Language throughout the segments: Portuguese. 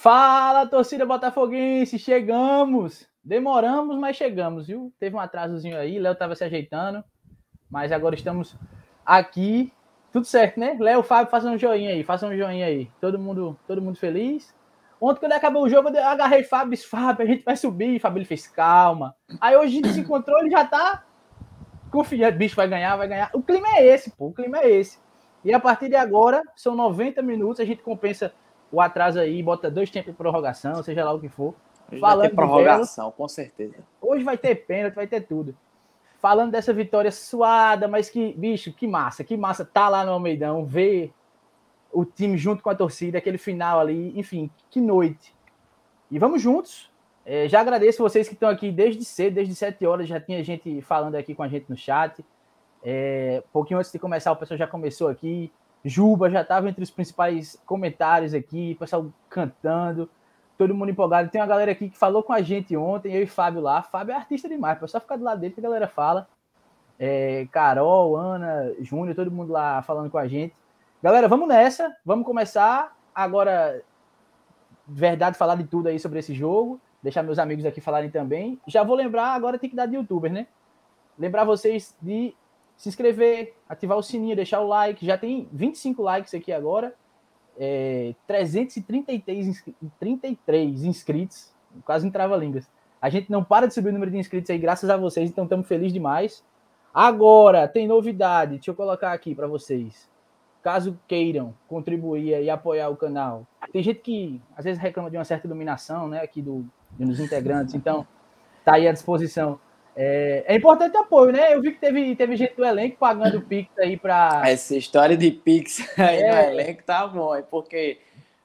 Fala, torcida botafoguense, chegamos. Demoramos, mas chegamos, viu? Teve um atrasozinho aí, Léo tava se ajeitando, mas agora estamos aqui. Tudo certo, né? Léo, Fábio, façam um joinha aí, façam um joinha aí. Todo mundo, todo mundo feliz. Ontem, quando acabou o jogo, eu agarrei Fábio e disse, Fábio, a gente vai subir. Fábio, ele fez calma. Aí hoje a gente se encontrou, ele já tá confiante, bicho, vai ganhar, vai ganhar. O clima é esse, pô, o clima é esse. E a partir de agora, são 90 minutos, a gente compensa o atraso aí, bota dois tempos de prorrogação, seja lá o que for. Hoje Falando vai ter prorrogação, com certeza. Hoje vai ter pênalti, vai ter tudo. Falando dessa vitória suada, mas que, bicho, que massa, que massa tá lá no Almeidão, ver o time junto com a torcida, aquele final ali, enfim, que noite. E vamos juntos. É, já agradeço vocês que estão aqui desde cedo, desde 7 horas, já tinha gente falando aqui com a gente no chat. É, um pouquinho antes de começar, o pessoal já começou aqui. Juba já estava entre os principais comentários aqui, pessoal cantando, todo mundo empolgado. Tem uma galera aqui que falou com a gente ontem, eu e Fábio lá. Fábio é artista demais, só ficar do lado dele que a galera fala. É, Carol, Ana, Júnior, todo mundo lá falando com a gente. Galera, vamos nessa, vamos começar agora, verdade, falar de tudo aí sobre esse jogo. Deixar meus amigos aqui falarem também. Já vou lembrar, agora tem que dar de youtuber, né? Lembrar vocês de se inscrever, ativar o sininho, deixar o like. Já tem 25 likes aqui agora. É, 333 33 inscritos. Quase entrava línguas. A gente não para de subir o número de inscritos aí, graças a vocês, então estamos felizes demais. Agora, tem novidade, deixa eu colocar aqui para vocês. Caso queiram contribuir e apoiar o canal. Tem gente que às vezes reclama de uma certa iluminação, né, aqui do, dos integrantes, então tá aí à disposição. É, é, importante apoio, né? Eu vi que teve, teve gente do elenco pagando Pix aí para. Essa história de Pix aí é, no elenco tá bom, é porque.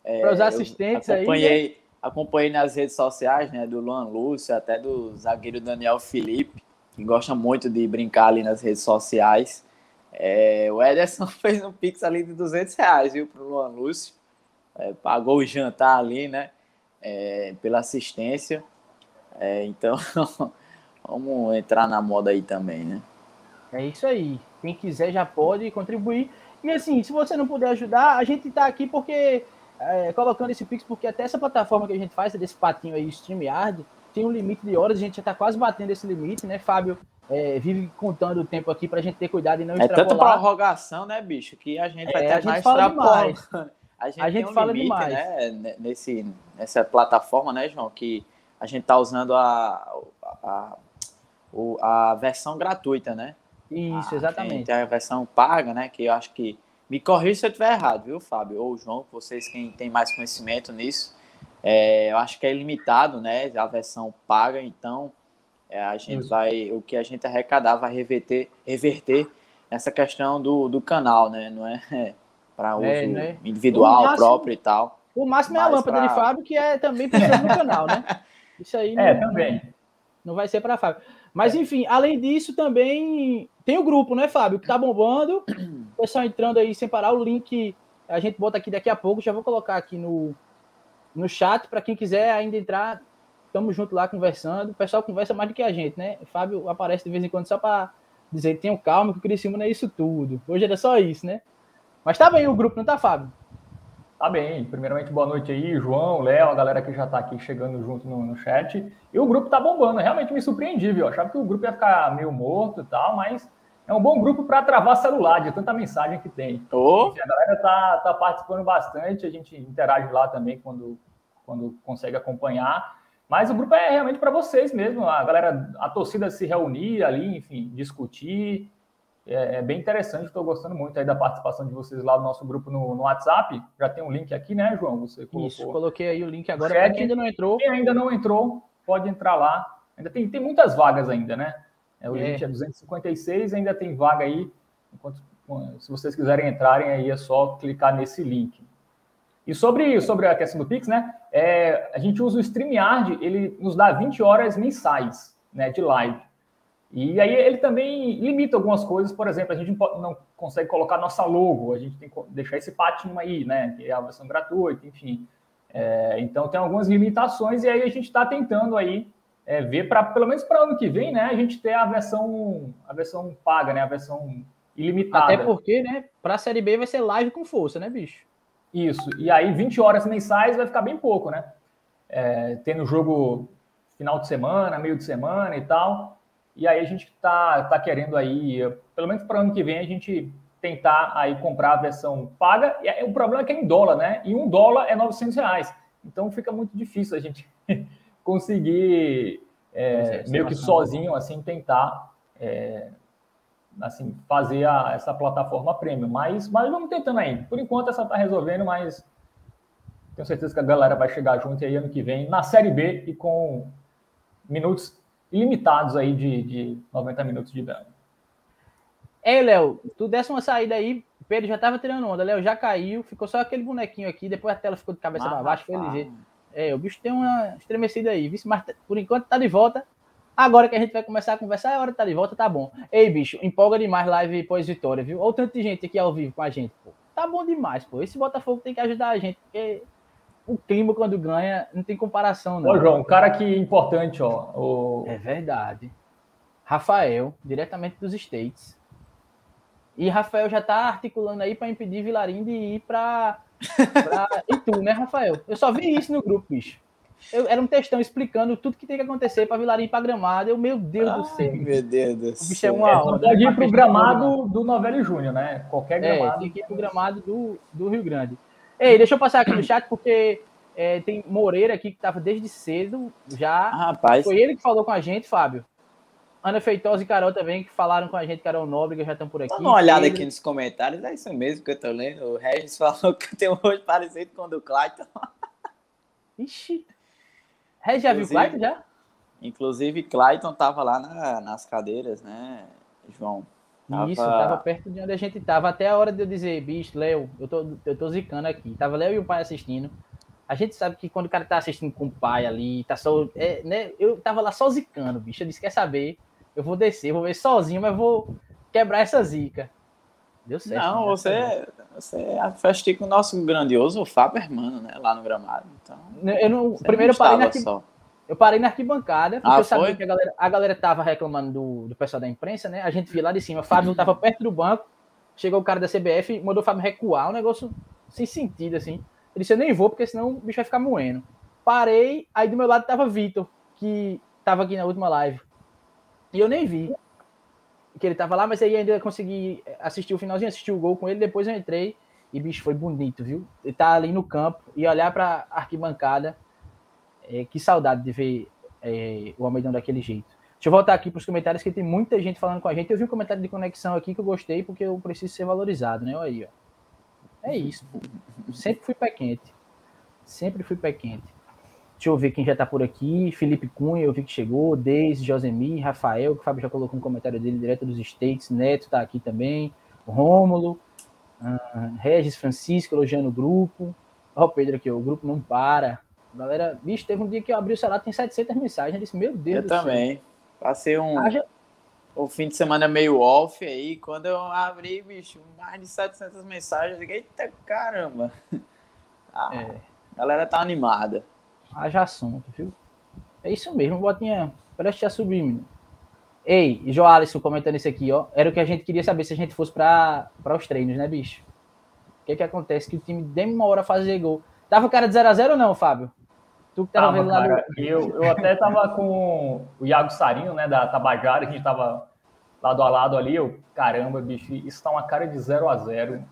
É, para os assistentes acompanhei, aí. Né? Acompanhei nas redes sociais, né? Do Luan Lúcio, até do zagueiro Daniel Felipe, que gosta muito de brincar ali nas redes sociais. É, o Ederson fez um Pix ali de 200 reais, viu, para o Luan Lúcio. É, pagou o jantar ali, né? É, pela assistência. então. Vamos entrar na moda aí também, né? É isso aí. Quem quiser já pode contribuir. E assim, se você não puder ajudar, a gente está aqui porque é, colocando esse Pix, porque até essa plataforma que a gente faz, desse patinho aí, StreamYard, tem um limite de horas, a gente já está quase batendo esse limite, né, Fábio? É, vive contando o tempo aqui para a gente ter cuidado e não é extrapolar. É tanta prorrogação, né, bicho, que a gente vai é, ter mais extrapolando. A gente, a gente um fala limite, demais. Né, nesse, nessa plataforma, né, João, que a gente está usando a, a, o, a versão gratuita, né? Isso, exatamente. Tem a versão paga, né? Que eu acho que. Me corrija se eu estiver errado, viu, Fábio? Ou João, vocês quem tem mais conhecimento nisso. É, eu acho que é limitado, né? A versão paga, então é, a gente Isso. vai. O que a gente arrecadar vai reverter, reverter essa questão do, do canal, né? Não é, é para uso é, né? individual, máximo, próprio e tal. O máximo é a lâmpada pra... de Fábio, que é também pensando no canal, né? Isso aí é, não, também. Não vai ser para Fábio. Mas, enfim, além disso, também tem o grupo, né, Fábio? Que tá bombando. O pessoal entrando aí sem parar. O link a gente bota aqui daqui a pouco. Já vou colocar aqui no, no chat para quem quiser ainda entrar. Estamos junto lá conversando. O pessoal conversa mais do que a gente, né? O Fábio aparece de vez em quando só para dizer: tenham calma, que o Criciúma não é isso tudo. Hoje era só isso, né? Mas tá bem o grupo, não tá, Fábio? Tá bem. Primeiramente, boa noite aí, João, Léo, a galera que já tá aqui chegando junto no, no chat. E o grupo tá bombando. Realmente me surpreendi, viu? Achava que o grupo ia ficar meio morto e tal, mas é um bom grupo para travar celular, de tanta mensagem que tem. Oh. a galera tá, tá participando bastante, a gente interage lá também quando, quando consegue acompanhar. Mas o grupo é realmente para vocês mesmo. A galera, a torcida se reunir ali, enfim, discutir é, é bem interessante, estou gostando muito aí da participação de vocês lá no nosso grupo no, no WhatsApp. Já tem um link aqui, né, João? Você colocou. Isso, coloquei aí o link agora quem ainda não entrou. Quem ainda não entrou, pode entrar lá. Ainda tem, tem muitas vagas ainda, né? É, o é. link é 256, ainda tem vaga aí. Enquanto, se vocês quiserem entrarem aí, é só clicar nesse link. E sobre, sobre a questão do Pix, né? É, a gente usa o StreamYard, ele nos dá 20 horas mensais né, de live. E aí ele também limita algumas coisas, por exemplo, a gente não consegue colocar nossa logo, a gente tem que deixar esse patinho aí, né? Que é a versão gratuita, enfim. É, então tem algumas limitações e aí a gente está tentando aí é, ver para pelo menos para ano que vem, né? A gente ter a versão a versão paga, né? A versão ilimitada. Até porque, né? Para a série B vai ser live com força, né, bicho? Isso. E aí 20 horas mensais vai ficar bem pouco, né? É, tendo jogo final de semana, meio de semana e tal. E aí a gente tá, tá querendo aí, pelo menos para o ano que vem, a gente tentar aí comprar a versão paga. E o problema é que é em dólar, né? E um dólar é 900 reais. Então fica muito difícil a gente conseguir é, meio que sozinho assim tentar é, assim fazer a, essa plataforma premium. Mas, mas vamos tentando ainda. Por enquanto essa está resolvendo, mas tenho certeza que a galera vai chegar junto aí ano que vem na Série B e com minutos ilimitados aí de, de 90 minutos de dano. Ei, Léo, tu desse uma saída aí, Pedro já tava tirando onda, Léo já caiu, ficou só aquele bonequinho aqui, depois a tela ficou de cabeça para baixo, foi ligeiro. É, o bicho tem uma estremecida aí, viu? mas por enquanto tá de volta. Agora que a gente vai começar a conversar, é hora de tá de volta, tá bom. Ei, bicho, empolga demais live pós-vitória, viu? Olha o tanto de gente aqui ao vivo com a gente, pô. Tá bom demais, pô. Esse Botafogo tem que ajudar a gente, porque o clima quando ganha não tem comparação, não. Ô, João, um cara que importante, ó. O... É verdade. Rafael, diretamente dos States. E Rafael já tá articulando aí para impedir Vilarim de ir para e tu, né, Rafael? Eu só vi isso no grupo, bicho. Eu, era um textão explicando tudo que tem que acontecer para Vilarim para gramado. Eu, meu Deus Ai, do céu. Meu Deus do céu. O bicho é uma é, Pode ir pro gramado do Novelli Júnior, né? Qualquer é, gramado. É, tem que ir pro gramado do, do Rio Grande. Ei, deixa eu passar aqui no chat, porque é, tem Moreira aqui que estava desde cedo já. Ah, rapaz. Foi ele que falou com a gente, Fábio. Ana Feitosa e Carol também, que falaram com a gente, Carol Nóbrega, já estão por aqui. Dá uma olhada Pedro... aqui nos comentários, é isso mesmo que eu tô lendo. O Regis falou que tem um rosto parecido com o do Clayton. Ixi. Regis já viu o Clayton já? Inclusive, Clayton tava lá na, nas cadeiras, né, João? Tava... Isso, tava perto de onde a gente tava. Até a hora de eu dizer, bicho, Léo, eu tô, eu tô zicando aqui. Tava Léo e o pai assistindo. A gente sabe que quando o cara tá assistindo com o pai ali, tá só. É, né, eu tava lá só zicando, bicho. Eu disse: quer saber? Eu vou descer, vou ver sozinho, mas vou quebrar essa zica. Deu certo. Não, né? você, você afastou o nosso grandioso Faber, mano, né? Lá no gramado. Então, eu não, primeiro eu parei, arqui... eu parei na arquibancada, porque ah, eu sabia foi? que a galera, a galera tava reclamando do, do pessoal da imprensa, né? A gente viu lá de cima, o Fábio tava perto do banco, chegou o cara da CBF, mandou o Fábio recuar, um negócio sem sentido, assim. Ele disse, eu nem vou, porque senão o bicho vai ficar moendo. Parei, aí do meu lado tava Vitor, que tava aqui na última live. E eu nem vi que ele tava lá, mas aí ainda consegui assistir o finalzinho, assistir o gol com ele, depois eu entrei e, bicho, foi bonito, viu? Ele tá ali no campo e olhar pra arquibancada, é, que saudade de ver é, o Almeidão daquele jeito. Deixa eu voltar aqui para os comentários, que tem muita gente falando com a gente. Eu vi um comentário de conexão aqui que eu gostei, porque eu preciso ser valorizado, né? Olha aí, ó. É isso, pô. Sempre fui pé quente. Sempre fui pé quente. Deixa eu ver quem já tá por aqui. Felipe Cunha, eu vi que chegou. Deise, Josemir, Rafael, que o Fábio já colocou um comentário dele direto dos States. Neto tá aqui também. Rômulo. Uh, Regis Francisco elogiando o grupo. Ó, o Pedro aqui, o grupo não para. Galera, bicho, teve um dia que eu abri o celular, tem 700 mensagens. Eu disse, meu Deus eu do também. céu. Passei um. Haja... O fim de semana meio off aí. Quando eu abri, bicho, mais de 700 mensagens. Eu digo, eita caramba. Ah, é. A galera tá animada. Haja assunto, viu? É isso mesmo, Botinha. Preste a subir, menino. Ei, Joalisson comentando isso aqui, ó. Era o que a gente queria saber se a gente fosse para os treinos, né, bicho? O que que acontece? Que o time demora a fazer gol. Tava cara de 0x0 ou não, Fábio? Tu que tava, tava vendo lá no... eu, eu até tava com o Iago Sarinho, né, da Tabajara, que a gente tava lado a lado ali. Eu, caramba, bicho, isso tá uma cara de 0 a 0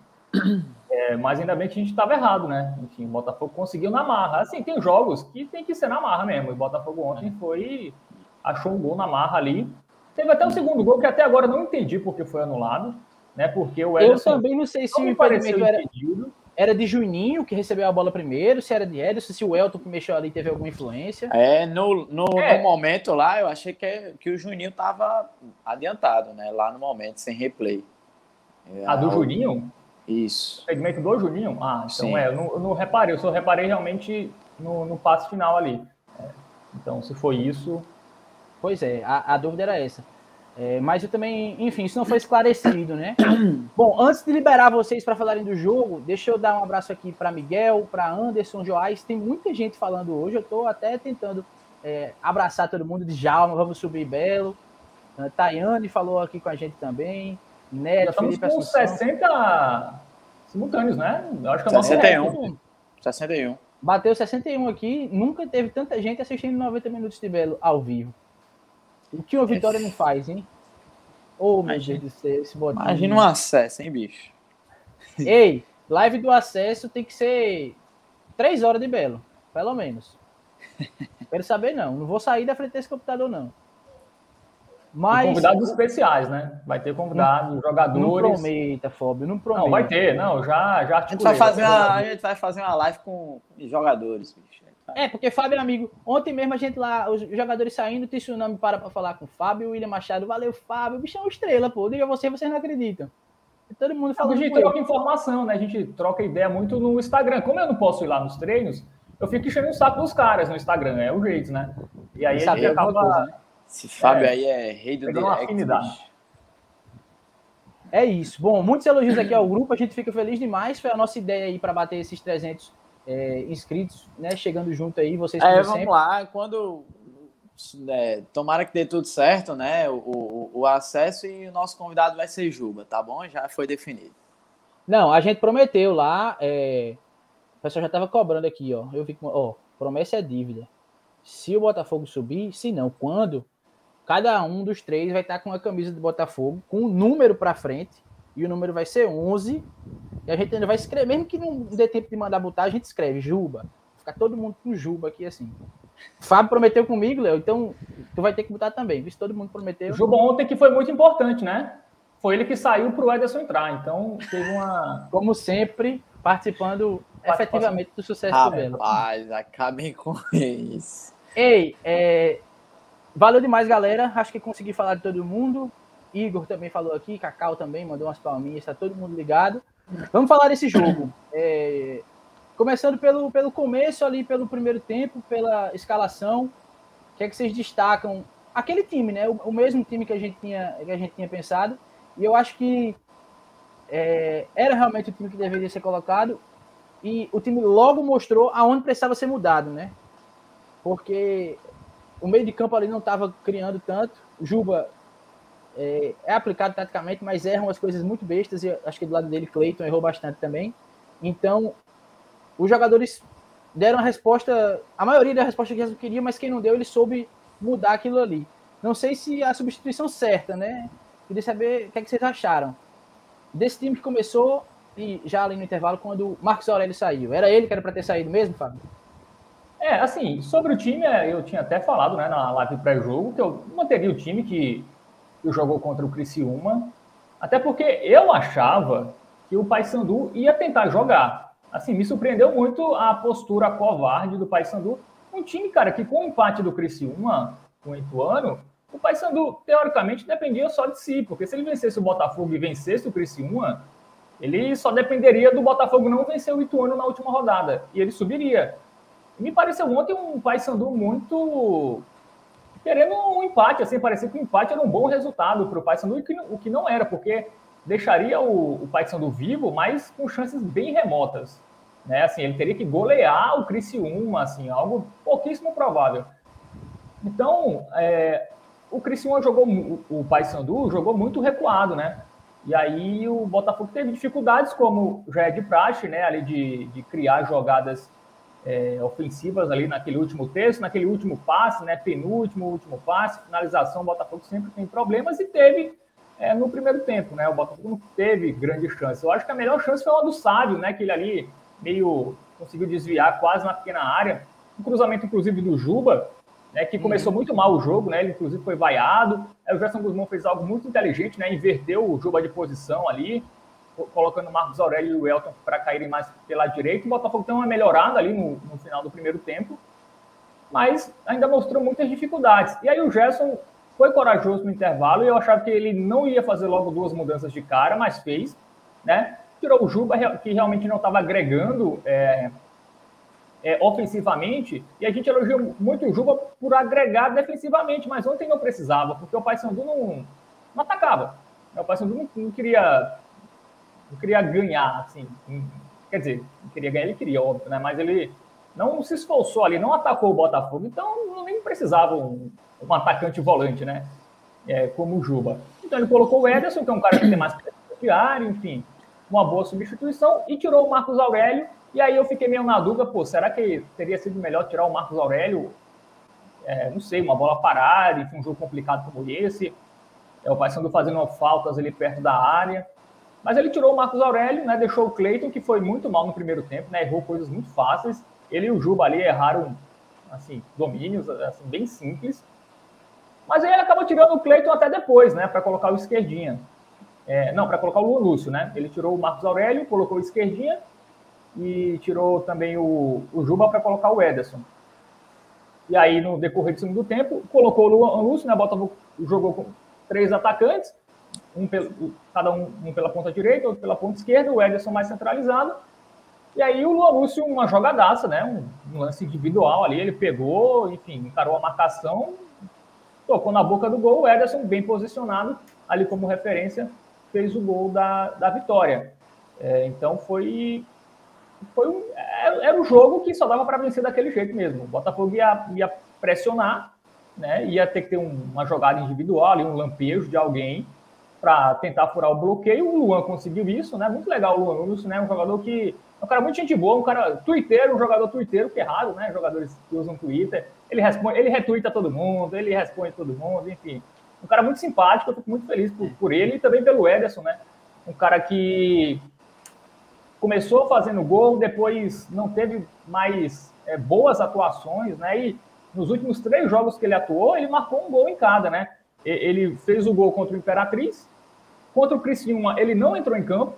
é, mas ainda bem que a gente estava errado, né? Enfim, o Botafogo conseguiu na marra. Assim, tem jogos que tem que ser na marra mesmo. O Botafogo ontem foi. achou um gol na marra ali. Teve até o segundo gol que até agora não entendi porque foi anulado, né? Porque o Ederson. Eu também não sei se o impedimento era, era de Juninho, que recebeu a bola primeiro, se era de Ederson, se o Elton que mexeu ali teve alguma influência. É, no, no, é. no momento lá, eu achei que, que o Juninho estava adiantado, né? Lá no momento, sem replay. a do Juninho? Isso. Segmento do Juninho? Ah, então Sim. é, eu não, eu não, reparei, eu só reparei realmente no, no passo final ali. É, então, se foi isso. Pois é, a, a dúvida era essa. É, mas eu também, enfim, isso não foi esclarecido, né? Bom, antes de liberar vocês para falarem do jogo, deixa eu dar um abraço aqui para Miguel, para Anderson Joás. Tem muita gente falando hoje, eu estou até tentando é, abraçar todo mundo de Jalma, vamos subir belo. Uh, Tayane falou aqui com a gente também. Neto, Já estamos Felipe com 60, simultâneos, né? Eu acho que é 61. 61. Bateu 61 aqui, nunca teve tanta gente assistindo 90 minutos de Belo ao vivo. O que uma vitória não faz, hein? Ô, oh, meu Deus do céu, esse botinho. Imagina um acesso, hein, bicho? Ei, live do acesso tem que ser 3 horas de Belo, pelo menos. Quero saber, não. Não vou sair da frente desse computador, não. Mas... E convidados especiais, né? Vai ter convidados, não, jogadores. Não prometa, Fóbio, não prometa. Não, vai ter, não, já, já a gente, vai fazer uma, a gente vai fazer uma live com jogadores, bicho. É, porque Fábio é amigo. Ontem mesmo a gente lá, os jogadores saindo, o Tsunami para pra falar com o Fábio, o William Machado, valeu, Fábio. O bicho é uma estrela, pô. Diga você, vocês não acreditam. E todo mundo falando. A gente troca informação, né? A gente troca ideia muito no Instagram. Como eu não posso ir lá nos treinos, eu fico enchendo o saco dos caras no Instagram, é o jeito, né? E aí a gente acaba. Coisa, né? Esse Fábio é, aí é rei do direct. É isso. Bom, muitos elogios aqui ao grupo, a gente fica feliz demais. Foi a nossa ideia aí para bater esses 300 é, inscritos, né? Chegando junto aí, vocês É, vamos sempre. lá. Quando é, tomara que dê tudo certo, né? O, o, o, acesso e o nosso convidado vai ser Juba, tá bom? Já foi definido. Não, a gente prometeu lá. É... O pessoal já estava cobrando aqui, ó. Eu vi que, ó, promessa é dívida. Se o Botafogo subir, se não, quando? Cada um dos três vai estar com a camisa do Botafogo, com um número para frente, e o número vai ser 11. E a gente ainda vai escrever, mesmo que não dê tempo de mandar botar, a gente escreve Juba. Fica todo mundo com Juba aqui assim. Fábio prometeu comigo, Léo, então tu vai ter que botar também, visto todo mundo prometeu. Juba ontem que foi muito importante, né? Foi ele que saiu para o Ederson entrar, então teve uma. Como sempre, participando efetivamente do sucesso Rapaz, do Belo. Rapaz, acabem com isso. Ei, é, Valeu demais, galera. Acho que consegui falar de todo mundo. Igor também falou aqui, Cacau também mandou umas palminhas, tá todo mundo ligado. Vamos falar desse jogo. É, começando pelo, pelo começo ali, pelo primeiro tempo, pela escalação. O que é que vocês destacam? Aquele time, né? O, o mesmo time que a gente tinha, que a gente tinha pensado. E eu acho que é, era realmente o time que deveria ser colocado. E o time logo mostrou aonde precisava ser mudado, né? Porque o meio de campo ali não estava criando tanto. Juba é, é, aplicado taticamente, mas erram as coisas muito bestas. E acho que do lado dele, Cleiton errou bastante também. Então, os jogadores deram a resposta, a maioria da resposta que eles queriam, mas quem não deu, ele soube mudar aquilo ali. Não sei se a substituição certa, né? Queria saber o que, é que vocês acharam. Desse time que começou, e já ali no intervalo, quando o Marcos Aurélio saiu. Era ele que era para ter saído mesmo, Fábio? É, assim, sobre o time, é, eu tinha até falado né, na live pré-jogo que eu manteria o time que, que jogou contra o Criciúma, até porque eu achava que o Paysandu ia tentar jogar. Assim, me surpreendeu muito a postura covarde do Paysandu. Um time, cara, que com o empate do Criciúma, com o Ituano, o Paysandu, teoricamente, dependia só de si, porque se ele vencesse o Botafogo e vencesse o Criciúma, ele só dependeria do Botafogo não vencer o Ituano na última rodada, e ele subiria. Me pareceu ontem um Paysandu muito querendo um empate, assim, parecia que o empate era um bom resultado para o Paysandu, o que não era, porque deixaria o, o Paysandu vivo, mas com chances bem remotas. Né? Assim, ele teria que golear o Criciúma, assim, algo pouquíssimo provável. Então, é, o Criciúma jogou, o Paysandu jogou muito recuado, né? E aí o Botafogo teve dificuldades, como já é de praxe, né? Ali de, de criar jogadas é, ofensivas ali naquele último terço, naquele último passe, né, penúltimo, último passe, finalização, o Botafogo sempre tem problemas e teve é, no primeiro tempo, né, o Botafogo não teve grande chance. Eu acho que a melhor chance foi uma do Sábio, né, que ele ali meio conseguiu desviar quase na pequena área, um cruzamento inclusive do Juba, né, que começou uhum. muito mal o jogo, né, ele inclusive foi vaiado, aí o Gerson Guzmão fez algo muito inteligente, né, inverteu o Juba de posição ali, colocando Marcos Aurélio e o Elton para caírem mais pela direita. O Botafogo tem uma melhorada ali no, no, final do primeiro tempo, mas ainda mostrou muitas dificuldades. E aí o Gerson foi corajoso no intervalo e eu achava que ele não ia fazer logo duas mudanças de cara, mas fez, né? Tirou o Juba, que realmente não estava agregando é, é, ofensivamente, e a gente elogiou muito o Juba por agregar defensivamente, mas ontem não precisava, porque o Paysandu não, não atacava. O Paysandu não, não queria não queria ganhar, assim. Quer dizer, queria ganhar, ele queria, óbvio, né? Mas ele não se esforçou ali, não atacou o Botafogo, então nem precisava um, um atacante volante, né? É, como o Juba. Então ele colocou o Ederson, que é um cara que tem mais área, enfim. uma boa substituição e tirou o Marcos Aurélio. E aí eu fiquei meio na dúvida, pô, será que teria sido melhor tirar o Marcos Aurélio? É, não sei, uma bola parada, enfim, um jogo complicado como esse. É, o Paysandu fazendo faltas ali perto da área. Mas ele tirou o Marcos Aurélio, né? Deixou o Cleiton, que foi muito mal no primeiro tempo, né? Errou coisas muito fáceis. Ele e o Juba ali erraram, assim, domínios, assim, bem simples. Mas aí ele acabou tirando o Cleiton até depois, né? Para colocar o esquerdinha. É, não, para colocar o Lúcio, né? Ele tirou o Marcos Aurélio, colocou o esquerdinha e tirou também o, o Juba para colocar o Ederson. E aí, no decorrer do segundo tempo, colocou o Lúcio, né? Botafogo jogou com três atacantes um pelo, cada um, um, pela ponta direita, outro pela ponta esquerda, o Ederson mais centralizado. E aí o Lúcio, uma jogadaça, né? Um, um, lance individual ali, ele pegou, enfim, encarou a marcação, tocou na boca do gol, o Ederson bem posicionado, ali como referência, fez o gol da, da vitória. É, então foi. foi um, era um jogo que só dava para vencer daquele jeito mesmo. O Botafogo ia, ia pressionar, né? ia ter que ter um, uma jogada individual, ali, um lampejo de alguém para tentar furar o bloqueio. O Luan conseguiu isso, né? Muito legal o Luan Lúcio, né? Um jogador que é um cara muito gente boa, um cara twitteiro, um jogador twitteiro, que é raro, né? Jogadores que usam Twitter. Ele responde, ele retuita todo mundo, ele responde todo mundo, enfim. Um cara muito simpático, eu fico muito feliz por, por ele e também pelo Ederson, né? Um cara que começou fazendo gol, depois não teve mais é, boas atuações, né? E nos últimos três jogos que ele atuou, ele marcou um gol em cada, né? Ele fez o gol contra o Imperatriz, Contra o Criciúma, ele não entrou em campo,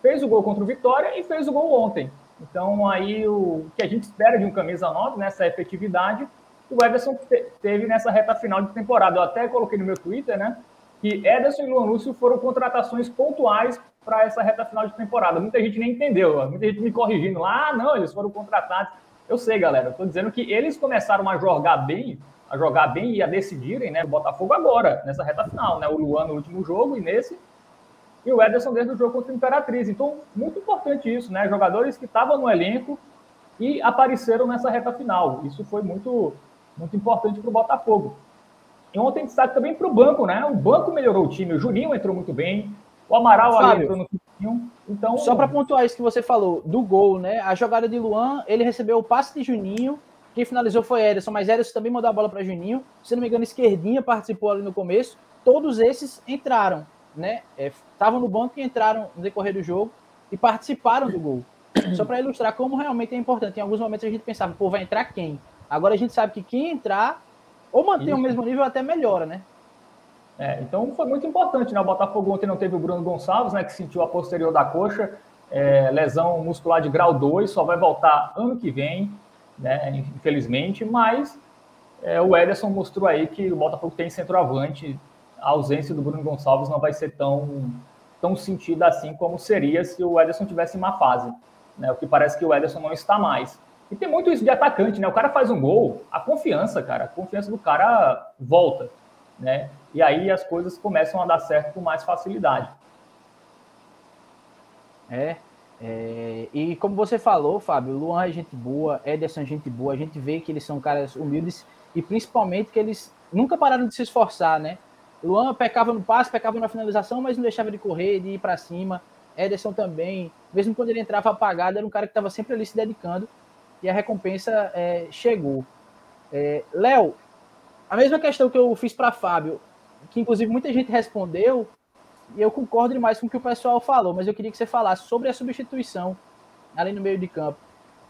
fez o gol contra o Vitória e fez o gol ontem. Então, aí, o que a gente espera de um camisa 9, nessa efetividade, o Ederson teve nessa reta final de temporada. Eu até coloquei no meu Twitter, né? Que Ederson e Luan Lúcio foram contratações pontuais para essa reta final de temporada. Muita gente nem entendeu, muita gente me corrigindo lá, ah, não, eles foram contratados. Eu sei, galera, estou dizendo que eles começaram a jogar bem a jogar bem e a decidirem, né? O Botafogo agora, nessa reta final, né? O Luan no último jogo e nesse. E o Ederson desde o jogo contra o Imperatriz. Então, muito importante isso, né? Jogadores que estavam no elenco e apareceram nessa reta final. Isso foi muito, muito importante para o Botafogo. E ontem destaque também para o banco, né? O banco melhorou o time. O Juninho entrou muito bem. O Amaral ali entrou no. Então, Só para pontuar isso que você falou, do gol, né? A jogada de Luan, ele recebeu o passe de Juninho quem finalizou foi Ederson, mas Ederson também mandou a bola para Juninho. Se não me engano, Esquerdinha participou ali no começo. Todos esses entraram, né? Estavam é, no banco e entraram no decorrer do jogo e participaram do gol. Só para ilustrar como realmente é importante. Em alguns momentos a gente pensava, pô, vai entrar quem? Agora a gente sabe que quem entrar ou mantém Isso. o mesmo nível até melhora, né? É, então foi muito importante, né? O Botafogo ontem não teve o Bruno Gonçalves, né? Que sentiu a posterior da coxa, é, lesão muscular de grau 2, só vai voltar ano que vem né, infelizmente, mas é, o Ederson mostrou aí que o Botafogo tem centroavante, a ausência do Bruno Gonçalves não vai ser tão, tão sentida assim como seria se o Ederson tivesse má fase, né, o que parece que o Ederson não está mais. E tem muito isso de atacante, né? O cara faz um gol, a confiança, cara, a confiança do cara volta, né? E aí as coisas começam a dar certo com mais facilidade. É, é, e como você falou, Fábio, Luan é gente boa, Ederson é gente boa, a gente vê que eles são caras humildes e principalmente que eles nunca pararam de se esforçar, né? Luan pecava no passe, pecava na finalização, mas não deixava de correr, de ir para cima. Ederson também, mesmo quando ele entrava apagado, era um cara que estava sempre ali se dedicando e a recompensa é, chegou. É, Léo, a mesma questão que eu fiz para Fábio, que inclusive muita gente respondeu, e eu concordo demais com o que o pessoal falou, mas eu queria que você falasse sobre a substituição ali no meio de campo.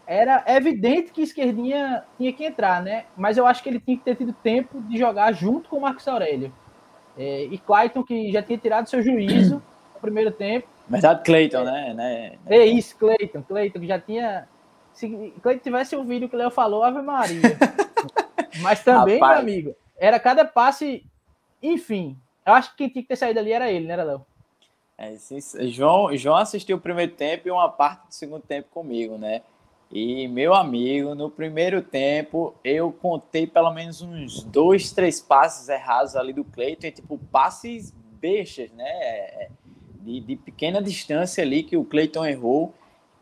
Era evidente que esquerdinha tinha que entrar, né? Mas eu acho que ele tinha que ter tido tempo de jogar junto com o Marcos Aurélio. É, e Clayton, que já tinha tirado seu juízo no primeiro tempo. Verdade, Clayton, né? né? É isso, Clayton. Clayton, que já tinha. Se Clayton tivesse ouvido o que o Léo falou, Ave Maria. Mas também, Rapaz. meu amigo, era cada passe. Enfim, eu acho que quem tinha que ter saído ali era ele, né, Léo? É, João, João assistiu o primeiro tempo e uma parte do segundo tempo comigo, né? E, meu amigo, no primeiro tempo eu contei pelo menos uns dois, três passes errados ali do Cleiton, tipo passes bestas, né? É, de, de pequena distância ali que o Cleiton errou.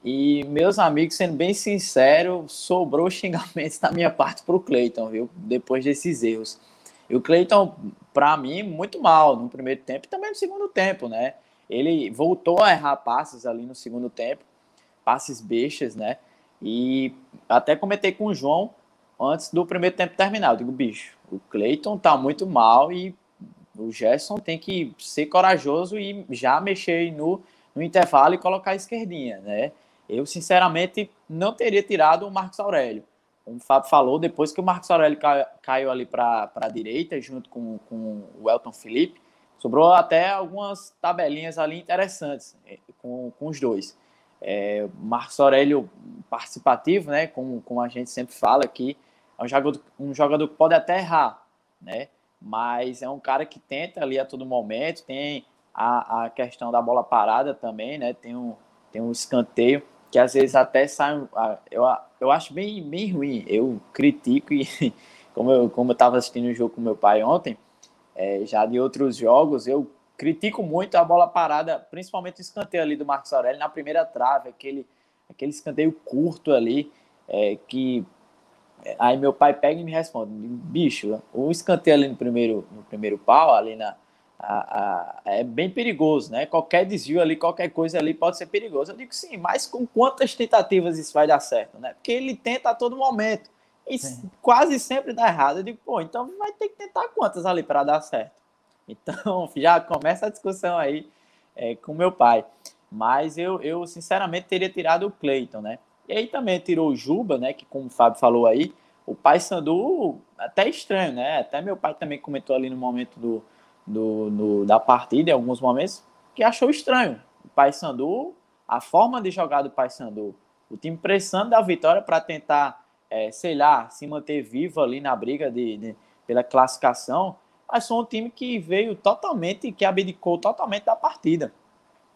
E, meus amigos, sendo bem sincero, sobrou xingamentos da minha parte para o Cleiton, viu? Depois desses erros. E o Cleiton, para mim, muito mal no primeiro tempo e também no segundo tempo, né? ele voltou a errar passes ali no segundo tempo, passes bestas, né? E até comentei com o João antes do primeiro tempo terminar. Eu digo, bicho, o Cleiton tá muito mal e o Gerson tem que ser corajoso e já mexer no, no intervalo e colocar a esquerdinha, né? Eu, sinceramente, não teria tirado o Marcos Aurélio. Como o Fábio falou, depois que o Marcos Aurélio caiu ali para a direita, junto com, com o Elton Felipe, sobrou até algumas tabelinhas ali interessantes eh, com, com os dois. É, Marcos Aurélio participativo, né? Como, como a gente sempre fala aqui, é um jogador, um jogador que pode até errar, né? Mas é um cara que tenta ali a todo momento, tem a, a questão da bola parada também, né? Tem um, tem um escanteio que às vezes até sai. Eu, eu acho bem, bem ruim. Eu critico e, como eu como estava assistindo o jogo com meu pai ontem, é, já de outros jogos, eu critico muito a bola parada, principalmente o escanteio ali do Marcos Aurélio na primeira trave, aquele, aquele escanteio curto ali, é, que aí meu pai pega e me responde, bicho, o escanteio ali no primeiro, no primeiro pau, ali na, a, a, é bem perigoso, né? Qualquer desvio ali, qualquer coisa ali pode ser perigoso. Eu digo sim, mas com quantas tentativas isso vai dar certo, né? Porque ele tenta a todo momento e sim. quase sempre dá errado. Eu digo, pô, então vai ter que tentar quantas ali para dar certo. Então já começa a discussão aí é, com meu pai. Mas eu, eu sinceramente teria tirado o Cleiton, né? E aí também tirou o Juba, né? Que como o Fábio falou aí, o pai Sandu até estranho, né? Até meu pai também comentou ali no momento do, do, da partida em alguns momentos, que achou estranho. O Paysandu, a forma de jogar do Paysandu, o time pressando da vitória para tentar, é, sei lá, se manter vivo ali na briga de, de, pela classificação, mas foi um time que veio totalmente, que abdicou totalmente da partida.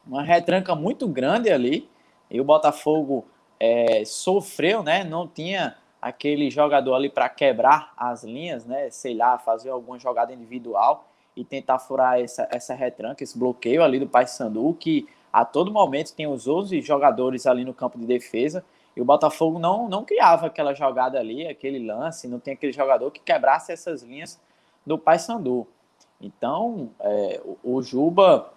Uma retranca muito grande ali, e o Botafogo é, sofreu, né? Não tinha aquele jogador ali para quebrar as linhas, né? Sei lá, fazer alguma jogada individual e tentar furar essa, essa retranca, esse bloqueio ali do Paysandu, que a todo momento tem os 11 jogadores ali no campo de defesa, e o Botafogo não, não criava aquela jogada ali, aquele lance, não tem aquele jogador que quebrasse essas linhas do Paysandu. Então, é, o, o Juba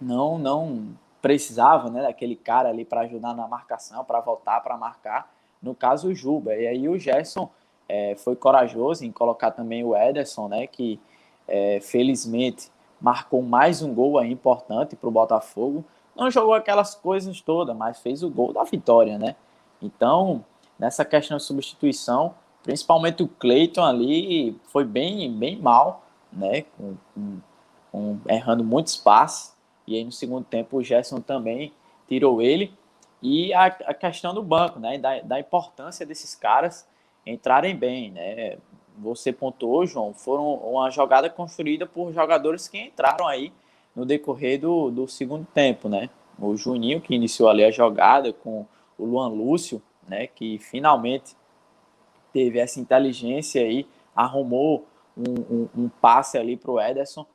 não não precisava né, daquele cara ali para ajudar na marcação, para voltar para marcar, no caso o Juba. E aí o Gerson é, foi corajoso em colocar também o Ederson, né, que é, felizmente marcou mais um gol aí importante para o Botafogo. Não jogou aquelas coisas todas, mas fez o gol da vitória, né? Então, nessa questão de substituição, principalmente o Cleiton ali foi bem, bem mal, né? Com, com, com, errando muitos passes. E aí no segundo tempo o Gerson também tirou ele. E a, a questão do banco, né? Da, da importância desses caras entrarem bem, né? Você pontuou, João, foram uma jogada construída por jogadores que entraram aí no decorrer do, do segundo tempo, né? O Juninho, que iniciou ali a jogada com o Luan Lúcio, né? Que finalmente teve essa inteligência aí, arrumou um, um, um passe ali para o Ederson.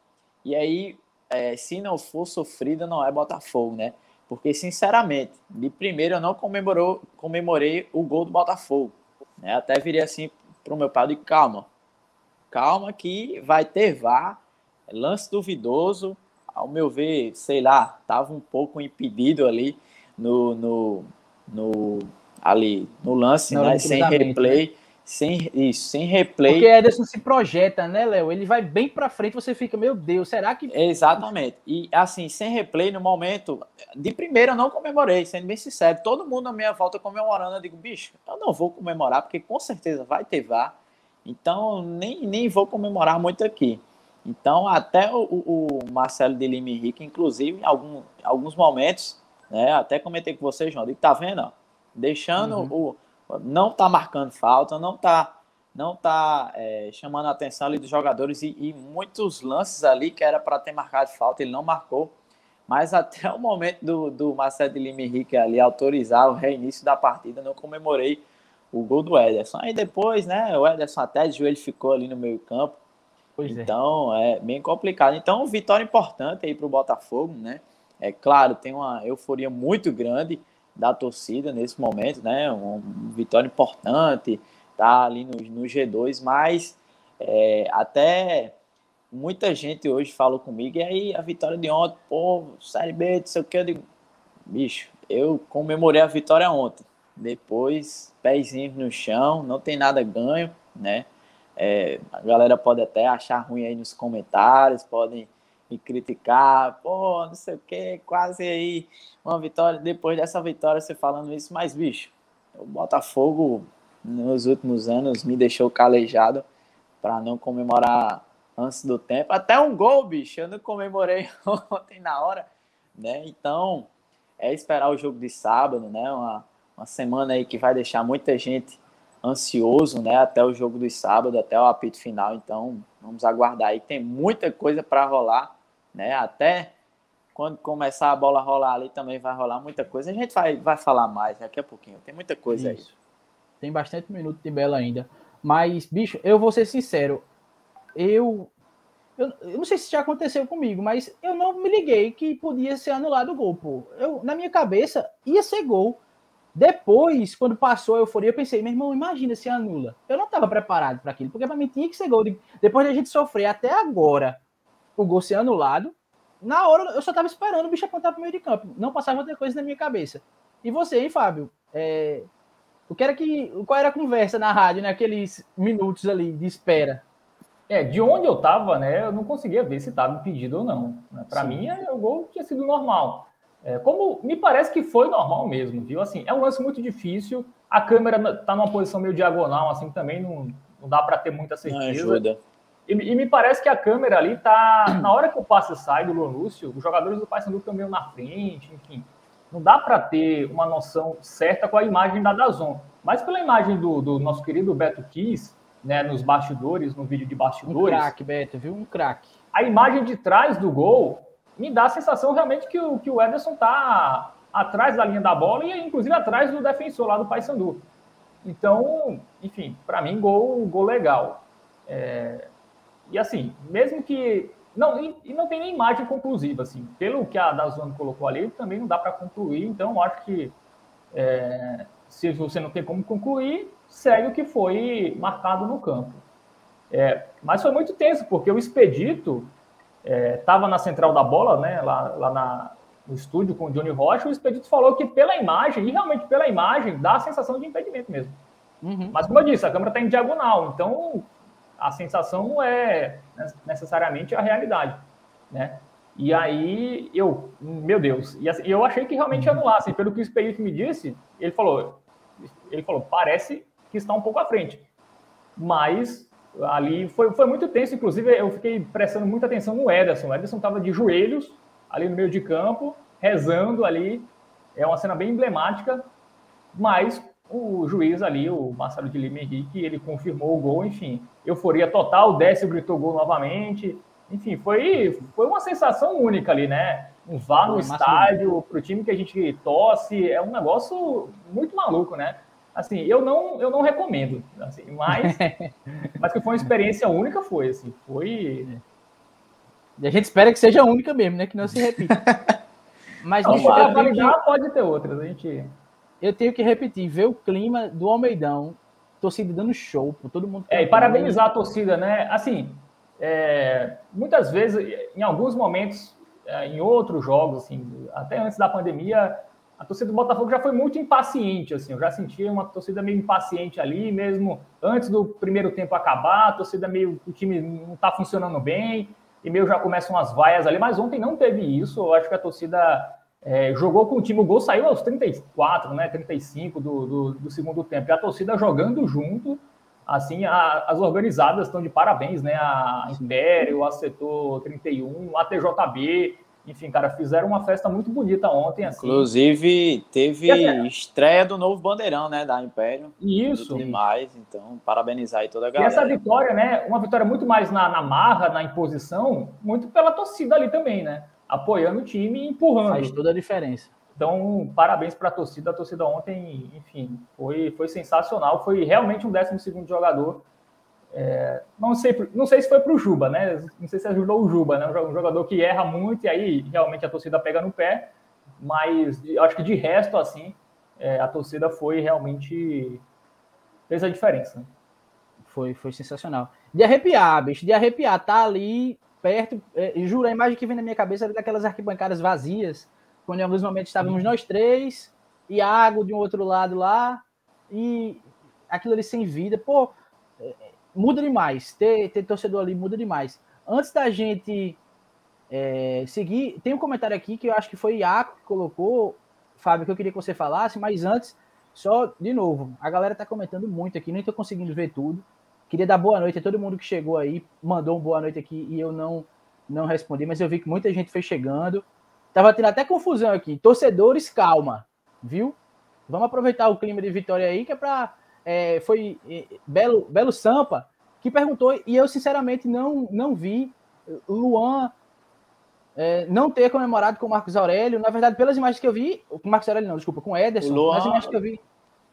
E aí, é, se não for sofrida, não é Botafogo, né? Porque, sinceramente, de primeiro eu não comemorou, comemorei o gol do Botafogo. Né? Até virei assim para o meu pai, de calma, calma que vai ter VAR, lance duvidoso, ao meu ver, sei lá, estava um pouco impedido ali no, no, no ali no lance, né, sem replay. Né? Sem, isso, sem replay. Porque Ederson se projeta, né, Léo? Ele vai bem para frente, você fica, meu Deus, será que. Exatamente. E assim, sem replay, no momento, de primeira eu não comemorei, sendo bem sincero. Todo mundo na minha volta comemorando, eu digo, bicho, eu não vou comemorar, porque com certeza vai ter VAR. Então, nem, nem vou comemorar muito aqui. Então, até o, o Marcelo de Lima Henrique, inclusive, em algum, alguns momentos, né, até comentei com você, João, digo, tá vendo? Ó, deixando uhum. o não está marcando falta, não está não tá, é, chamando a atenção ali dos jogadores e, e muitos lances ali que era para ter marcado falta, ele não marcou. Mas até o momento do, do Marcelo de Lima Henrique ali autorizar o reinício da partida, não comemorei o gol do Ederson. Aí depois, né, o Ederson até de joelho ficou ali no meio campo. Pois é. então, é. é bem complicado. Então, vitória importante aí para o Botafogo, né? É claro, tem uma euforia muito grande da torcida nesse momento, né? Uma vitória importante, tá ali no, no G2, mas é, até muita gente hoje falou comigo, e aí a vitória de ontem, pô, Série B, não sei o que, eu digo, bicho, eu comemorei a vitória ontem. Depois, pezinho no chão, não tem nada ganho, né? É, a galera pode até achar ruim aí nos comentários, podem me criticar, pô, não sei o que, quase aí uma vitória. Depois dessa vitória, você falando isso, mas bicho, o Botafogo nos últimos anos me deixou calejado para não comemorar antes do tempo. Até um gol, bicho, eu não comemorei ontem na hora, né? Então, é esperar o jogo de sábado, né? Uma, uma semana aí que vai deixar muita gente ansioso, né? Até o jogo do sábado, até o apito final. Então, vamos aguardar aí. Tem muita coisa para rolar, né? Até quando começar a bola rolar ali também vai rolar muita coisa. A gente vai, vai falar mais daqui a pouquinho. Tem muita coisa Isso. aí. Tem bastante minuto de bela ainda. Mas, bicho, eu vou ser sincero. Eu, eu, eu, não sei se já aconteceu comigo, mas eu não me liguei que podia ser anulado o gol, pô. Eu, na minha cabeça, ia ser gol. Depois, quando passou a euforia, eu pensei, meu irmão, imagina se anula. Eu não estava preparado para aquilo, porque para mim tinha que ser gol. Depois de a gente sofrer até agora o gol ser anulado, na hora eu só estava esperando o bicho apontar para o meio de campo. Não passava outra coisa na minha cabeça. E você, hein, Fábio? É, o que era que, qual era a conversa na rádio, naqueles né, minutos ali de espera? É, de onde eu estava, né, eu não conseguia ver se estava impedido ou não. Né? Para mim, é, o gol tinha sido normal. É, como me parece que foi normal mesmo, viu? Assim, é um lance muito difícil. A câmera está numa posição meio diagonal, assim, também não, não dá para ter muita certeza. Não ajuda. E, e, me parece que a câmera ali tá. Na hora que o passe sai do Lonúcio, os jogadores do Paysandu estão meio na frente, enfim. Não dá para ter uma noção certa com a imagem da Dazon. Mas pela imagem do, do nosso querido Beto Kiss, né, nos bastidores, no vídeo de bastidores. Um craque, Beto, viu? Um craque. A imagem de trás do gol me dá a sensação realmente que o, que o Ederson tá atrás da linha da bola e inclusive atrás do defensor lá do Paysandu. Então, enfim, para mim, gol, gol legal. É, e assim, mesmo que. Não, e, e, não tem nem imagem conclusiva, assim. Pelo que a Dazone colocou ali, também não dá para concluir. Então, acho que é, se você não tem como concluir, segue o que foi marcado no campo. É, mas foi muito tenso, porque o Expedito estava é, na central da bola, né, lá, lá na, no estúdio com o Johnny Rocha. O Expedito falou que pela imagem, e realmente pela imagem, dá a sensação de impedimento mesmo. Uhum. Mas, como eu disse, a câmera está em diagonal, então a sensação não é necessariamente a realidade, né? E aí eu, meu Deus, e assim, eu achei que realmente ia anular, assim, pelo que o Expedito me disse, ele falou, ele falou, parece que está um pouco à frente, mas ali foi, foi muito tenso, inclusive eu fiquei prestando muita atenção no Ederson, o Ederson estava de joelhos ali no meio de campo, rezando ali, é uma cena bem emblemática, mas o juiz ali, o Marcelo de Lima Henrique, ele confirmou o gol, enfim, euforia total, o Décio gritou gol novamente, enfim, foi, foi uma sensação única ali, né? Um vá no estádio para o time que a gente torce, é um negócio muito maluco, né? Assim, eu não, eu não recomendo, assim, mas, mas que foi uma experiência única, foi, assim, foi... E a gente espera que seja única mesmo, né? Que não se repita. Mas não, para validar, que... pode ter outras, a gente... Eu tenho que repetir, ver o clima do Almeidão, torcida dando show, todo mundo... É, e parabenizar a torcida, né? Assim, é, muitas vezes, em alguns momentos, é, em outros jogos, assim, até antes da pandemia, a torcida do Botafogo já foi muito impaciente, assim, eu já sentia uma torcida meio impaciente ali, mesmo antes do primeiro tempo acabar, a torcida meio, o time não está funcionando bem, e meio já começam as vaias ali, mas ontem não teve isso, eu acho que a torcida é, jogou com o time, o gol saiu aos 34, né, 35 do, do, do segundo tempo, e a torcida jogando junto, assim, a, as organizadas estão de parabéns, né? A Império, a Setor 31, a TJB, enfim, cara, fizeram uma festa muito bonita ontem, assim. Inclusive, teve assim, estreia do novo bandeirão, né, da Império. Isso. Demais, então, parabenizar aí toda a galera. E essa vitória, né, uma vitória muito mais na, na marra, na imposição, muito pela torcida ali também, né? Apoiando o time e empurrando. Faz toda a diferença. Então, parabéns para a torcida. A torcida ontem, enfim, foi, foi sensacional. Foi realmente um 12 jogador. É, não, sei, não sei se foi para o Juba, né? Não sei se ajudou o Juba, né? Um jogador que erra muito e aí realmente a torcida pega no pé. Mas acho que de resto, assim, é, a torcida foi realmente. fez a diferença. Foi, foi sensacional. De arrepiar, bicho, de arrepiar. Tá ali perto. É, juro, a imagem que vem na minha cabeça era daquelas arquibancadas vazias, quando em alguns momentos estávamos nós três, Iago de um outro lado lá, e aquilo ali sem vida. Pô, é, muda demais. Ter, ter torcedor ali muda demais. Antes da gente é, seguir, tem um comentário aqui que eu acho que foi Iaco que colocou, Fábio, que eu queria que você falasse, mas antes, só de novo, a galera tá comentando muito aqui, nem tô conseguindo ver tudo. Queria dar boa noite a todo mundo que chegou aí, mandou um boa noite aqui e eu não não respondi, mas eu vi que muita gente foi chegando. Tava tendo até confusão aqui. Torcedores, calma, viu? Vamos aproveitar o clima de vitória aí, que é para é, foi é, Belo Belo Sampa que perguntou e eu sinceramente não não vi Luan é, não ter comemorado com o Marcos Aurélio. Na verdade, pelas imagens que eu vi, com o Marcos Aurélio não, desculpa, com o Ederson, Luan... nas imagens que eu vi,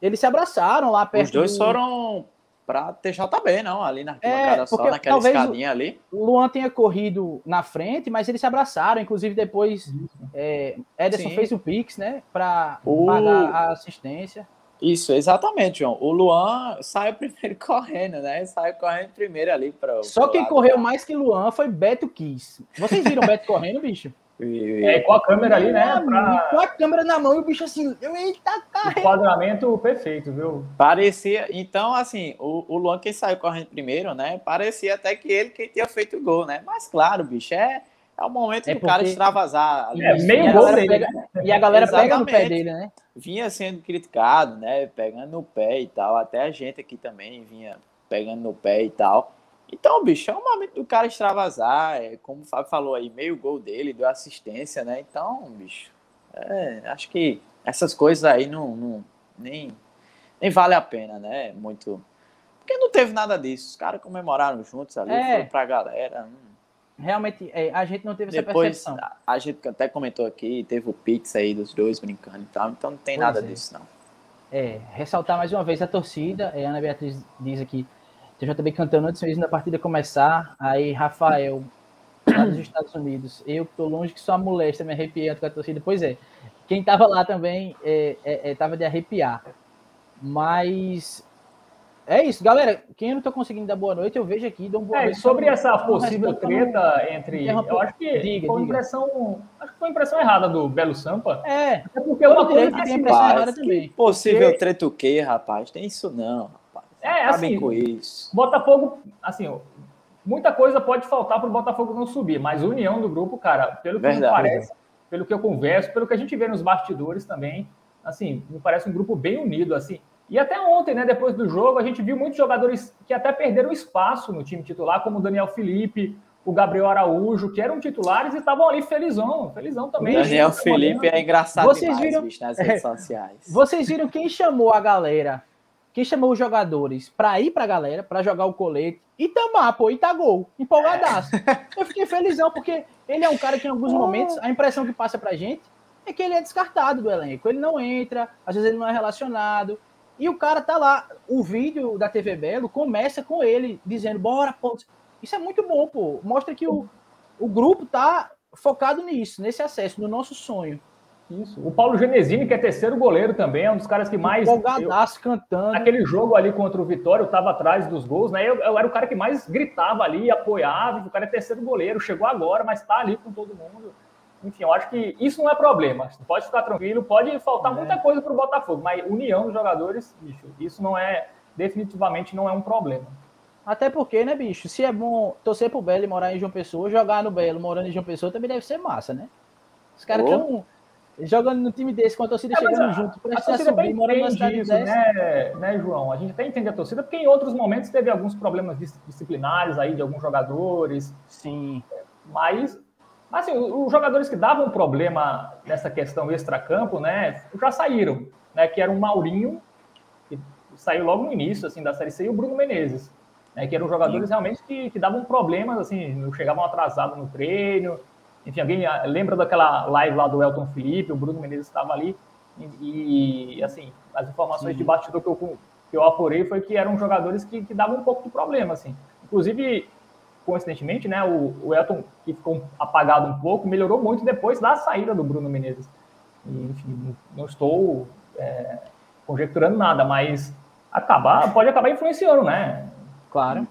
eles se abraçaram lá perto. Os dois do... foram para TJB, não, ali na é, só, naquela escadinha ali. Luan tenha corrido na frente, mas eles se abraçaram, inclusive depois é, Ederson Sim. fez o Pix, né, para o... pagar a assistência. Isso, exatamente, João. O Luan saiu primeiro correndo, né? Saiu correndo primeiro ali para. Só quem correu mais que Luan foi Beto Kiss. Vocês viram Beto correndo, bicho? É, com a câmera ali, né? Pra... Com a câmera na mão e o bicho assim, eita, cara. Enquadramento perfeito, viu? Parecia, então, assim, o, o Luan que saiu correndo primeiro, né? Parecia até que ele que tinha feito o gol, né? Mas claro, bicho, é, é o momento é do cara extravasar. Ali, é meio gol dele. Pega, né? E a galera Exatamente. pega no pé dele, né? Vinha sendo criticado, né? Pegando no pé e tal. Até a gente aqui também vinha pegando no pé e tal. Então, bicho, é o momento do cara extravasar, é, como o Fábio falou aí, meio gol dele, deu assistência, né? Então, bicho, é, acho que essas coisas aí não, não, nem, nem vale a pena, né? Muito. Porque não teve nada disso. Os caras comemoraram juntos ali, é. foi pra galera. Hum. Realmente, é, a gente não teve Depois, essa percepção. A, a, gente até comentou aqui, teve o Pix aí dos dois brincando e tal, então não tem pois nada é. disso, não. É, ressaltar mais uma vez a torcida, é, a Ana Beatriz diz aqui, TJB cantando antes mesmo da partida começar. Aí, Rafael, lá dos Estados Unidos. Eu que tô longe que só molesta, me arrepiando com a torcida. Pois é, quem tava lá também é, é, é, tava de arrepiar. Mas é isso, galera. Quem eu não tô conseguindo dar boa noite, eu vejo aqui, dou um boa é, noite. Sobre essa possível treta entre. Eu acho que diga, foi diga. impressão. Acho que foi impressão errada do Belo Sampa. É. É porque uma coisa que tem impressão errada também. Possível porque... treta o quê, rapaz? Tem isso não. É, assim, com isso. Botafogo, assim, muita coisa pode faltar para o Botafogo não subir, mas a união do grupo, cara, pelo que Verdade. me parece, pelo que eu converso, pelo que a gente vê nos bastidores também, assim, me parece um grupo bem unido, assim. E até ontem, né, depois do jogo, a gente viu muitos jogadores que até perderam espaço no time titular, como o Daniel Felipe, o Gabriel Araújo, que eram titulares e estavam ali felizão, felizão também. O Daniel Felipe é engraçado Vocês demais, viram... bicho, nas redes sociais. Vocês viram quem chamou a galera que chamou os jogadores para ir para a galera, para jogar o colete, e tamar, pô, e tá gol, empolgadaço. Eu fiquei felizão, porque ele é um cara que em alguns momentos, a impressão que passa pra gente é que ele é descartado do elenco. Ele não entra, às vezes ele não é relacionado. E o cara tá lá. O vídeo da TV Belo começa com ele dizendo: bora, pô. Isso é muito bom, pô. Mostra que o, o grupo tá focado nisso, nesse acesso, no nosso sonho. Isso. O Paulo Genesini, que é terceiro goleiro também, é um dos caras que mais. Empolgadaço cantando. Naquele jogo ali contra o Vitória, eu estava atrás dos gols, né? Eu, eu, era o cara que mais gritava ali, apoiava. O cara é terceiro goleiro, chegou agora, mas está ali com todo mundo. Enfim, eu acho que isso não é problema. Pode ficar tranquilo, pode faltar é. muita coisa para o Botafogo, mas união dos jogadores, bicho, isso não é. Definitivamente não é um problema. Até porque, né, bicho? Se é bom torcer pro Belo e morar em João Pessoa, jogar no Belo morando em João Pessoa também deve ser massa, né? Os caras oh jogando no time desse, com a torcida é, chegando a, junto, para a subir, morando na cidade isso, né, né, João? A gente até entende a torcida, porque em outros momentos teve alguns problemas disciplinares aí de alguns jogadores. Sim. Mas, assim, os jogadores que davam problema nessa questão extra-campo, né, já saíram, né, que era o Maurinho, que saiu logo no início, assim, da Série C, e o Bruno Menezes, né, que eram jogadores Sim. realmente que, que davam problemas, assim, chegavam atrasados no treino, enfim, alguém ah, lembra daquela live lá do Elton Felipe, o Bruno Menezes estava ali, e, e, assim, as informações Sim. de bastidor que eu, que eu apurei foi que eram jogadores que, que davam um pouco de problema, assim. Inclusive, coincidentemente, né, o, o Elton, que ficou apagado um pouco, melhorou muito depois da saída do Bruno Menezes. E, enfim, não estou é, conjecturando nada, mas acabar, pode acabar influenciando, né? Claro.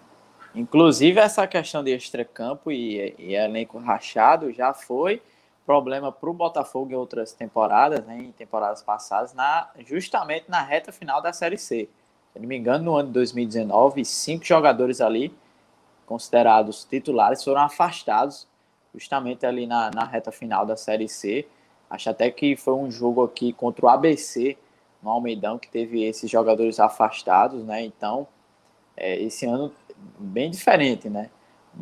Inclusive, essa questão de extracampo e, e elenco rachado já foi problema para o Botafogo em outras temporadas, né, em temporadas passadas, na, justamente na reta final da Série C. Se não me engano, no ano de 2019, cinco jogadores ali, considerados titulares, foram afastados justamente ali na, na reta final da Série C. Acho até que foi um jogo aqui contra o ABC, no Almeidão, que teve esses jogadores afastados, né? Então, é, esse ano bem diferente, né?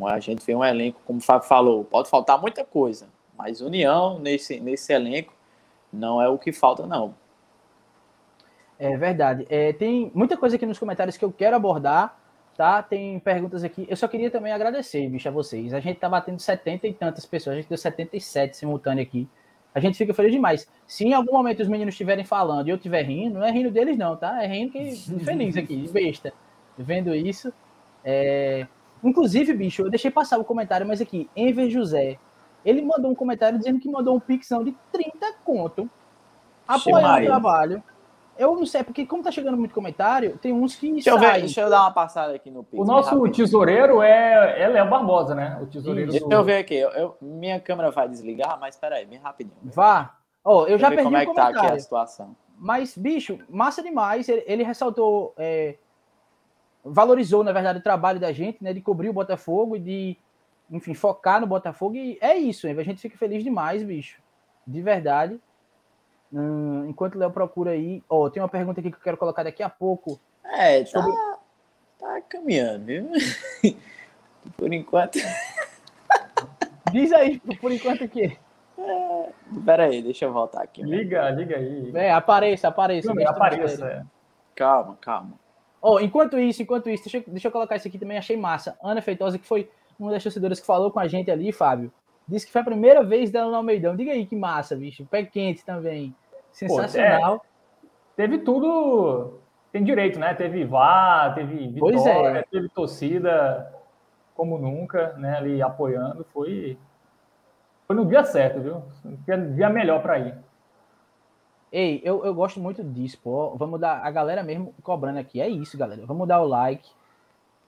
A gente vê um elenco, como o Fábio falou, pode faltar muita coisa, mas união nesse, nesse elenco não é o que falta, não. É verdade. É, tem muita coisa aqui nos comentários que eu quero abordar, tá? Tem perguntas aqui. Eu só queria também agradecer, bicho, a vocês. A gente tá batendo 70 e tantas pessoas, a gente deu 77 simultâneo aqui. A gente fica feliz demais. Se em algum momento os meninos estiverem falando e eu estiver rindo, não é rindo deles, não, tá? É rindo que feliz aqui, besta. Vendo isso. É... Inclusive, bicho, eu deixei passar o comentário, mas aqui, Enver José, ele mandou um comentário dizendo que mandou um pixão de 30 conto apoiando o trabalho. Eu não sei, porque como tá chegando muito comentário, tem uns que deixa saem. Eu ver, deixa eu dar uma passada aqui no Pix. O nosso rápido. tesoureiro é, é Léo Barbosa, né? O tesoureiro Deixa do... eu ver aqui. Eu, eu, minha câmera vai desligar, mas peraí, bem rapidinho. Vá. Oh, eu já perdi como é que tá aqui a situação. Mas, bicho, massa demais. Ele, ele ressaltou, é, valorizou, na verdade, o trabalho da gente, né? De cobrir o Botafogo e de, enfim, focar no Botafogo. E é isso, a gente fica feliz demais, bicho. De verdade. Hum, enquanto o Léo procura aí, ó, oh, tem uma pergunta aqui que eu quero colocar daqui a pouco. É, tá, sobre... tá caminhando, viu? por enquanto. Diz aí, por enquanto o quê? É, pera aí, deixa eu voltar aqui. Né? Liga, liga aí. É, apareça, apareça. Não, apareça. É. Calma, calma. Oh, enquanto isso, enquanto isso, deixa, deixa eu colocar isso aqui também, achei massa. Ana Feitosa, que foi uma das torcedoras que falou com a gente ali, Fábio, disse que foi a primeira vez dela no Almeidão. Diga aí que massa, bicho. Pé quente também. Sensacional. Pô, é, teve tudo. Tem direito, né? Teve vá, teve vitória, é. teve torcida como nunca, né? Ali apoiando. Foi, foi no dia certo, viu? Dia melhor para ir. Ei, eu, eu gosto muito disso, pô. Vamos dar a galera mesmo cobrando aqui. É isso, galera. Vamos dar o like.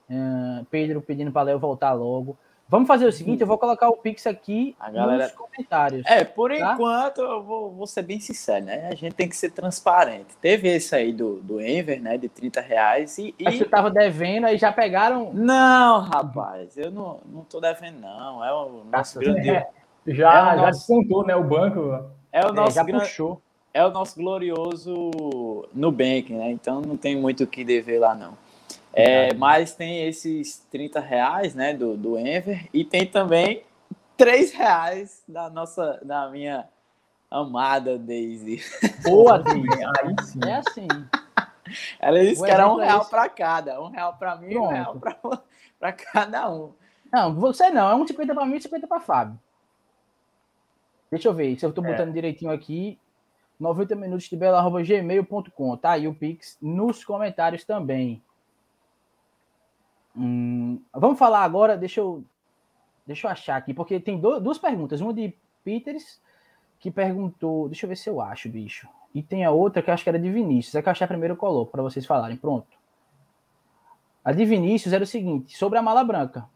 Uh, Pedro pedindo para Léo voltar logo. Vamos fazer o seguinte, eu vou colocar o Pix aqui a galera... nos comentários. É, por tá? enquanto, eu vou, vou, ser bem sincero, né? A gente tem que ser transparente. Teve esse aí do, do Enver, né? De 30 reais e... e... você tava devendo, aí já pegaram... Não, rapaz, eu não, não tô devendo, não. É o nosso grande... É, já, é o nosso... já descontou, né? O banco... É o é, nosso é, já grande... puxou. É o nosso glorioso Nubank, né? Então não tem muito o que dever lá, não. É, mas tem esses 30 reais, né, do, do Enver, e tem também 3 reais da nossa, da minha amada Daisy. Boa, Daisy. Aí sim. É assim. Ela disse que era um real para cada. Um real para mim e um real para cada um. Não, você não. É um 50 para mim e 50 para Fábio. Deixa eu ver se eu estou é. botando é. direitinho aqui. 90 minutos de bela.gmail.com. Tá aí o Pix nos comentários também. Hum, vamos falar agora, deixa eu, deixa eu achar aqui, porque tem do, duas perguntas. Uma de Peters, que perguntou. Deixa eu ver se eu acho, bicho. E tem a outra que eu acho que era de Vinícius. É que eu achar primeiro eu coloco para vocês falarem. Pronto. A de Vinícius era o seguinte: sobre a mala branca.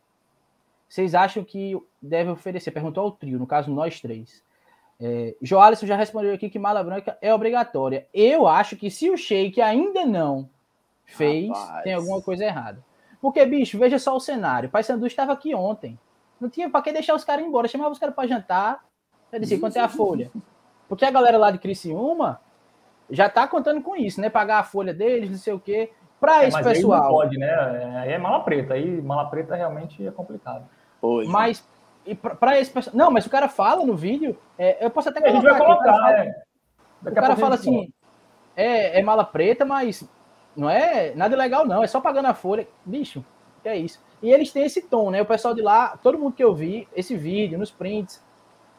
Vocês acham que deve oferecer? Perguntou ao trio, no caso, nós três. É, Joalisson já respondeu aqui que mala branca é obrigatória. Eu acho que se o Sheik ainda não fez, Rapaz. tem alguma coisa errada. Porque, bicho, veja só o cenário. O Pai Sandu estava aqui ontem. Não tinha para que deixar os caras embora. Chamava os caras para jantar. Eu disse, quanto é a folha? Porque a galera lá de Criciúma já tá contando com isso, né? Pagar a folha deles, não sei o quê. Para é, esse pessoal. Aí não pode, né? Aí é mala preta. Aí mala preta realmente é complicado. Pois. Mas e para esse pessoal. Não, mas o cara fala no vídeo. É, eu posso até colocar. A gente vai colocar, o cara fala, é. o cara fala assim: é, é mala preta, mas não é nada legal, não. É só pagando a folha. Bicho, que é isso. E eles têm esse tom, né? O pessoal de lá, todo mundo que eu vi, esse vídeo, nos prints,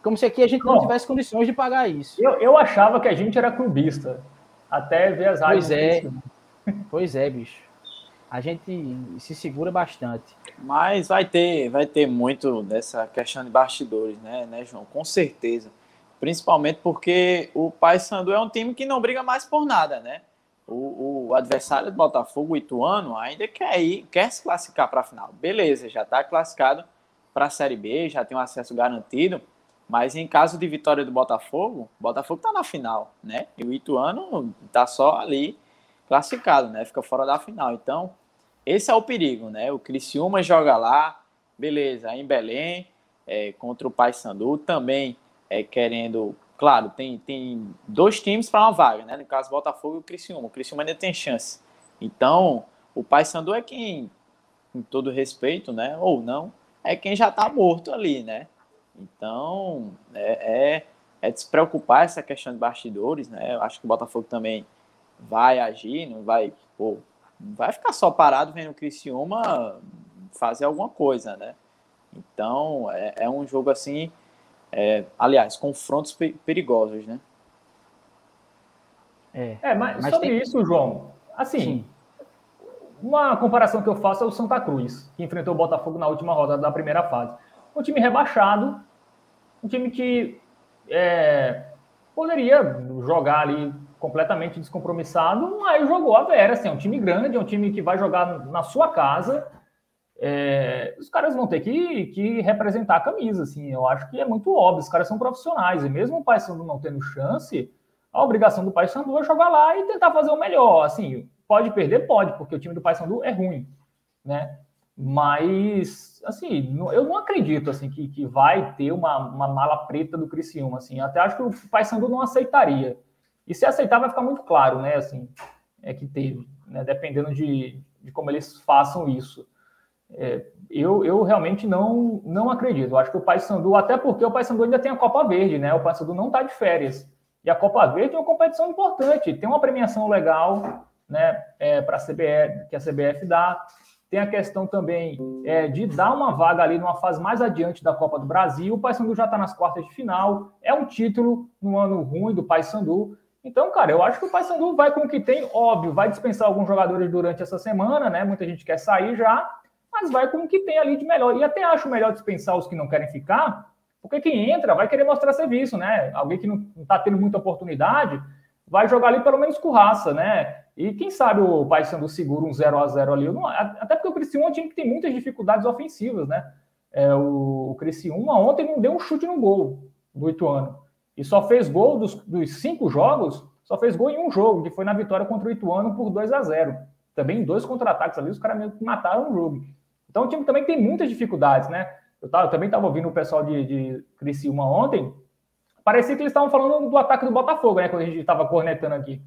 como se aqui a gente não, não tivesse condições de pagar isso. Eu, eu achava que a gente era clubista. Até ver as Pois é. Pois é, bicho. A gente se segura bastante. Mas vai ter, vai ter muito dessa questão de bastidores, né, né, João? Com certeza. Principalmente porque o Paysandu é um time que não briga mais por nada, né? o, o adversário do Botafogo, o Ituano, ainda quer ir, quer se classificar para a final. Beleza, já está classificado para a Série B, já tem um acesso garantido, mas em caso de vitória do Botafogo, o Botafogo está na final, né? E o Ituano está só ali classificado, né? Fica fora da final. Então, esse é o perigo, né? O Criciúma joga lá, beleza, em Belém, é, contra o Paysandu, também é, querendo Claro, tem, tem dois times para uma vaga, né? No caso, Botafogo e o Criciúma. O Criciúma ainda tem chance. Então, o Paysandu é quem, com todo respeito, né? Ou não, é quem já está morto ali, né? Então, é, é, é de se preocupar essa questão de bastidores, né? Eu acho que o Botafogo também vai agir, não vai, pô, não vai ficar só parado vendo o Criciúma fazer alguma coisa, né? Então, é, é um jogo assim é, aliás, confrontos perigosos, né? É, é mas, mas, sobre tem... isso, João, assim, Sim. uma comparação que eu faço é o Santa Cruz, que enfrentou o Botafogo na última rodada da primeira fase. Um time rebaixado, um time que é, poderia jogar ali completamente descompromissado, mas jogou a Vera, assim, é um time grande, é um time que vai jogar na sua casa, é, os caras vão ter que, que, representar a camisa, assim, eu acho que é muito óbvio, os caras são profissionais, e mesmo o Paysandu não tendo chance, a obrigação do Paysandu é jogar lá e tentar fazer o melhor, assim, pode perder? Pode, porque o time do Paysandu é ruim, né, mas, assim, eu não acredito, assim, que, que vai ter uma, uma mala preta do Criciúma, assim, até acho que o Paysandu não aceitaria, e se aceitar vai ficar muito claro, né, assim, é que teve, né, dependendo de, de como eles façam isso. É, eu, eu realmente não, não acredito. Eu acho que o Paysandu, até porque o Paysandu ainda tem a Copa Verde, né? O Paysandu não está de férias. E a Copa Verde é uma competição importante, tem uma premiação legal, né? É, para a CBF, que a CBF dá. Tem a questão também é, de dar uma vaga ali numa fase mais adiante da Copa do Brasil. O Paysandu já está nas quartas de final. É um título no ano ruim do Paysandu. Então, cara, eu acho que o Paysandu vai com o que tem, óbvio, vai dispensar alguns jogadores durante essa semana, né? Muita gente quer sair já mas vai com o que tem ali de melhor. E até acho melhor dispensar os que não querem ficar, porque quem entra vai querer mostrar serviço, né? Alguém que não está tendo muita oportunidade vai jogar ali pelo menos com raça, né? E quem sabe o Paysandu segura um 0 a 0 ali. Não, até porque o Criciúma é um time que tem muitas dificuldades ofensivas, né? É, o, o Criciúma ontem não deu um chute no gol do Ituano. E só fez gol dos, dos cinco jogos, só fez gol em um jogo, que foi na vitória contra o Ituano por 2 a 0 Também dois contra-ataques ali, os caras meio que mataram o jogo. Então o time também tem muitas dificuldades, né? Eu, tava, eu também estava ouvindo o pessoal de, de Criciúma ontem. Parecia que eles estavam falando do ataque do Botafogo, né? Quando a gente estava cornetando aqui.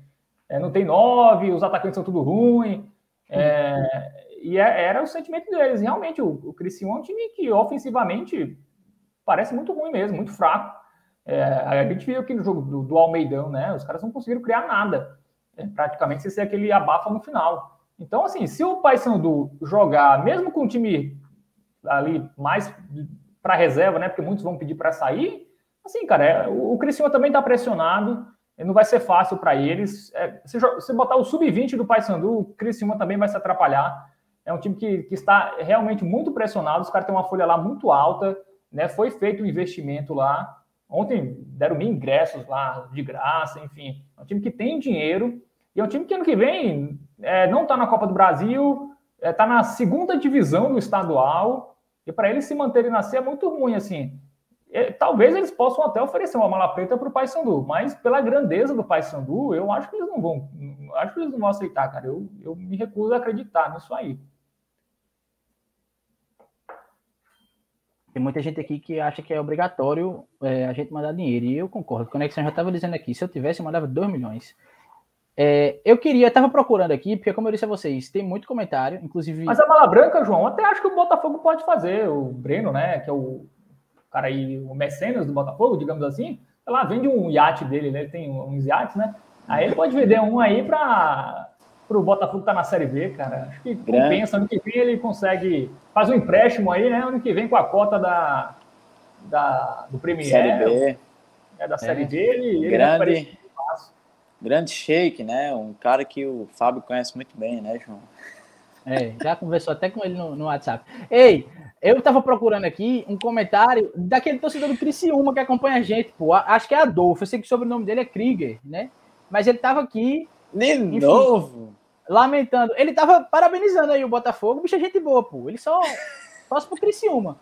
É, não tem nove, os atacantes são tudo ruim. É, e é, era o sentimento deles. Realmente, o, o Criciúma é um time que ofensivamente parece muito ruim mesmo, muito fraco. É, a gente viu aqui no jogo do, do Almeidão, né? Os caras não conseguiram criar nada. É, praticamente, se ser aquele abafa no final. Então, assim, se o Paysandu jogar, mesmo com o time ali mais para reserva, né? Porque muitos vão pedir para sair, assim, cara, é, o, Criciúma também está pressionado, não vai ser fácil para eles. É, se, se, botar o sub-20 do Paysandu, o Criciúma também vai se atrapalhar. É um time que, que está realmente muito pressionado, os caras têm uma folha lá muito alta, né? Foi feito um investimento lá. Ontem deram mil ingressos lá de graça, enfim. É um time que tem dinheiro e é um time que ano que vem é, não está na Copa do Brasil, está é, tá na segunda divisão do estadual, e para eles se manterem na C é muito ruim, assim. É, talvez eles possam até oferecer uma mala preta para o Paysandu, mas pela grandeza do Paysandu, eu acho que eles não vão, acho que eles não vão aceitar, cara. Eu, eu me recuso a acreditar nisso aí. Tem muita gente aqui que acha que é obrigatório é, a gente mandar dinheiro. E eu concordo. Conexão já estava dizendo aqui: se eu tivesse, eu mandava 2 milhões. É, eu queria, estava procurando aqui, porque como eu disse a vocês, tem muito comentário, inclusive. Mas a mala branca, João, até acho que o Botafogo pode fazer. O Breno, né, que é o cara aí, o mecenas do Botafogo, digamos assim, lá vende um iate dele, né? Ele tem uns iates, né? Aí ele pode vender um aí para o Botafogo estar tá na Série B, cara. Acho que compensa. Ano que vem ele consegue. Faz um empréstimo aí, né? Ano que vem com a cota da, da do Premier. Série B. É, da Série é. B. Ele, Grande. Grande shake, né? Um cara que o Fábio conhece muito bem, né, João? É, já conversou até com ele no, no WhatsApp. Ei, eu tava procurando aqui um comentário daquele torcedor do Criciúma que acompanha a gente, pô. Acho que é Adolfo, eu sei que o sobrenome dele é Krieger, né? Mas ele tava aqui De Enfim, novo? Lamentando. Ele tava parabenizando aí o Botafogo. Bicho é gente boa, pô. Ele só torce pro Criciúma.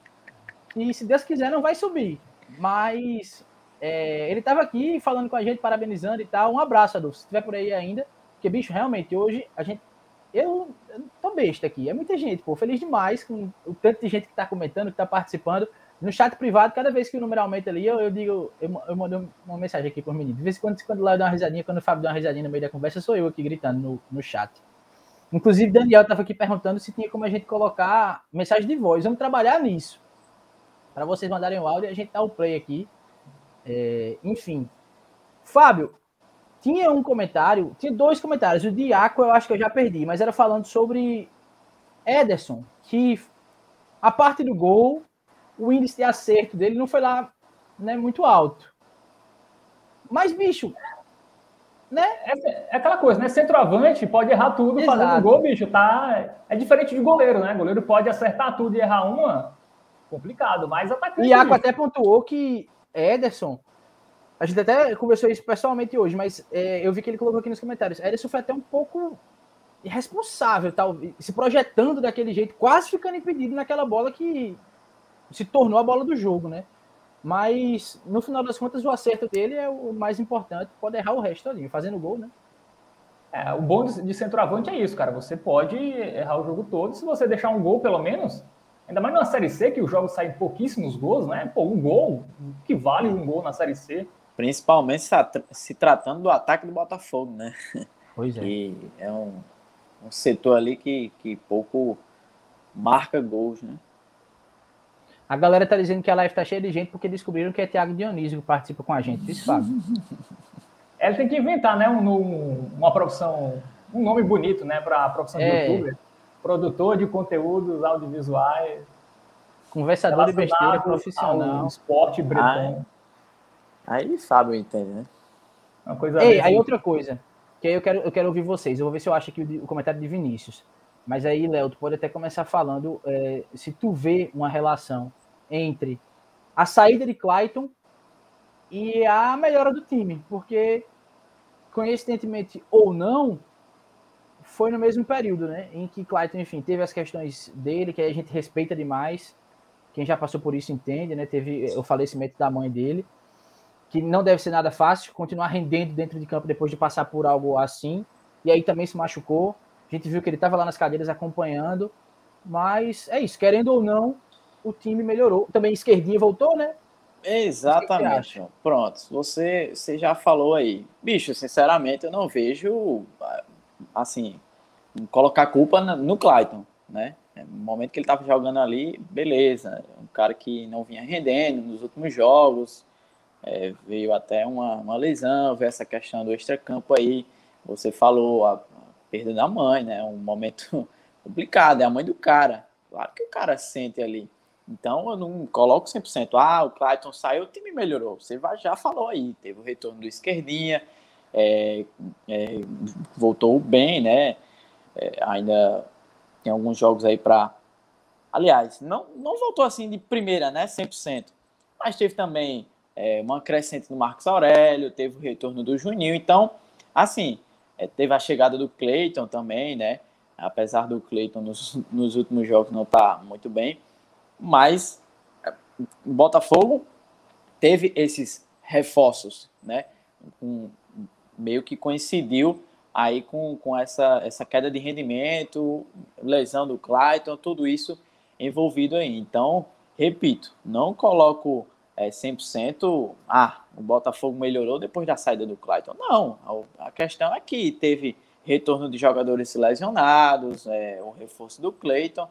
E se Deus quiser, não vai subir. Mas é, ele tava aqui falando com a gente, parabenizando e tal. Um abraço, Adolfo. Se estiver por aí ainda. Porque, bicho, realmente, hoje a gente. Eu, eu tô besta aqui. É muita gente, pô. Feliz demais com o tanto de gente que tá comentando, que tá participando. No chat privado, cada vez que o número aumenta ali, eu, eu digo, eu, eu mando uma mensagem aqui por menino. De vez em quando, quando lá dá uma risadinha, quando o Fábio dá uma risadinha no meio da conversa, sou eu aqui gritando no, no chat. Inclusive, Daniel estava aqui perguntando se tinha como a gente colocar mensagem de voz. Vamos trabalhar nisso. Para vocês mandarem o áudio e a gente dá o play aqui. É, enfim. Fábio, tinha um comentário, tinha dois comentários. O Aqua eu acho que eu já perdi, mas era falando sobre Ederson, que a parte do gol o índice de acerto dele não foi lá né, muito alto. Mas, bicho, né? É, é, aquela coisa, né? Centroavante pode errar tudo Exato. fazendo gol, bicho. Tá... É diferente de goleiro, né? Goleiro pode acertar tudo e errar uma. Complicado, mas atacante. E Iaco até pontuou que Ederson. A gente até conversou isso pessoalmente hoje, mas é, eu vi que ele colocou aqui nos comentários. Ederson foi até um pouco irresponsável, tal, se projetando daquele jeito, quase ficando impedido naquela bola que se tornou a bola do jogo, né? Mas no final das contas, o acerto dele é o mais importante, pode errar o resto ali, fazendo gol, né? É, o bom de centroavante é isso, cara. Você pode errar o jogo todo se você deixar um gol, pelo menos. Ainda mais na Série C, que os jogos saem pouquíssimos gols, né? Pô, um gol, que vale um gol na Série C. Principalmente se tratando do ataque do Botafogo, né? Pois é. Que é um, um setor ali que, que pouco marca gols, né? A galera tá dizendo que a live tá cheia de gente porque descobriram que é Thiago Dionísio que participa com a gente. Isso, Fábio. Ela tem que inventar, né? Um, uma profissão, um nome bonito, né? Para a profissão é. de youtuber. Produtor de conteúdos audiovisuais. Conversador de besteira profissional. Esporte bretão. Ah, aí Fábio entende, né? Uma coisa Ei, aí outra coisa. Que aí eu quero, eu quero ouvir vocês. Eu vou ver se eu acho aqui o, o comentário de Vinícius. Mas aí, Léo, tu pode até começar falando é, se tu vê uma relação entre a saída de Clayton e a melhora do time, porque coincidentemente ou não, foi no mesmo período, né, em que Clayton, enfim, teve as questões dele que a gente respeita demais. Quem já passou por isso entende, né? Teve o falecimento da mãe dele, que não deve ser nada fácil continuar rendendo dentro de campo depois de passar por algo assim. E aí também se machucou. A gente viu que ele estava lá nas cadeiras acompanhando, mas é isso, querendo ou não, o time melhorou. Também esquerdinha voltou, né? Exatamente. Pronto, você, você já falou aí. Bicho, sinceramente, eu não vejo, assim, colocar culpa no Clayton, né? No momento que ele estava jogando ali, beleza. Um cara que não vinha rendendo nos últimos jogos, é, veio até uma, uma lesão, veio essa questão do extracampo aí. Você falou a, a perda da mãe, né? Um momento complicado, é a mãe do cara. Claro que o cara sente ali. Então eu não coloco 100%. Ah, o Clayton saiu, o time melhorou. Você já falou aí, teve o retorno do esquerdinha, é, é, voltou bem, né? É, ainda tem alguns jogos aí para. Aliás, não, não voltou assim de primeira, né? 100%. Mas teve também é, uma crescente do Marcos Aurélio, teve o retorno do Juninho. Então, assim, é, teve a chegada do Cleiton também, né? Apesar do Cleiton nos, nos últimos jogos não estar tá muito bem mas o Botafogo teve esses reforços, né? Um, meio que coincidiu aí com, com essa, essa queda de rendimento, lesão do Clayton, tudo isso envolvido aí. Então, repito, não coloco é, 100%, ah, o Botafogo melhorou depois da saída do Clayton. Não, a, a questão é que teve retorno de jogadores lesionados, é, o reforço do Clayton,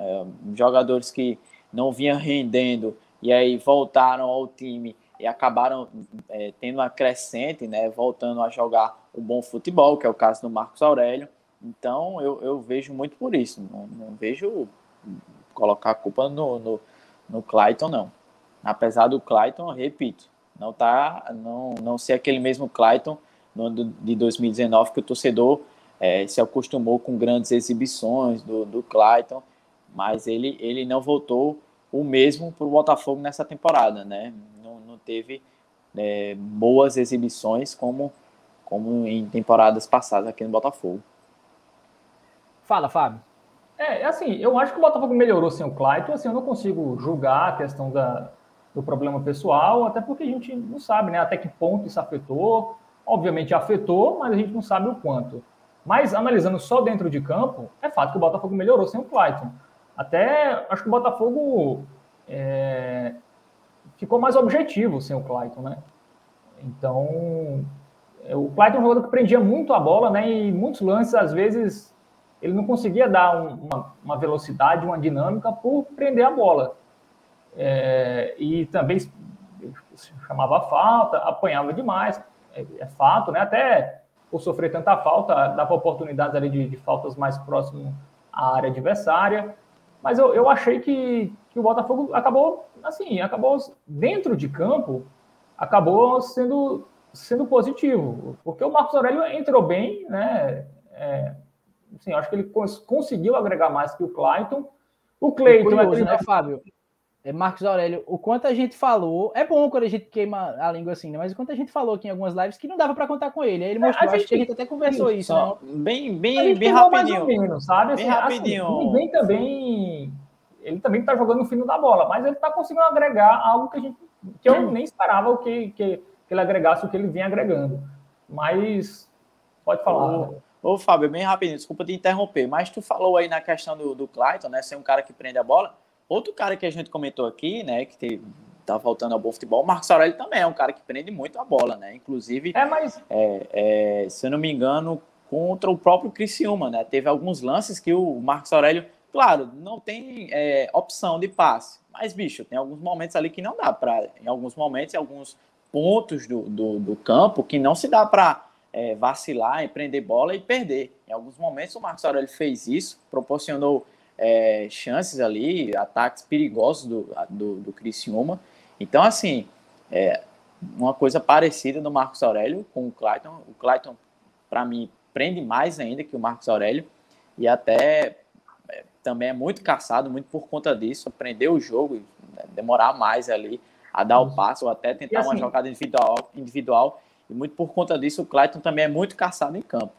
é, jogadores que não vinham rendendo e aí voltaram ao time e acabaram é, tendo uma crescente, né, voltando a jogar o bom futebol, que é o caso do Marcos Aurélio. Então eu, eu vejo muito por isso. Não, não vejo colocar a culpa no, no, no Clayton, não. Apesar do Clayton, repito, não tá, não, não ser aquele mesmo Clayton no, de 2019 que o torcedor é, se acostumou com grandes exibições do, do Clayton mas ele, ele não voltou o mesmo para o Botafogo nessa temporada, né? Não, não teve é, boas exibições como, como em temporadas passadas aqui no Botafogo. Fala, Fábio. É, assim, eu acho que o Botafogo melhorou sem o Clayton, assim, eu não consigo julgar a questão da, do problema pessoal, até porque a gente não sabe, né, até que ponto isso afetou. Obviamente afetou, mas a gente não sabe o quanto. Mas analisando só dentro de campo, é fato que o Botafogo melhorou sem o Clayton. Até acho que o Botafogo é, ficou mais objetivo sem o Clayton, né? Então, é, o Clayton é um jogador que prendia muito a bola, né? E muitos lances, às vezes, ele não conseguia dar uma, uma velocidade, uma dinâmica por prender a bola. É, e também chamava falta, apanhava demais, é, é, fato, né? Até por sofrer tanta falta, dava oportunidades ali de, de faltas mais próximas à área adversária. Mas eu, eu achei que, que o Botafogo acabou, assim, acabou dentro de campo, acabou sendo, sendo positivo, porque o Marcos Aurélio entrou bem, né? É, assim, acho que ele cons conseguiu agregar mais que o Clayton. O Cleiton, é curioso, né, Fábio? É Marcos Aurélio, o quanto a gente falou, é bom quando a gente queima a língua assim, né? Mas o quanto a gente falou aqui em algumas lives que não dava para contar com ele. Aí ele é, mostrou, a gente, acho que a gente até conversou isso, né? Bem, bem, bem rapidinho. Menos, sabe? Bem assim, rapidinho. Assim, ninguém também. Ele também tá jogando no fino da bola, mas ele tá conseguindo agregar algo que a gente. que eu nem esperava que, que, que ele agregasse o que ele vinha agregando. Mas pode falar. Ô, ô, Fábio, bem rapidinho, desculpa te interromper, mas tu falou aí na questão do, do Clayton, né? Ser um cara que prende a bola. Outro cara que a gente comentou aqui, né, que te, tá faltando ao bom futebol, o Marcos Aurélio também é um cara que prende muito a bola, né? Inclusive, é, mas... é, é, se eu não me engano, contra o próprio Criciúma, né? Teve alguns lances que o Marcos Aurélio, claro, não tem é, opção de passe, mas, bicho, tem alguns momentos ali que não dá para, em alguns momentos, em alguns pontos do, do, do campo, que não se dá para é, vacilar, empreender bola e perder. Em alguns momentos o Marcos Aurélio fez isso, proporcionou é, chances ali, ataques perigosos do, do, do Criciúma. Então, assim, é uma coisa parecida do Marcos Aurélio com o Clayton. O Clayton, para mim, prende mais ainda que o Marcos Aurélio e até é, também é muito caçado, muito por conta disso, aprender o jogo, né, demorar mais ali a dar o uhum. passo ou até tentar assim, uma jogada individual, individual. E muito por conta disso, o Clayton também é muito caçado em campo.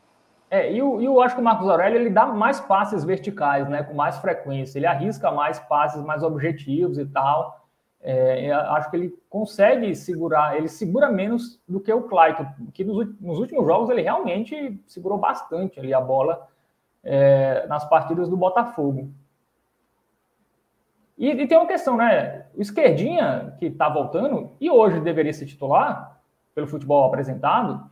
É, e eu, eu acho que o Marcos Aurélio ele dá mais passes verticais, né, com mais frequência. Ele arrisca mais passes mais objetivos e tal. É, acho que ele consegue segurar, ele segura menos do que o Clayton, que nos, nos últimos jogos ele realmente segurou bastante ali a bola é, nas partidas do Botafogo. E, e, tem uma questão, né? O Esquerdinha, que está voltando, e hoje deveria ser titular, pelo futebol apresentado,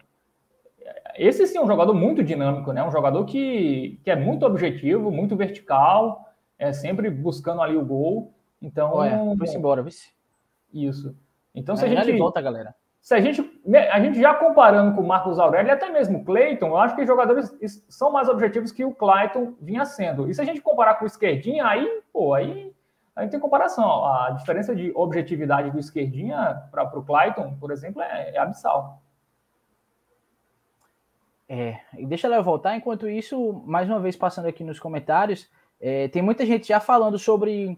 esse sim é um jogador muito dinâmico, né? Um jogador que, que é muito objetivo, muito vertical, é sempre buscando ali o gol. Então, Olha, foi embora, vice. Isso. Então, se a gente volta, galera. Se a gente, né, a gente já comparando com o Marcos Aurélio e até mesmo o Cleiton, eu acho que os jogadores são mais objetivos que o Clayton vinha sendo. E se a gente comparar com o Esquerdinha, aí, pô, aí, aí tem comparação. A diferença de objetividade do Esquerdinha para o Clayton, por exemplo, é, é abissal. É, e deixa ela voltar. Enquanto isso, mais uma vez passando aqui nos comentários, é, tem muita gente já falando sobre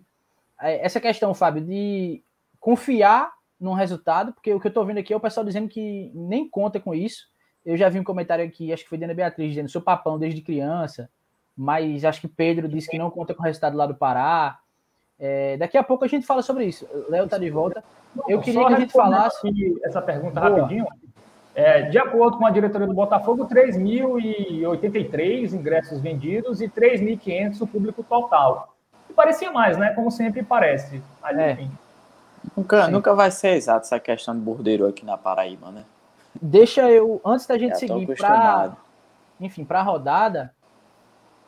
é, essa questão, Fábio, de confiar num resultado, porque o que eu estou vendo aqui é o pessoal dizendo que nem conta com isso. Eu já vi um comentário aqui, acho que foi da Ana Beatriz, dizendo sou papão desde criança, mas acho que Pedro disse que não conta com o resultado lá do Pará. É, daqui a pouco a gente fala sobre isso. Léo está de volta. Eu queria que a gente falasse. Essa pergunta Boa. rapidinho. É, de acordo com a diretoria do Botafogo, 3.083 ingressos vendidos e 3.500 o público total. E parecia mais, né? Como sempre parece. Mas, é. enfim. Nunca, nunca vai ser exato essa questão de bordeiro aqui na Paraíba, né? Deixa eu, antes da gente seguir para, enfim, para a rodada,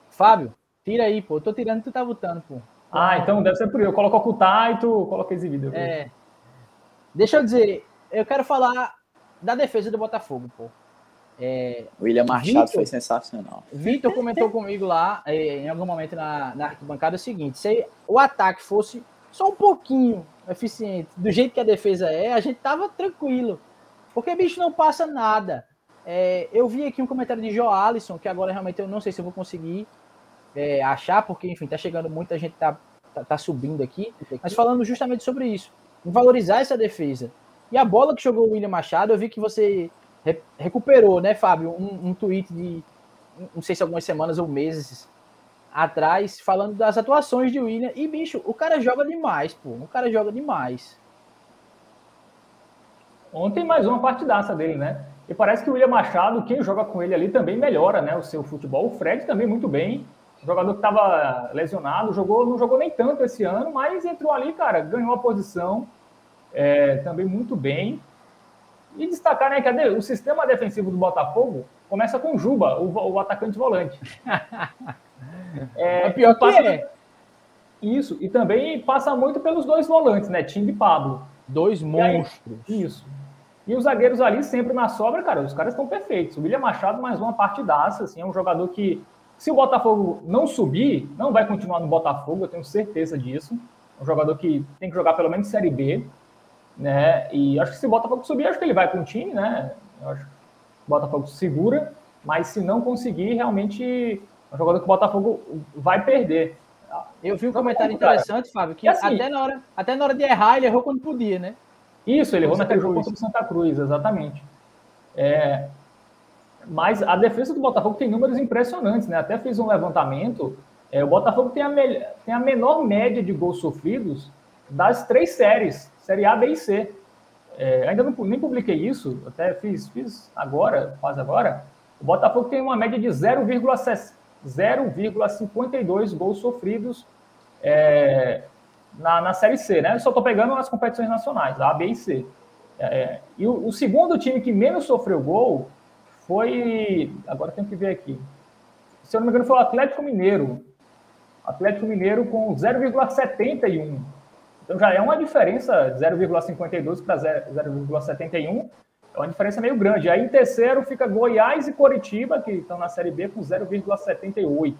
Fábio, tira aí, pô. Eu tô tirando, tu tá votando, pô. Ah, então deve ser por eu. Coloca ocultar e tu coloca exibido. É. Deixa eu dizer, eu quero falar da defesa do Botafogo, pô. É, William Machado Victor, foi sensacional. Vitor comentou comigo lá, é, em algum momento na, na arquibancada, o seguinte: se o ataque fosse só um pouquinho eficiente, do jeito que a defesa é, a gente tava tranquilo. Porque, bicho, não passa nada. É, eu vi aqui um comentário de Joe Alisson, que agora realmente eu não sei se eu vou conseguir é, achar, porque, enfim, tá chegando muita gente, tá, tá, tá subindo aqui, mas falando justamente sobre isso. Valorizar essa defesa. E a bola que jogou o William Machado, eu vi que você re, recuperou, né, Fábio, um, um tweet de, não sei se algumas semanas ou meses atrás, falando das atuações de William. E, bicho, o cara joga demais, pô. O cara joga demais. Ontem mais uma partidaça dele, né? E parece que o William Machado, quem joga com ele ali, também melhora, né? O seu futebol. O Fred também muito bem. O jogador que estava lesionado, jogou, não jogou nem tanto esse ano, mas entrou ali, cara, ganhou a posição é, também muito bem. E destacar, né, que o sistema defensivo do Botafogo começa com Juba, o, o atacante volante. É, é pior que é. Isso, e também passa muito pelos dois volantes, né? Tim e Pablo. Dois monstros. Aí, isso. E os zagueiros ali sempre na sobra, cara, os caras estão perfeitos. O William Machado, mais uma partidaça, assim, é um jogador que, se o Botafogo não subir, não vai continuar no Botafogo, eu tenho certeza disso. É um jogador que tem que jogar pelo menos Série B, né? E acho que se o Botafogo subir, acho que ele vai com o time, né? Eu acho que o Botafogo segura, mas se não conseguir, realmente é um jogador que o Botafogo vai perder. Eu vi um comentário interessante, Fábio, que assim, até, na hora, até na hora de errar, ele errou quando podia, né? Isso, ele errou naquele jogo contra o Santa Cruz, exatamente. É, mas a defesa do Botafogo tem números impressionantes, né? Até fiz um levantamento. É, o Botafogo tem a, tem a menor média de gols sofridos das três séries, Série A, B e C. É, ainda não, nem publiquei isso, até fiz, fiz agora, quase agora. O Botafogo tem uma média de 0,52 gols sofridos é, na, na Série C, né? Eu só estou pegando as competições nacionais, A, B e C. É, e o, o, segundo time que menos sofreu gol foi. Agora tem que ver aqui. Se eu não me engano, foi o Atlético Mineiro. Atlético Mineiro com 0,71. Então já é uma diferença de 0,52 para 0,71. É uma diferença meio grande. Aí em terceiro fica Goiás e Coritiba, que estão na Série B com 0,78.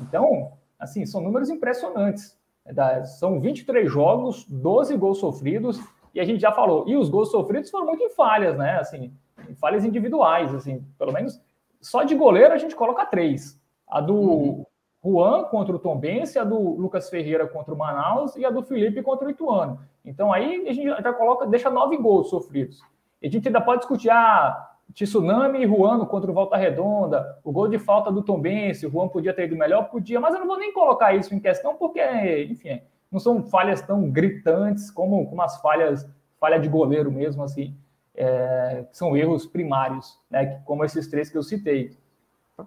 Então, assim, são números impressionantes. É são 23 jogos, 12 gols sofridos, e a gente já falou, e os gols sofridos foram muito em falhas, né? Assim, em falhas individuais, assim, pelo menos só de goleiro a gente coloca três. A do uhum. Juan contra o Tombense, a do Lucas Ferreira contra o Manaus e a do Felipe contra o Ituano. Então aí a gente já coloca, deixa nove gols sofridos. E a gente ainda pode discutir ah, Tsunami e Juan contra o Volta Redonda, o gol de falta do Tombense, o Juan podia ter ido melhor, podia, mas eu não vou nem colocar isso em questão, porque, enfim, não são falhas tão gritantes como, como as falhas, falha de goleiro mesmo, assim, é, são erros primários, né, como esses três que eu citei.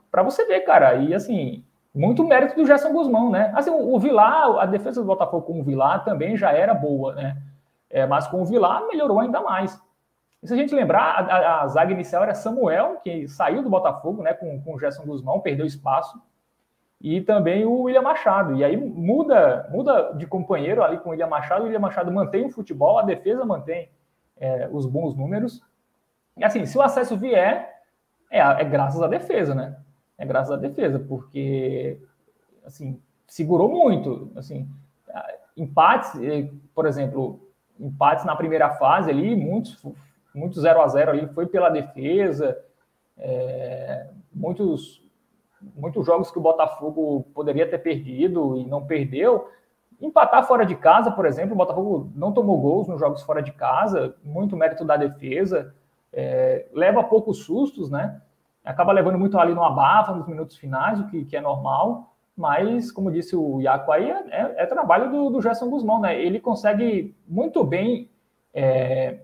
Para você ver, cara, e assim, muito mérito do Gerson Guzmão, né? Assim, o, Vilar, a defesa do Botafogo com o Vilar também já era boa, né? É, mas com o Vilar melhorou ainda mais. E se a gente lembrar, a, a, a, zaga inicial era Samuel, que saiu do Botafogo, né, com, com o Gerson Guzmão, perdeu espaço, e também o William Machado. E aí muda, muda de companheiro ali com o William Machado, o William Machado mantém o futebol, a defesa mantém é, os bons números. E assim, se o acesso vier, é, é graças à defesa, né? É graças à defesa, porque assim, segurou muito, assim, empates, eh, por exemplo, empates na primeira fase ali, muitos muito 0 a 0 ali foi pela defesa. É, muitos, muitos jogos que o Botafogo poderia ter perdido e não perdeu. Empatar fora de casa, por exemplo, o Botafogo não tomou gols nos jogos fora de casa, muito mérito da defesa, é, leva poucos sustos, né? Acaba levando muito ali no abafa nos minutos finais, o que, que é normal, mas, como disse o Iaco aí, é, é, é trabalho do, do Gerson Guzmão, né? Ele consegue muito bem é,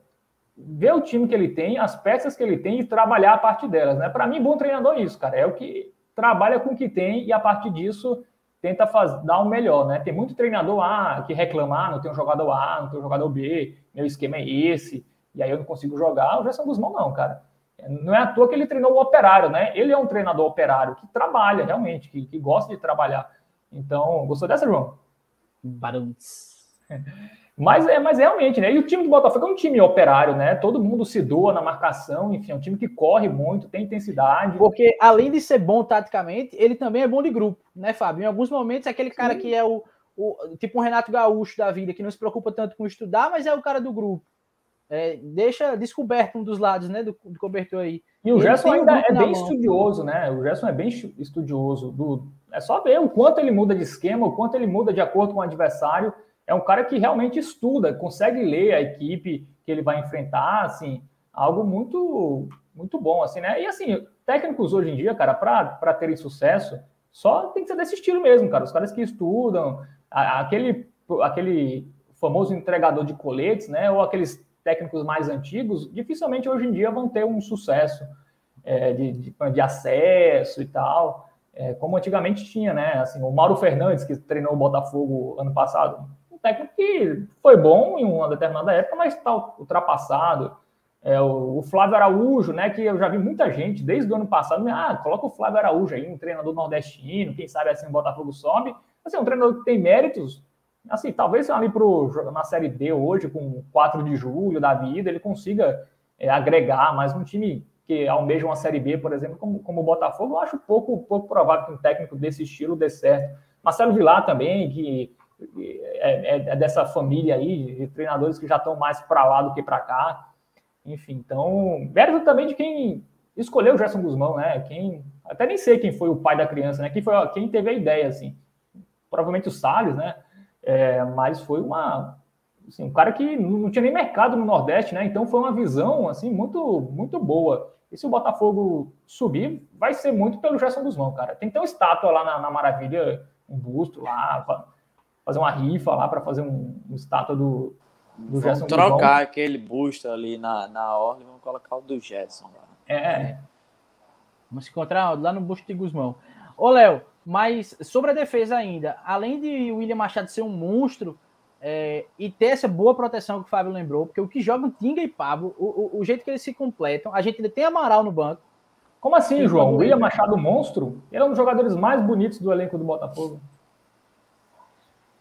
ver o time que ele tem, as peças que ele tem e trabalhar a partir delas, né? Para mim, bom treinador é isso, cara. É o que trabalha com o que tem e a partir disso tenta faz, dar o melhor, né? Tem muito treinador A que reclamar, ah, não tem um jogador A, não tem um jogador B, meu esquema é esse, e aí eu não consigo jogar. O Gerson Guzmão não, cara. Não é à toa que ele treinou o operário, né? Ele é um treinador operário que trabalha realmente, que, que gosta de trabalhar. Então, gostou dessa, João? Barulhos. Mas, é, mas realmente, né? E o time do Botafogo é um time operário, né? Todo mundo se doa na marcação, enfim, é um time que corre muito, tem intensidade. Porque além de ser bom taticamente, ele também é bom de grupo, né, Fábio? Em alguns momentos é aquele cara Sim. que é o, o, tipo um Renato Gaúcho da vida, que não se preocupa tanto com estudar, mas é o cara do grupo. É, deixa descoberto um dos lados, né, do, do cobertor aí. E o Gerson ainda é bem mão. estudioso, né? O Gerson é bem estudioso. Do, é só ver o quanto ele muda de esquema, o quanto ele muda de acordo com o adversário é um cara que realmente estuda, consegue ler a equipe que ele vai enfrentar, assim, algo muito muito bom, assim, né? E assim, técnicos hoje em dia, cara, para terem sucesso, só tem que ser desse estilo mesmo, cara. Os caras que estudam, aquele, aquele famoso entregador de coletes, né? Ou aqueles técnicos mais antigos, dificilmente hoje em dia vão ter um sucesso é, de, de, de, acesso e tal, é, como antigamente tinha, né? Assim, o Mauro Fernandes, que treinou o Botafogo ano passado, um técnico que foi bom em uma determinada época, mas está ultrapassado. É, o, o, Flávio Araújo, né? Que eu já vi muita gente desde o ano passado, ah, coloca o Flávio Araújo aí, um treinador nordestino, quem sabe assim o Botafogo sobe. Assim, um treinador que tem méritos, assim, talvez ali pro, na Série B hoje, com 4 de julho da vida, ele consiga é, agregar mais um time que almeja uma Série B, por exemplo, como, como o Botafogo, eu acho pouco, pouco provável que um técnico desse estilo dê certo. Marcelo Vilar também, que é, é, é dessa família aí, de treinadores que já estão mais para lá do que para cá. Enfim, então, mérito também de quem escolheu o Gerson Guzmão, né? Quem, até nem sei quem foi o pai da criança, né? Quem, foi, quem teve a ideia, assim. Provavelmente o Salles, né? É, mas foi uma, assim, um cara que não tinha nem mercado no Nordeste, né? Então foi uma visão assim muito muito boa. E se o Botafogo subir, vai ser muito pelo Gerson Guzmão, cara. Tem que ter uma estátua lá na, na Maravilha, um busto lá, fazer uma rifa lá para fazer um, uma estátua do, do Gerson trocar Guzmão. trocar aquele busto ali na, na ordem, vamos colocar o do Gerson lá. É. Vamos se encontrar lá no busto de Guzmão. Ô, Léo, mas sobre a defesa ainda, além de William Machado ser um monstro, é, e ter essa boa proteção que o Fábio lembrou, porque o que jogam Tinga e Pablo, o, o, o, jeito que eles se completam, a gente ainda tem Amaral no banco. Como assim, João? O William Machado monstro? Ele é um dos jogadores mais bonitos do elenco do Botafogo.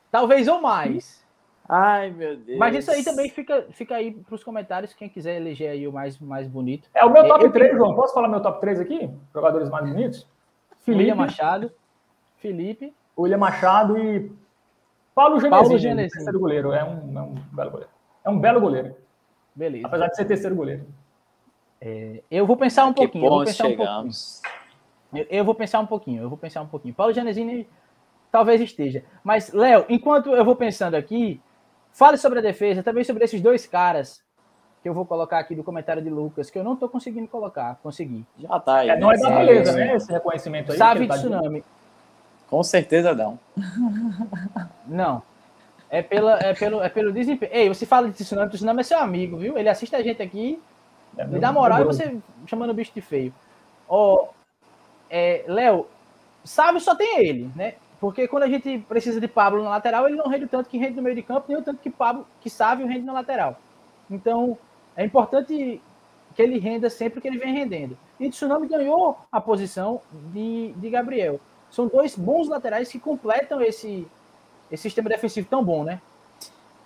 Talvez ou mais. Ai, meu Deus. Mas isso aí também fica, fica aí para os comentários, quem quiser eleger aí o mais, mais bonito. É o meu top é, 3, eu... João. Posso falar meu top 3 aqui? Jogadores mais bonitos? Felipe William Machado, Felipe. William Machado e Paulo Genesini, Paulo Genesini. terceiro goleiro. É um, é um belo goleiro. É um belo goleiro. Beleza. Apesar de ser terceiro goleiro. É, eu vou pensar um pouquinho. Eu vou pensar um pouquinho. Eu, eu, vou pensar um pouquinho. Eu vou pensar um pouquinho. Paulo Genesini talvez esteja. Mas, Léo, enquanto eu vou pensando aqui, fale sobre a defesa, também sobre esses dois caras que eu vou colocar aqui do comentário de Lucas, que eu não estou conseguindo colocar. Consegui. Já tá aí. É, não é da beleza, né? Esse reconhecimento aí. Sabe tá tsunami. Com certeza não. Não. É, pela, é, pelo, é pelo desempenho. Ei, você fala de tsunami, tsunami é seu amigo, viu? Ele assiste a gente aqui, é me dá moral e você chamando o bicho de feio. Ó, oh, é, Léo, Sávio só tem ele, né? Porque quando a gente precisa de Pablo na lateral, ele não rende tanto que rende no meio de campo, nem o tanto que Pablo, que Sávio rende na lateral. Então, é importante que ele renda sempre que ele vem rendendo. E Tsunami ganhou a posição de, de Gabriel. São dois bons laterais que completam esse, esse sistema defensivo tão bom, né?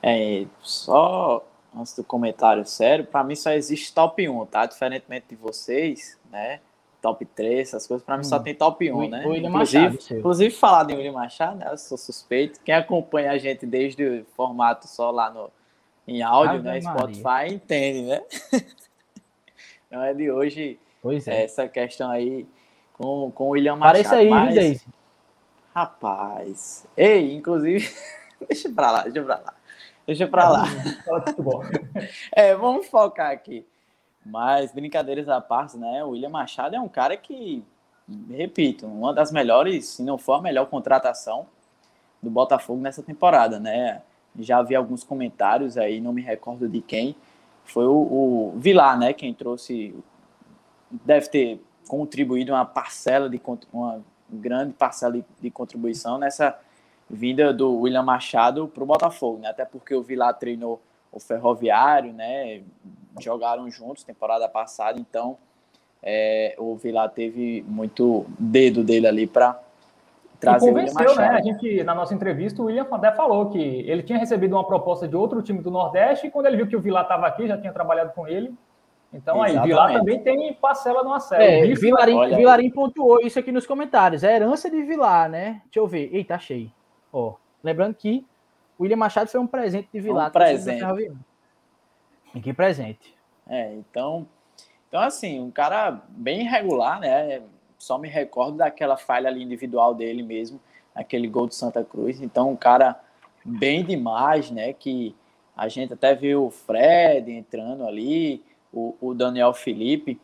É, só antes do comentário sério, para mim só existe top 1, tá? Diferentemente de vocês, né? Top 3, essas coisas, para mim hum. só tem top 1, o, né? O William inclusive, Machado, inclusive, falar de William Machado, né? Eu sou suspeito. Quem acompanha a gente desde o formato só lá no, em áudio, Ave né? Maria. Spotify, entende, né? Não é de hoje pois é. essa questão aí com, com o William Machado. Parece aí, mas... Rapaz. Ei, inclusive. deixa pra lá, deixa pra lá. Deixa pra lá. é, vamos focar aqui. Mas, brincadeiras à parte, né? O William Machado é um cara que, repito, uma das melhores, se não for a melhor contratação do Botafogo nessa temporada, né? Já vi alguns comentários aí, não me recordo de quem. Foi o, o Vilar, né? Quem trouxe. Deve ter contribuído uma parcela de uma grande parcela de, de contribuição nessa vinda do William Machado para o Botafogo, né? Até porque o Vilar treinou o Ferroviário, né? Jogaram juntos temporada passada, então é, o Vilar teve muito dedo dele ali para trazer e convenceu, né? A gente, na nossa entrevista, o William até falou que ele tinha recebido uma proposta de outro time do Nordeste e quando ele viu que o Vilar estava aqui, já tinha trabalhado com ele, então Exatamente. aí, Vilar também tem parcela no acesso. É, Vilarim, Vilarim pontuou isso aqui nos comentários. É herança de Vilar, né? Deixa eu ver. Eita, achei. Ó, lembrando que o William Machado foi um presente de Vilar. Um presente. E que presente. É, então, então assim, um cara bem irregular, né? Só me recordo daquela falha ali individual dele mesmo, aquele gol de Santa Cruz. Então, um cara bem demais, né? Que a gente até viu o Fred entrando ali, o, o Daniel Felipe.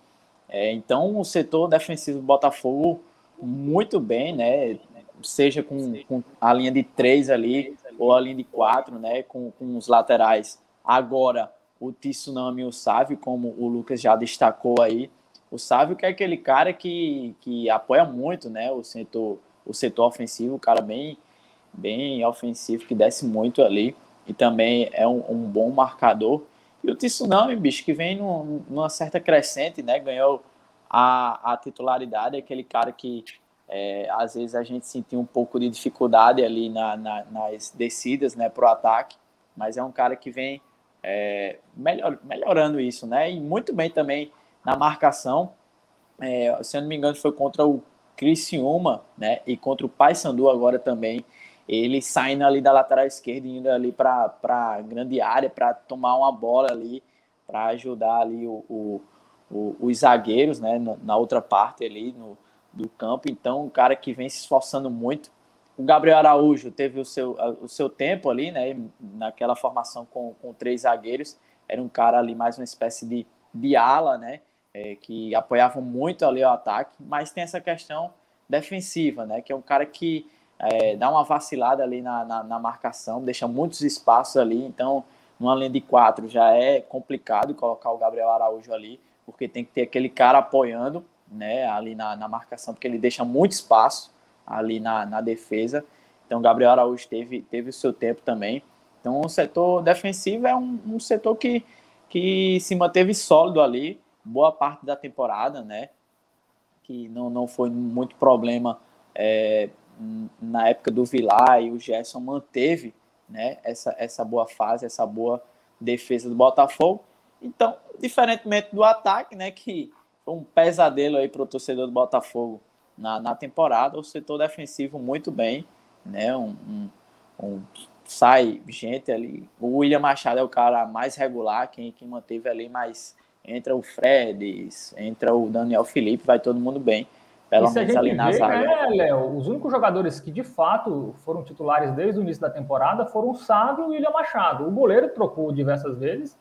É, então, o setor defensivo do Botafogo muito bem, né? Seja com, com a linha de três ali ou a linha de quatro, né? Com, com os laterais. Agora, o Tsunami e o Sávio, como o Lucas já destacou aí. O Sávio que é aquele cara que, que apoia muito, né? O setor, o setor ofensivo, o cara bem, bem ofensivo, que desce muito ali. E também é um, um bom marcador. E o Tsunami, bicho, que vem num, numa certa crescente, né? Ganhou a, a titularidade, aquele cara que é, às vezes a gente sentiu um pouco de dificuldade ali na, na, nas descidas, né, para o ataque, mas é um cara que vem é, melhor, melhorando isso, né? E muito bem também na marcação. É, se eu não me engano, foi contra o Criciúma, né? E contra o Paysandu agora também ele saindo ali da lateral esquerda, indo ali para a grande área para tomar uma bola ali, para ajudar ali o, o, o, os zagueiros, né, na outra parte ali no, do campo. Então, um cara que vem se esforçando muito. O Gabriel Araújo teve o seu, o seu tempo ali, né, naquela formação com, com três zagueiros. Era um cara ali mais uma espécie de, de ala, né, é, que apoiava muito ali o ataque, mas tem essa questão defensiva, né, que é um cara que é, dá uma vacilada ali na, na, na, marcação, deixa muitos espaços ali, então numa linha de quatro já é complicado colocar o Gabriel Araújo ali, porque tem que ter aquele cara apoiando né, ali na, na marcação, porque ele deixa muito espaço ali na, na defesa. Então, Gabriel Araújo teve, teve o seu tempo também. Então, o setor defensivo é um, um setor que, que se manteve sólido ali, boa parte da temporada, né? Que não, não foi muito problema é, na época do Vilar e o Gerson manteve né, essa, essa boa fase, essa boa defesa do Botafogo. Então, diferentemente do ataque, né, que foi um pesadelo aí para o torcedor do Botafogo na, na temporada, o setor defensivo muito bem, né, um, um, um, sai gente ali. O William Machado é o cara mais regular, quem, quem manteve ali, mas entra o Fred, entra o Daniel Felipe, vai todo mundo bem. Pelo menos ali na vê, zaga. Né, Léo, os únicos jogadores que de fato foram titulares desde o início da temporada foram o Sávio e o William Machado. O goleiro trocou diversas vezes.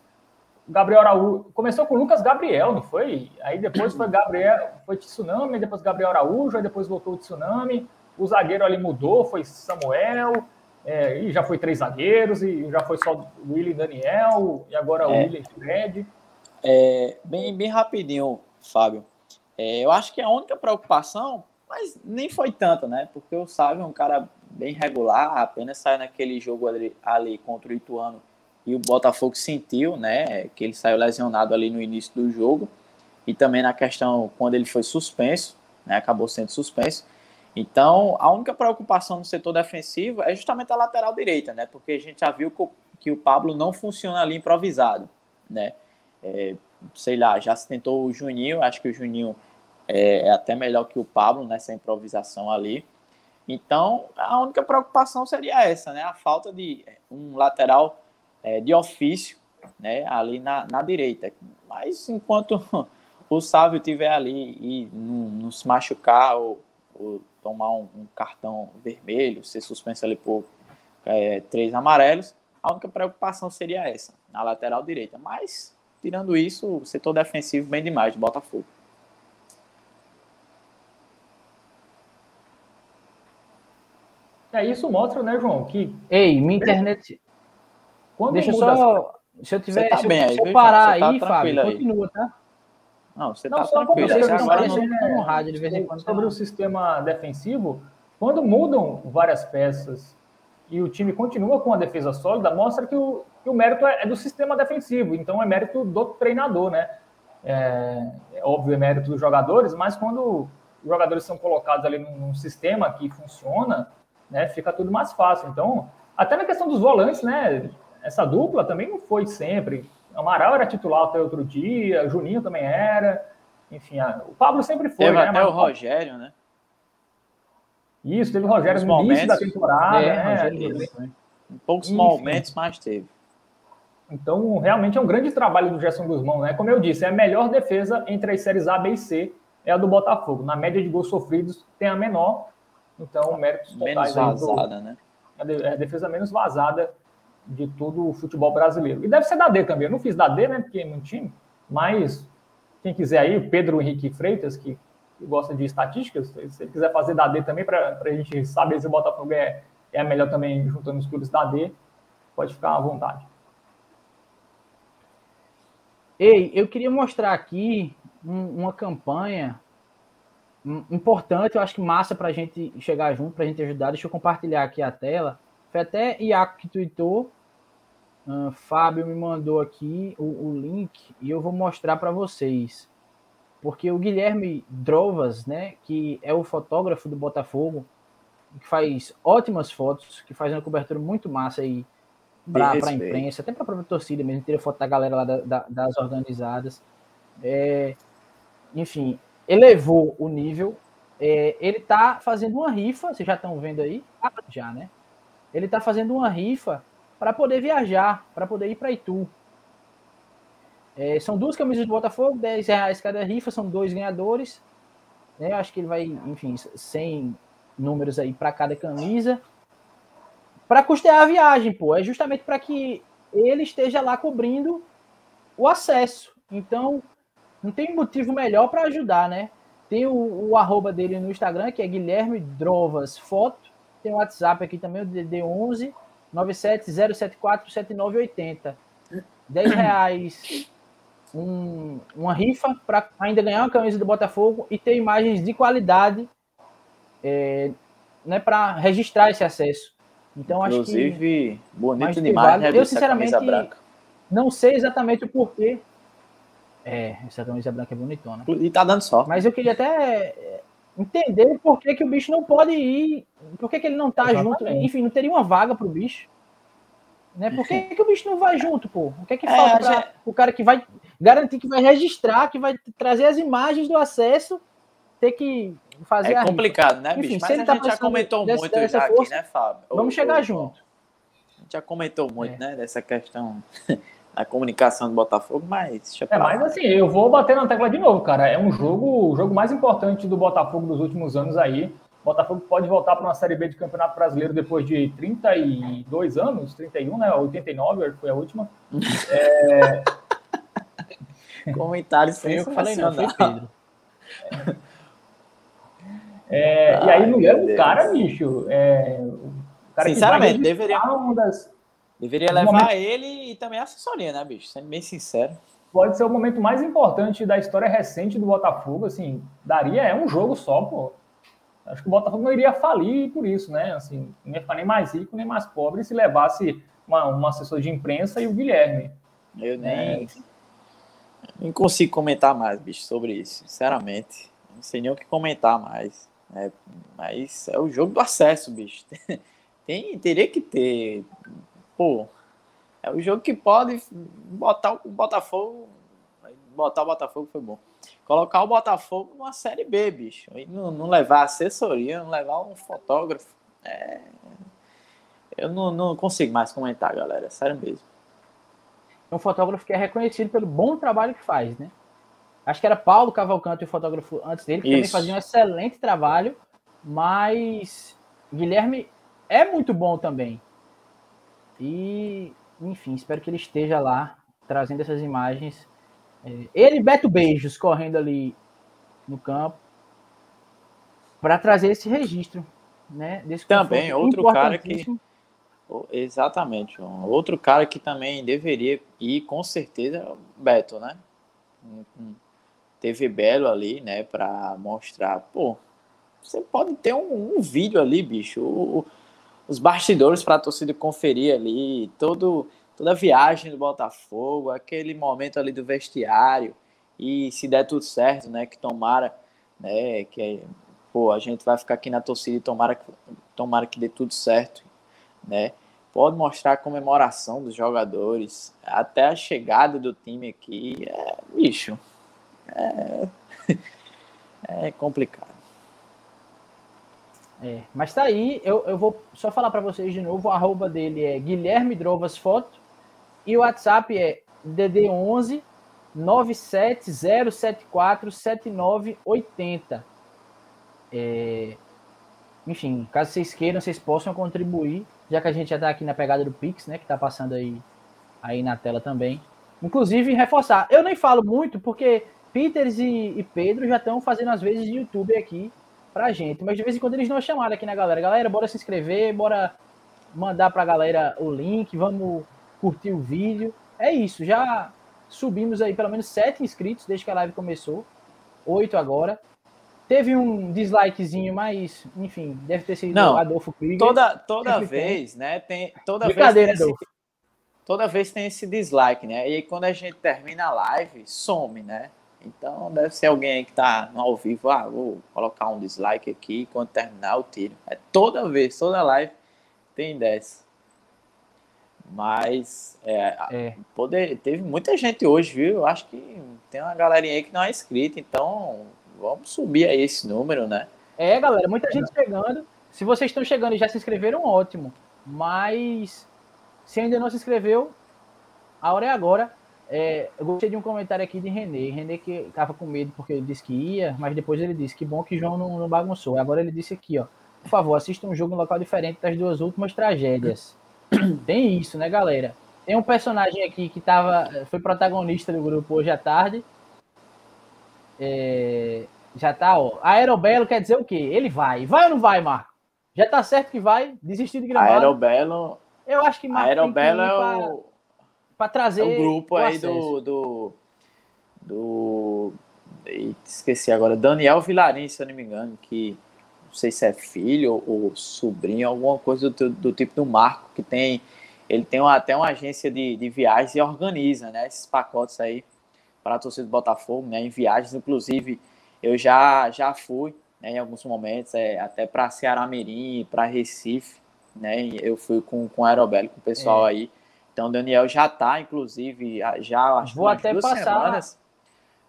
Gabriel Araújo começou com o Lucas Gabriel, não foi? Aí depois foi Gabriel, foi Tsunami, depois Gabriel Araújo, aí depois voltou o Tsunami. O zagueiro ali mudou, foi Samuel, é, e já foi três zagueiros, e já foi só o William Daniel, e agora o é, William Fred. É, bem, bem rapidinho, Fábio. É, eu acho que a única preocupação, mas nem foi tanto, né? Porque o Sávio é um cara bem regular, apenas saiu naquele jogo ali, ali, contra o Ituano e o Botafogo sentiu, né? Que ele saiu lesionado ali no início do jogo e também na questão quando ele foi suspenso, né? Acabou sendo suspenso. Então, a única preocupação no setor defensivo é justamente a lateral direita, né? Porque a gente já viu que o Pablo não funciona ali improvisado, né? É, sei lá, já se tentou o Juninho, acho que o Juninho é, é, até melhor que o Pablo nessa improvisação ali. Então, a única preocupação seria essa, né? A falta de um lateral é, de ofício, né? Ali na, na direita. Mas enquanto o Sávio estiver ali e não, não, se machucar ou, ou tomar um, um, cartão vermelho, ser suspenso ali por é, três amarelos, a única preocupação seria essa, na lateral direita. Mas, tirando isso, o setor defensivo bem demais do Botafogo. É, isso mostra, né, João, que. Ei, minha internet. Quando Deixa só. As... Se eu tiver. Tá se, bem, se eu parar tá aí, Fábio, aí. continua, tá? Não, você não, tá tranquilo. Vocês agora não... no rádio de vez em quando. Sobre o sistema defensivo, quando mudam várias peças e o time continua com a defesa sólida, mostra que o, o mérito é, é do sistema defensivo, então é mérito do treinador, né? É, é óbvio, é mérito dos jogadores, mas quando os jogadores são colocados ali num, num sistema que funciona, né? Fica tudo mais fácil. Então, até na questão dos volantes, né? Essa dupla também não foi sempre. Amaral era titular até outro dia, Juninho também era. Enfim, a, o Pablo sempre foi. Teve né? até Mas, o Rogério, né? Isso, teve o Rogério no momentos, início da temporada. É, né? Em poucos Enfim. momentos, mas teve. Então, realmente é um grande trabalho do Gerson Guzmão, né? Como eu disse, é a melhor defesa entre as séries A, B e C é a do Botafogo. Na média de gols sofridos, tem a menor, então, méritos totais. Menos vazada, do, né? É a defesa menos vazada de todo o futebol brasileiro. E deve ser da D também. Eu não fiz da D, né? Porque não tinha, mas quem quiser aí, o Pedro Henrique Freitas, que gosta de estatísticas, se ele quiser fazer da D também, para a gente saber se o Botafogo é, é melhor também juntando os clubes da D, pode ficar à vontade. Ei, eu queria mostrar aqui um, uma campanha importante, eu acho que massa para a gente chegar junto, para a gente ajudar. Deixa eu compartilhar aqui a tela. Foi até Iaco que tweetou. Uh, Fábio me mandou aqui o, o link e eu vou mostrar para vocês. Porque o Guilherme Drovas, né, que é o fotógrafo do Botafogo, que faz ótimas fotos, que faz uma cobertura muito massa aí para a imprensa, até para a própria torcida mesmo, ter foto da galera lá da, da, das organizadas. É, enfim, elevou o nível. É, ele está fazendo uma rifa, vocês já estão vendo aí? Já, né? Ele está fazendo uma rifa para poder viajar, para poder ir para Itu. É, são duas camisas do Botafogo, 10 reais cada rifa, são dois ganhadores. É, acho que ele vai, enfim, 100 números aí para cada camisa. Para custear a viagem, pô. É justamente para que ele esteja lá cobrindo o acesso. Então, não tem motivo melhor para ajudar, né? Tem o, o, arroba dele no Instagram, que é Guilherme Drovas Foto. Tem o WhatsApp aqui também, o DD11 97074 7980. 10 reais um, uma rifa para ainda ganhar uma camisa do Botafogo e ter imagens de qualidade é, né, para registrar esse acesso. Então, Inclusive, acho que. bonito demais, né, Eu, sinceramente, não sei exatamente o porquê é, essa camisa branca é bonitona. E tá dando só. Mas eu queria até é, entender por que, que o bicho não pode ir, por que, que ele não tá Exatamente. junto. Enfim, não teria uma vaga pro bicho. Né? Por que, que o bicho não vai junto, pô? O que é que é, falta pra, o cara que vai garantir que vai registrar, que vai trazer as imagens do acesso, ter que fazer É complicado, né, bicho? Enfim, Mas a tá gente já comentou desse, muito já força, aqui, né, Fábio? Vamos chegar junto. A gente já comentou muito, é. né, dessa questão a comunicação do Botafogo, mas. É, mas assim, eu vou bater na tecla de novo, cara. É um jogo, o jogo mais importante do Botafogo dos últimos anos aí. O Botafogo pode voltar para uma Série B de Campeonato Brasileiro depois de 32 anos, 31, né? 89 foi a última. É... Comentário sem eu falei, não, foi Pedro. É, e aí não é o cara, bicho. É, o cara Sinceramente, deveria. Das, Deveria levar momento... ele e também a assessoria, né, bicho? Sendo bem sincero. Pode ser o momento mais importante da história recente do Botafogo, assim, daria, é um jogo só, pô. Acho que o Botafogo não iria falir por isso, né? Assim, não ia ficar nem mais rico, nem mais pobre se levasse uma, uma assessor de imprensa e o Guilherme. Eu nem, é. nem consigo comentar mais, bicho, sobre isso, sinceramente. Não sei nem o que comentar mais. Né? Mas é o jogo do acesso, bicho. Tem, teria que ter pô, é o jogo que pode botar o Botafogo. Botar o Botafogo foi bom. Colocar o Botafogo numa série B, bicho. E não, não levar assessoria, não levar um fotógrafo. É... Eu não, não consigo mais comentar, galera. Sério mesmo. É um fotógrafo que é reconhecido pelo bom trabalho que faz, né? Acho que era Paulo Cavalcante, o fotógrafo antes dele, que Isso. também fazia um excelente trabalho, mas Guilherme é muito bom também. E, enfim, espero que ele esteja lá trazendo essas imagens. É, ele e Beto Beijos correndo ali no campo para trazer esse registro, né? Desse também outro cara que exatamente, outro cara que também deveria ir com certeza Beto, né? Teve Belo ali, né, para mostrar, pô, você pode ter um, um vídeo ali, bicho. O, os bastidores para a torcida conferir ali, todo, toda a viagem do Botafogo, aquele momento ali do vestiário, e se der tudo certo, né, que tomara, né, que pô, a gente vai ficar aqui na torcida e tomara, tomara que dê tudo certo, né, pode mostrar a comemoração dos jogadores, até a chegada do time aqui, é, bicho, é, é complicado. É, mas tá aí, eu, eu vou só falar para vocês de novo, o arroba dele é Guilherme Drovas Foto e o WhatsApp é DD11 97074 7980. É, enfim, caso vocês queiram, vocês possam contribuir, já que a gente já está aqui na pegada do Pix, né, que está passando aí, aí na tela também. Inclusive, reforçar, eu nem falo muito porque Peters e, e Pedro já estão fazendo as vezes de YouTube aqui pra gente. Mas de vez em quando eles dão uma chamada aqui na galera. Galera, bora se inscrever, bora mandar pra galera o link, vamos curtir o vídeo. É isso, já subimos aí pelo menos sete inscritos desde que a live começou. Oito agora. Teve um dislikezinho, mas, enfim, deve ter sido Não, Adolfo Krieger. Toda, toda vez, tem. né? Tem, toda Brincadeira, vez tem esse, toda vez tem esse dislike, né? E aí, quando a gente termina a live, some, né? Então deve ser alguém aí que tá no ao vivo, ah, vou colocar um dislike aqui, quando terminar eu tiro. É toda vez, toda live tem dessa. Mas é, é. Poder, teve muita gente hoje, viu? Eu acho que tem uma galerinha aí que não é inscrita, então vamos subir aí esse número, né? É, galera, muita gente chegando. Se vocês estão chegando e já se inscreveram, ótimo. Mas se ainda não se inscreveu, a hora é agora. É, eu gostei de um comentário aqui de René. René que estava com medo porque ele disse que ia, mas depois ele disse que bom que João não, não bagunçou. Agora ele disse aqui, ó. Por favor, assista um jogo em local diferente das duas últimas tragédias. Tem isso, né, galera? Tem um personagem aqui que tava, foi protagonista do grupo hoje à tarde. É, já tá, ó. Aerobelo quer dizer o quê? Ele vai. Vai ou não vai, Marco? Já tá certo que vai? Desistir de gramado? Aerobelo. Eu acho que Marco Aerobelo é o para trazer é o grupo aí do, do do esqueci agora, Daniel Vilarim, se eu não me engano, que não sei se é filho ou, ou sobrinho, alguma coisa do, do, tipo do Marco, que tem ele tem uma, até uma agência de, de viagens e organiza, né, esses pacotes aí para a torcida do Botafogo, né, em viagens, inclusive eu já já fui, né, em alguns momentos, é, até para Ceará Mirim, para Recife, né, eu fui com, com o Aerobelo, com o pessoal é. aí, então, o Daniel já está, inclusive, já acho Vou até duas passar. semanas.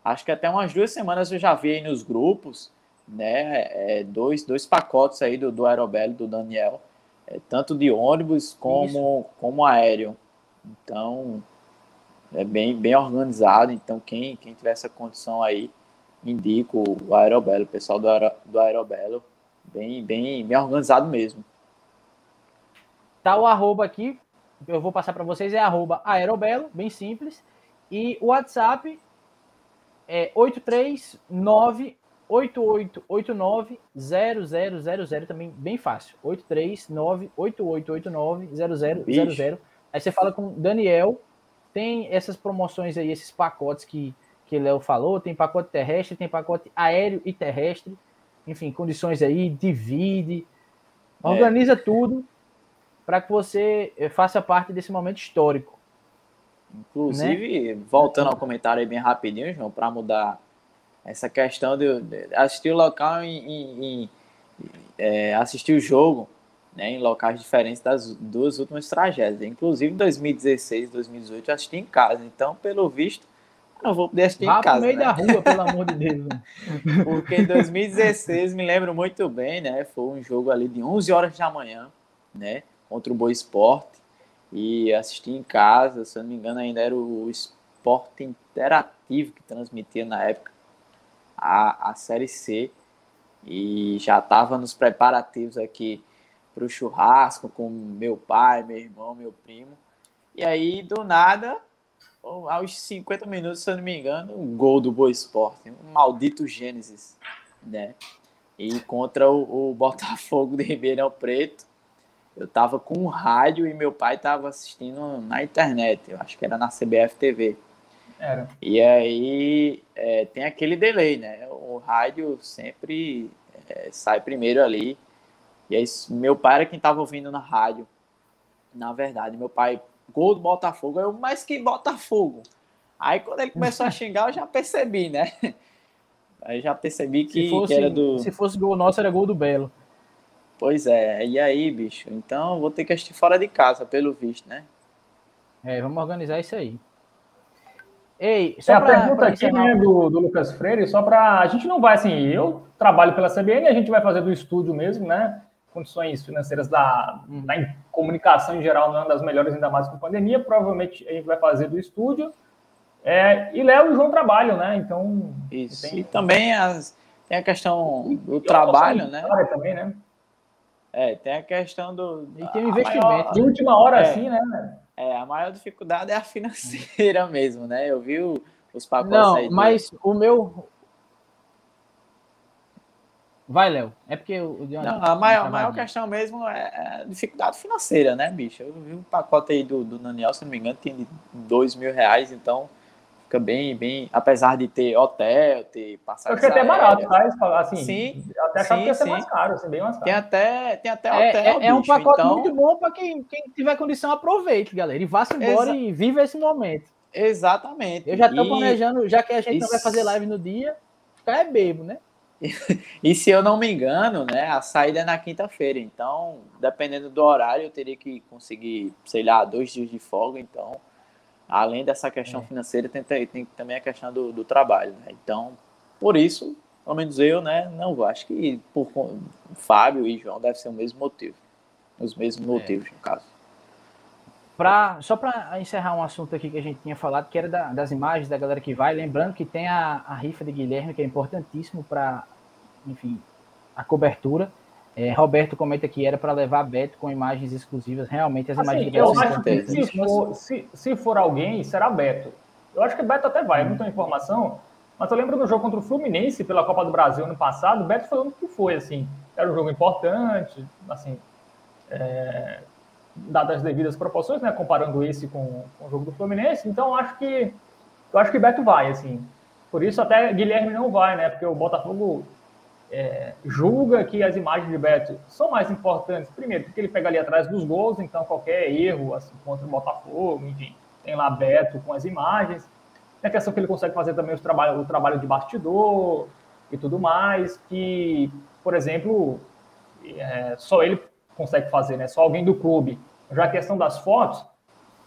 Acho que até umas duas semanas eu já vi aí nos grupos, né? É, dois, dois pacotes aí do, do Aerobelo, do Daniel, é, tanto de ônibus como, como aéreo. Então, é bem, bem organizado. Então, quem, quem tiver essa condição aí, indico o Aerobelo, o pessoal do, Aero, do Aerobelo, bem, bem, bem organizado mesmo. Tá o arroba aqui, eu vou passar para vocês, é arroba aerobelo, bem simples. E o WhatsApp é 839 8889 0000 também bem fácil. 839 8889 0000. Aí você fala com Daniel, tem essas promoções aí, esses pacotes que que Léo falou, tem pacote terrestre, tem pacote aéreo e terrestre. Enfim, condições aí, divide, é. organiza é. tudo para que você eh, faça parte desse momento histórico. Inclusive, né? voltando ao comentário aí bem rapidinho, João, para mudar essa questão de, assistir o local em, em, em é, assistir o jogo né, em locais diferentes das duas últimas tragédias. Inclusive, em 2016 2018 eu assisti em casa. Então, pelo visto, não vou poder assistir Vá em casa. no meio né? da rua, pelo amor de Deus. Porque em 2016, me lembro muito bem, né? Foi um jogo ali de 11 horas da manhã, né? Contra o Boa Esporte. E assisti em casa, se eu não me engano ainda era o Esporte Interativo que transmitia na época a, a Série C. E já estava nos preparativos aqui para o churrasco com meu pai, meu irmão, meu primo. E aí do nada aos 50 minutos, se eu não me engano, um gol do Boa Esporte, um maldito Gênesis, né? E contra o, o Botafogo de Ribeirão Preto, eu tava com um rádio e meu pai tava assistindo na internet, eu acho que era na CBF TV. Era. E aí é, tem aquele delay, né? O rádio sempre é, sai primeiro ali. E aí meu pai era quem tava ouvindo na rádio. Na verdade, meu pai, gol do Botafogo, eu, mas que Botafogo? Aí quando ele começou a xingar, eu já percebi, né? Aí já percebi que, fosse, que era do. Se fosse gol nosso, era gol do Belo. Pois é, e aí, bicho? Então vou ter que assistir fora de casa, pelo visto, né? É, vamos organizar isso aí. Ei, só é, pra, a pergunta pra aqui né, do, do Lucas Freire, só para. A gente não vai assim, eu trabalho pela CBN, a gente vai fazer do estúdio mesmo, né? Condições financeiras da, da comunicação em geral não é das melhores, ainda mais com pandemia. Provavelmente a gente vai fazer do estúdio. É, e Léo e João trabalham, né? Então. Isso. Tem... E também as, tem a questão do trabalho, né? Também, né? É, tem a questão do. E tem o investimento. Maior, de última hora, é, assim, né? É, a maior dificuldade é a financeira mesmo, né? Eu vi o, os pacotes Não, aí. do- mas o meu. Vai, Léo. É porque o Não, a maior, a tá maior vazio. questão mesmo é é a dificuldade financeira, né, bicho? Eu vi um pacote aí do, do Daniel, se não me engano, tem de dois mil reais, então fica bem, bem. Apesar de ter hotel, ter Eu passagem. achei até barato, tá? Assim, Sim, até achava sim, que ia ser sim. mais caro, assim, bem mais Tem caro. até, tem até É, hotel. é, é um pacote então- muito bom para quem, quem tiver condição, aproveite, galera. E vá-se embora Exa- e viva esse momento. Exatamente. Eu já estou E- planejando, já que a gente não vai fazer live no dia, ficar é bebo, né? E se eu não me engano, né, a saída é na quinta-feira. Então, dependendo do horário, eu teria que conseguir, sei lá, dois dias de folga. Então, além dessa questão É. financeira, tem, tem, também a questão do, do trabalho. Né? Então, por isso, pelo menos eu, né, não vou. Acho que por Fábio e João deve ser o mesmo motivo. Os mesmos motivos, no caso. Pra, só para encerrar um assunto aqui que a gente tinha falado, que era da- das imagens da galera que vai, lembrando que tem a, a rifa de Guilherme, que é importantíssimo para, enfim, a cobertura. É, Roberto comenta que era para levar Beto com imagens exclusivas. Realmente, as imagens Assim, de eu acho que se importantíssimas. for, se, se for alguém, será Beto. Eu acho que Beto até vai, eu não tenho informação, mas eu lembro do jogo contra o Fluminense pela Copa do Brasil ano passado, o Beto foi o único que foi, assim, era um jogo importante, assim, é, dadas as devidas proporções, né, comparando esse com, com o jogo do Fluminense, então eu acho que eu acho que Beto vai, assim, por isso até Guilherme não vai, né, porque o Botafogo é, julga que as imagens de Beto são mais importantes, primeiro, porque ele pega ali atrás dos gols, então qualquer erro assim, contra o Botafogo, enfim, tem lá Beto com as imagens. Tem a questão que ele consegue fazer também os trabalho, o trabalho de bastidor e tudo mais, que, por exemplo, é, só ele consegue fazer, né? Só alguém do clube. Já a questão das fotos,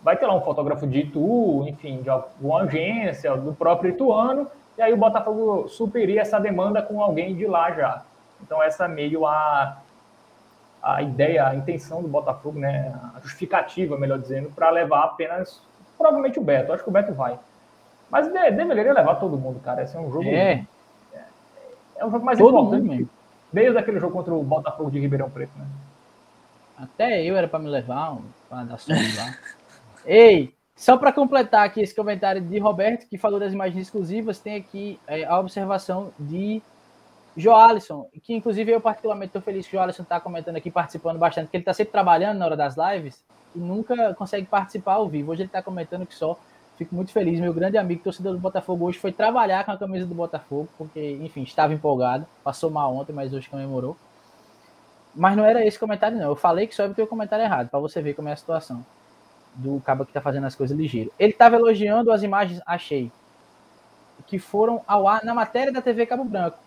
vai ter lá um fotógrafo de Itu, enfim, de alguma agência, do próprio Ituano, e aí o Botafogo superia essa demanda com alguém de lá já. Então essa é meio a, a ideia, a intenção do Botafogo, né, a justificativa, melhor dizendo, para levar apenas, provavelmente o Beto, acho que o Beto vai. Mas de- deveria levar todo mundo, cara, esse é um jogo, É, é um jogo mais todo importante, mundo desde aquele jogo contra o Botafogo de Ribeirão Preto, né. Até eu era para me levar, para dar som lá. Ei, só para completar aqui esse comentário de Roberto, que falou das imagens exclusivas, tem aqui é, a observação de Joalisson, que inclusive eu particularmente estou feliz que o Joalisson está comentando aqui, participando bastante, porque ele está sempre trabalhando na hora das lives e nunca consegue participar ao vivo. Hoje ele está comentando que só. Fico muito feliz. Meu grande amigo, torcedor do Botafogo, hoje foi trabalhar com a camisa do Botafogo, porque, enfim, estava empolgado. Passou mal ontem, mas hoje comemorou. Mas não era esse comentário, não. Eu falei que só eu tenho o comentário errado, para você ver como é a situação do cabo que tá fazendo as coisas ligeiro. Ele estava elogiando as imagens, achei, que foram ao ar na matéria da TV Cabo Branco.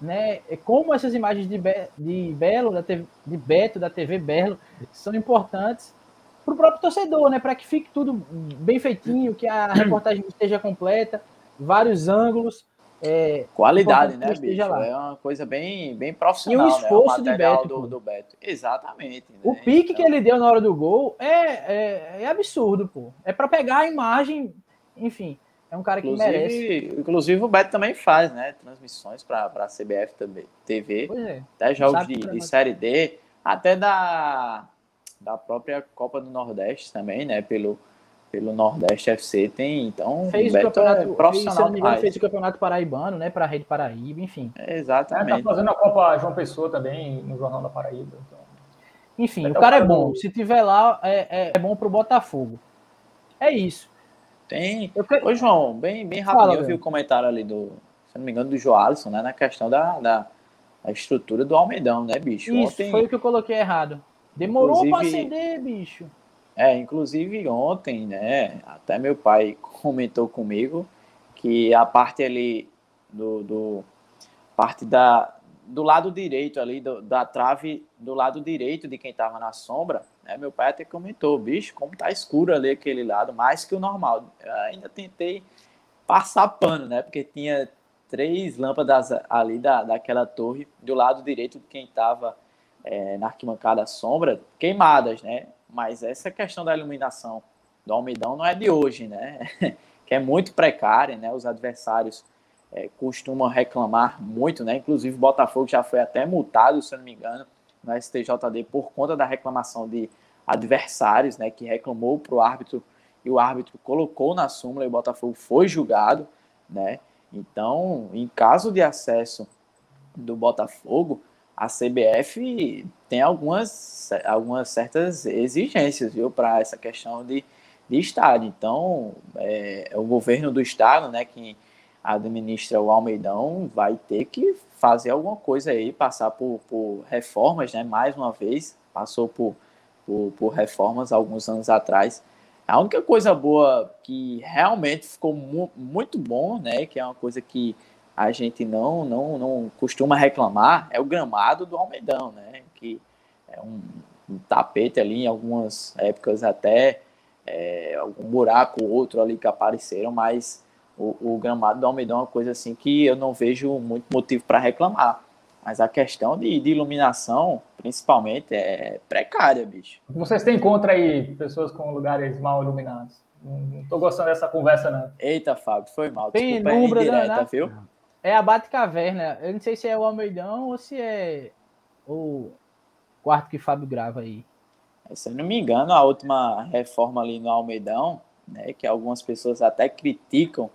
Né? É Como essas imagens de, Be de Belo, da TV, de Beto, da TV Belo, são importantes para o próprio torcedor, né? Para que fique tudo bem feitinho, que a reportagem esteja completa, vários ângulos. É, Qualidade, né, que bicho? lá. É uma coisa bem, bem profissional, E o esforço né? de material Beto, do, do Beto. Exatamente. O né? pique que Então, ele deu na hora do gol é, é, é absurdo, pô. É para pegar a imagem, enfim, é um cara que merece. Inclusive, o Beto também faz, né? Transmissões para a CBF também, TV, Pois é. até jogos de, que de Série D, até da, da própria Copa do Nordeste também, né? Pelo, pelo Nordeste FC tem, então Fez o o Beto campeonato, é fez, profissional me engano, fez o campeonato paraibano, né, para a Rede Paraíba, enfim. É, É, tá Exatamente. fazendo a Copa João Pessoa também no Jornal da Paraíba. Então. Enfim, Até o cara é o cara bom. Se tiver lá, é, é, é bom pro Botafogo. É isso. Tem. Eu quero- Ô, João, bem, bem Fala, rapidinho, eu vi o comentário ali do, se não me engano, do Joalisson, né? Na questão da, da, da estrutura do Almedão, né, bicho? Isso, Ontem, foi o que eu coloquei errado. Demorou pra Inclusive- acender, bicho. É, inclusive ontem, né? Até meu pai comentou comigo que a parte ali do, do parte da do lado direito ali do- da trave do lado direito de quem tava na sombra, né? Meu pai até comentou, bicho, como tá escuro ali aquele lado, mais que o normal. Eu ainda tentei passar pano, né? Porque tinha três lâmpadas ali da, daquela torre do lado direito de quem tava é, na arquibancada sombra, queimadas, né? Mas essa questão da iluminação do Almidão não é de hoje, né? que é muito precária, né? Os adversários é, costumam reclamar muito, né? Inclusive o Botafogo já foi até multado, se eu não me engano, no STJD por conta da reclamação de adversários, né? Que reclamou para o árbitro e o árbitro colocou na súmula e o Botafogo foi julgado. né? Então, em caso de acesso do Botafogo, a CBF tem algumas, algumas certas exigências, viu, para essa questão de, de estádio. Então, é, o governo do estado, né, que administra o Almeidão, vai ter que fazer alguma coisa aí, passar por, por reformas, né, mais uma vez, passou por, por, por reformas alguns anos atrás. A única coisa boa que realmente ficou mu muito bom, né, que é uma coisa que a gente não, não, não costuma reclamar, é o gramado do Almeidão, né, que é um, um tapete ali, em algumas épocas até é, algum buraco ou outro ali que apareceram, mas o, o, gramado do Almeidão é uma coisa assim que eu não vejo muito motivo para reclamar. Mas a questão de, de, iluminação, principalmente, é precária, bicho. Vocês têm contra aí pessoas com lugares mal iluminados? Não tô gostando dessa conversa, não. Eita, Fábio, foi mal. Desculpa, é indireta, né? viu? É a Bate-Caverna. Eu não sei se é o Almeidão ou se é o quarto que Fábio grava aí. Se eu não me engano, a última reforma ali no Almeidão, né, que algumas pessoas até criticam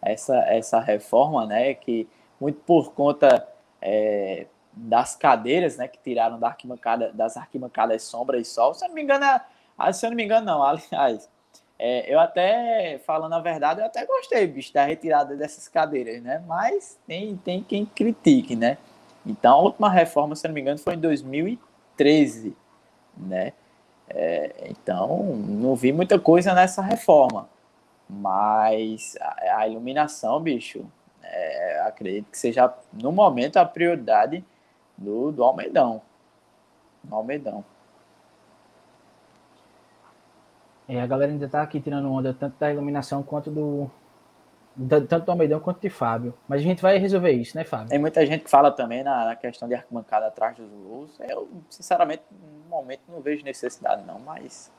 essa, essa reforma, né, que muito por conta é, das cadeiras, né, que tiraram da arquibancada, das arquibancadas sombra e sol. Se eu não me engano, é, se eu não me engano, não, aliás, é, eu até, falando a verdade, eu até gostei, bicho, da retirada dessas cadeiras, né, mas tem, tem quem critique, né. Então, a última reforma, se não me engano, foi em 2013, né, é, então, não vi muita coisa nessa reforma. Mas a, a iluminação, bicho, é, acredito que seja, no momento, a prioridade do, do Almeidão. Do Almeidão. É, a galera ainda tá aqui tirando onda tanto da iluminação quanto do. Tanto do Almeidão quanto de Fábio. Mas a gente vai resolver isso, né, Fábio? Tem muita gente que fala também na, na questão de arquibancada atrás dos gols. Eu, sinceramente, no momento não vejo necessidade, não, mas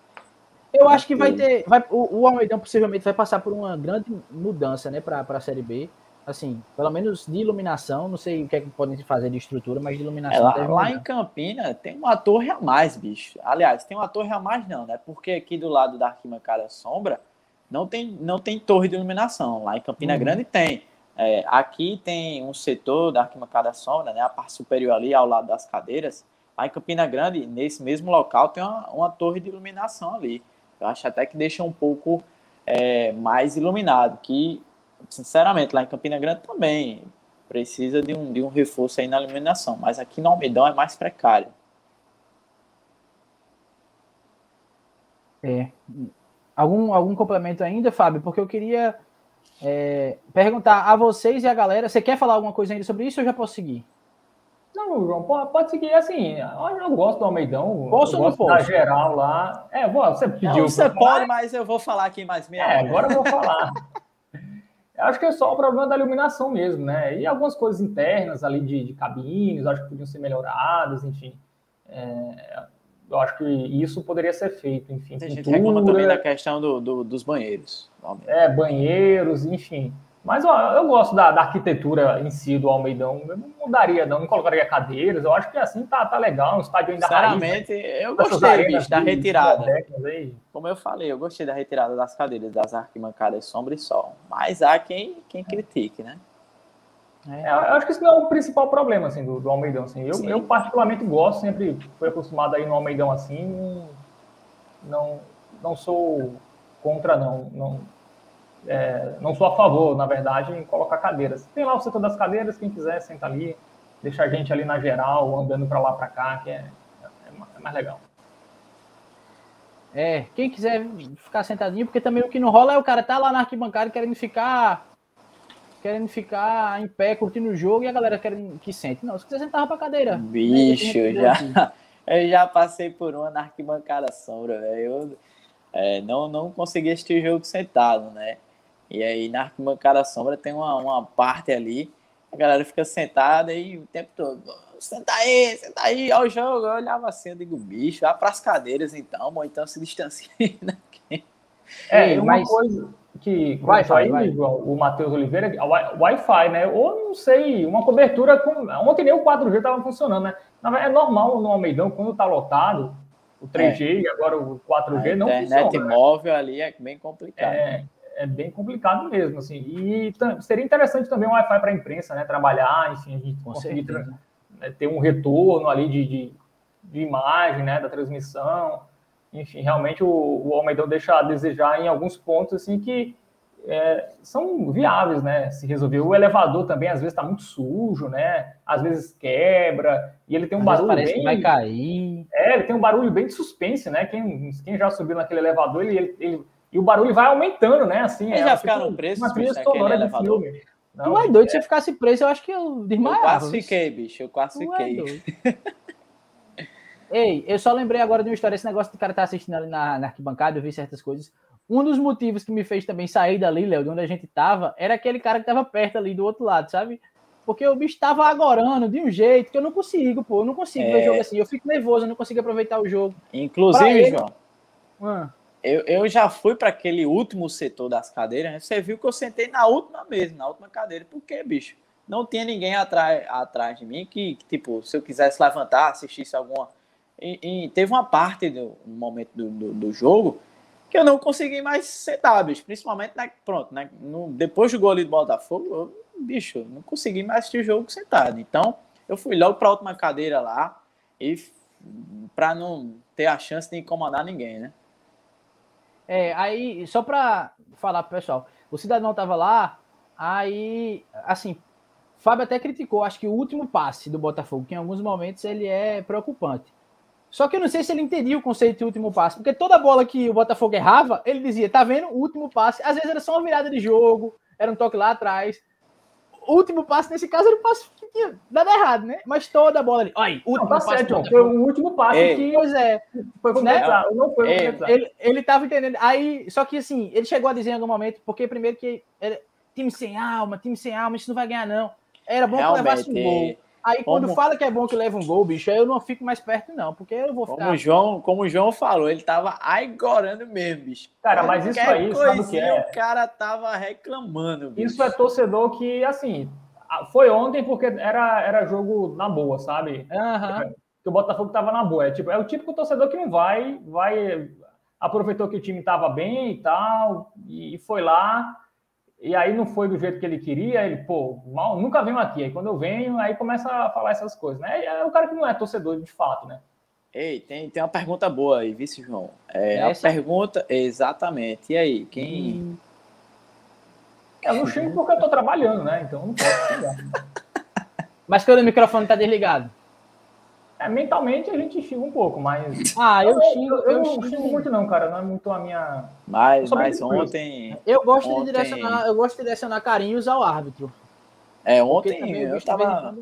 eu acho que vai ter. Vai, o, o Almeidão possivelmente vai passar por uma grande mudança, né, para a Série B. Assim, pelo menos de iluminação, não sei o que é que podem fazer de estrutura, mas de iluminação. É, lá, lá em Campina tem uma torre a mais, bicho. Aliás, tem uma torre a mais, não, né? Porque aqui do lado da arquibancada sombra não tem, não tem torre de iluminação. Lá em Campina uhum. Grande tem. É, aqui tem um setor da arquibancada sombra, né? A parte superior ali ao lado das cadeiras. Lá em Campina Grande, nesse mesmo local, tem uma, uma torre de iluminação ali. Eu acho até que deixa um pouco é, mais iluminado, que, sinceramente, lá em Campina Grande também precisa de um, de um reforço aí na iluminação, mas aqui no Almedão é mais precário. É. Algum, algum complemento ainda, Fábio? Porque eu queria é, perguntar a vocês e a galera. Você quer falar alguma coisa ainda sobre isso ou já posso seguir? Não, João, pode, pode seguir assim. Eu gosto do Almeidão. Posso ou não posso? Geral lá. É, você pediu. Não, você pode, mas eu vou falar aqui mais meia É, agora eu vou falar. eu acho que é só o problema da iluminação mesmo, né? E algumas coisas internas ali de, de cabines, acho que podiam ser melhoradas, enfim. É, eu acho que isso poderia ser feito, enfim. A gente reclama também da questão do, do dos banheiros. É, banheiros, enfim. Mas ó, eu gosto da, da, arquitetura em si do Almeidão. Eu não mudaria, não, não colocaria cadeiras. Eu acho que assim tá, tá legal, um estádio ainda Sinceramente, raiz, né? eu gostei, bicho, da retirada. Como eu falei, eu gostei da retirada das cadeiras, das arquibancadas sombra e sol. Mas há quem, quem critique, né? É, eu acho que isso não é o principal problema assim, do, do Almeidão. Assim. Eu, eu, particularmente gosto, sempre fui acostumado aí no Almeidão assim. Não, não sou contra, não. não é, não sou a favor, na verdade, em colocar cadeiras. Tem lá o setor das cadeiras, quem quiser senta ali, deixa a gente ali na geral, andando para lá para cá, que é, é, mais legal. É, quem quiser ficar sentadinho, porque também o que não rola é o cara tá lá na arquibancada querendo ficar querendo ficar em pé, curtindo o jogo, e a galera querendo que sente. Não, se quiser sentar pra cadeira. Bicho, né, já, eu já passei por uma na arquibancada sombra, velho. Eu é, não, não consegui assistir o jogo sentado, né? E aí na arquibancada sombra tem uma, uma parte ali, a galera fica sentada e o tempo todo, senta aí, senta aí, olha o jogo. Eu olhava assim, eu digo, bicho, vá para as cadeiras então, ou então se distancia daqui. É, uma mas... coisa que Wi-Fi, aí, o Matheus Oliveira, Wi-Fi, né? Ou não sei, uma cobertura com. Ontem nem o 4G estava funcionando, né? É normal no Almeidão, quando está lotado, o 3G é. e agora o 4G a não funciona. A internet móvel ali é bem complicado. É, é bem complicado mesmo, assim. E seria interessante também um Wi-Fi para a imprensa, né? Trabalhar, enfim, a gente Com conseguir né, ter um retorno ali de, de, de, imagem, né? Da transmissão. Enfim, realmente o, o Almeidão deixa a desejar em alguns pontos, assim, que é, são viáveis, né? Se resolver. O elevador também, às vezes, está muito sujo, né? Às vezes quebra, e ele tem um às barulho parece bem... que vai cair. É, ele tem um barulho bem de suspense, né? Quem, quem já subiu naquele elevador, ele, ele, ele... e o barulho vai aumentando, né? Assim, Eles é, já ficaram tipo, presos, uma trilha sonora de filme. Não, tu é doido, é... se eu ficasse preso, eu acho que eu desmaiava. Eu quase fiquei, bicho, eu quase é fiquei. É Ei, eu só lembrei agora de uma história, esse negócio do cara estar tá assistindo ali na, na arquibancada, eu vi certas coisas. Um dos motivos que me fez também sair dali, Léo, de onde a gente tava, era aquele cara que tava perto ali do outro lado, sabe? Porque o bicho tava agorando de um jeito que eu não consigo, pô. Eu não consigo é... ver jogo assim. Eu fico nervoso, eu não consigo aproveitar o jogo. Inclusive, ele... João, ah. Eu, eu já fui para aquele último setor das cadeiras. Né? Você viu que eu sentei na última mesmo, na última cadeira. Por quê, bicho? Não tinha ninguém atrás, atrás de mim que, tipo, se eu quisesse levantar, assistisse alguma. E, e teve uma parte do um momento do, do, do jogo que eu não consegui mais sentar, bicho. Principalmente, né, pronto, né, no, depois do gol ali do Botafogo, eu, bicho, não consegui mais assistir o jogo sentado. Então, eu fui logo para a última cadeira lá e para não ter a chance de incomodar ninguém, né? É, aí, só para falar pro pessoal, o cidadão tava lá, aí, assim, Fábio até criticou, acho que o último passe do Botafogo, que em alguns momentos ele é preocupante. Só que eu não sei se ele entendia o conceito de último passe, porque toda bola que o Botafogo errava, ele dizia, tá vendo? O último passe. Às vezes era só uma virada de jogo, era um toque lá atrás. O último passe, nesse caso, era um passe que tinha dado errado, né? Mas toda a bola ali. Olha, último não, tá passe. Certo, foi o último passe Ei. que. Pois é. Foi né? não foi Ei. ele, ele tava entendendo. Aí, só que assim, ele chegou a dizer em algum momento, porque primeiro que era time sem alma, time sem alma, isso não vai ganhar, não. Era bom Realmente. que levasse um gol. Aí quando como... fala que é bom que leva um gol, bicho, aí eu não fico mais perto, não, porque eu vou ficar. Como o João, como o João falou, ele tava agorando mesmo, bicho. Cara, mas isso aí, sabe o que é? O cara tava reclamando, bicho. Isso é torcedor que, assim, foi ontem porque era, era jogo na boa, sabe? Uhum. Que o Botafogo tava na boa. É, tipo, é o típico torcedor que não vai, vai. Aproveitou que o time tava bem e tal, e foi lá e aí não foi do jeito que ele queria, ele, pô, mal, nunca venho aqui. Aí quando eu venho, aí começa a falar essas coisas, né? É o cara que não é torcedor de fato, né? Ei, tem, tem uma pergunta boa aí, vice João. É, a pergunta, exatamente. E aí, quem. Hum. Eu não xingo porque eu tô trabalhando, né? Então não posso xingar. Mas quando o microfone tá desligado? É, mentalmente a gente xinga um pouco, mas. Ah, eu, xingo. Eu, eu não xingo muito, não, cara. Não é muito a minha. Mas, mas ontem. Eu gosto ontem... de direcionar, eu gosto de direcionar carinhos ao árbitro. É, ontem eu tava.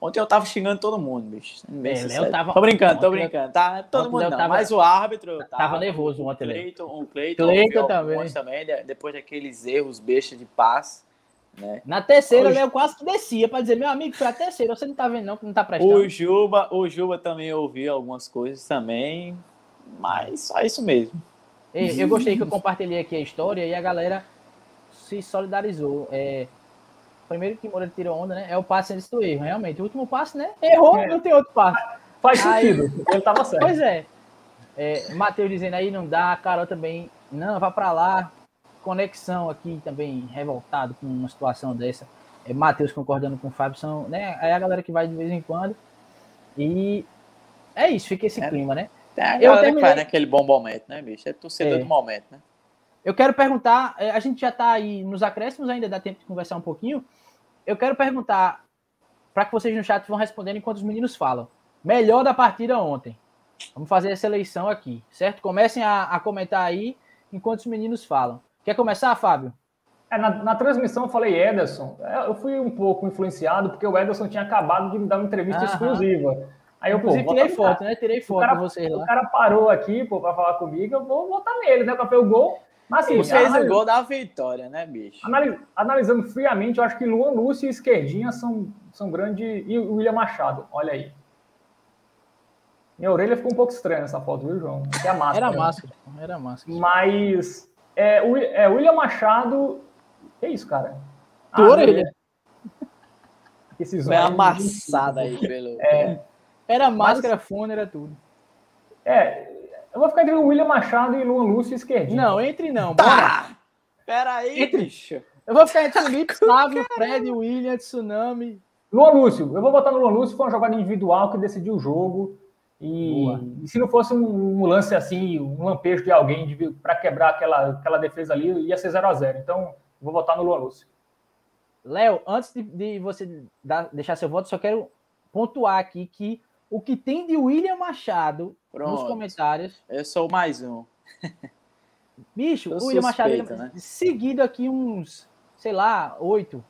Ontem eu tava xingando todo mundo, bicho. Bem é, eu tava... Tô brincando, tô brincando. Tá, todo mundo não, tava... mas o árbitro. Tava, tava nervoso ontem, o Cleiton, o Cleiton, Cleiton também. também. Depois daqueles erros bestas de passe. Né? Na terceira, o... eu quase que descia para dizer, meu amigo, foi a terceira, você não tá vendo não, que não tá prestando. O Juba, o Juba também ouviu algumas coisas também, mas só isso mesmo. Eu gostei que eu compartilhei aqui a história e a galera se solidarizou. É, primeiro que Moura tirou onda, né? É o passe antes do erro, realmente. O último passe, né? Errou, é. não tem outro passe. Faz aí, sentido, ele tava certo. Pois é. é Matheus dizendo aí, não dá, Carol também, não, vá para lá, conexão aqui também revoltado com uma situação dessa. É, Matheus concordando com o Fábio, são, né? Aí a galera que vai de vez em quando. E é isso, fica esse é, clima, né? Tem a galera terminei... que vai naquele bom momento, né, bicho? É torcedor é. do momento, né? Eu quero perguntar, é, a gente já está aí nos acréscimos, ainda dá tempo de conversar um pouquinho. Eu quero perguntar, para que vocês no chat vão respondendo enquanto os meninos falam. Melhor da partida ontem. Vamos fazer essa eleição aqui, certo? Comecem a, a comentar aí enquanto os meninos falam. Quer começar, Fábio? É, na, na, transmissão eu falei Ederson. É, eu fui um pouco influenciado porque o Ederson tinha acabado de me dar uma entrevista Aham. exclusiva. Aí eu, Inclusive, pô, tirei foto, né? Tirei foto cara, com vocês lá. O cara parou aqui, pô, pra falar comigo, eu vou votar nele, né? Pra ver o gol. Mas assim, fez analis... o gol da vitória, né, bicho? Analis... Analisando friamente, eu acho que Luan Lúcio e Esquerdinha são, são grandes. E o William Machado, olha aí. Minha orelha ficou um pouco estranha nessa foto, viu, João? É a máscara. Era máscara, era máscara. Mas é, o, é William Machado. Que isso, cara? Tua ah, orelha. Esses Foi amassada aí pelo. É, era máscara, Mas... fone, era tudo. É, eu vou ficar entre o William Machado e Luan Lúcio esquerdinho. Não, entre não. Bora. Peraí, Entre- bicho. Eu vou ficar entre Felipe, Flávio, Fred, William, Tsunami. Luan Lúcio, eu vou botar no Luan Lúcio, foi uma jogada individual que decidiu o jogo. E, e se não fosse um, um lance assim, um lampejo de alguém para quebrar aquela, aquela defesa ali, ia ser 0 a 0 Então, vou votar no Luan Lúcio. Léo, antes de, de você dar- deixar seu voto, só quero pontuar aqui que o que tem de William Machado nos Pronto. comentários. Eu sou mais um. Bicho, o William Machado né? seguido aqui uns, sei lá, oito.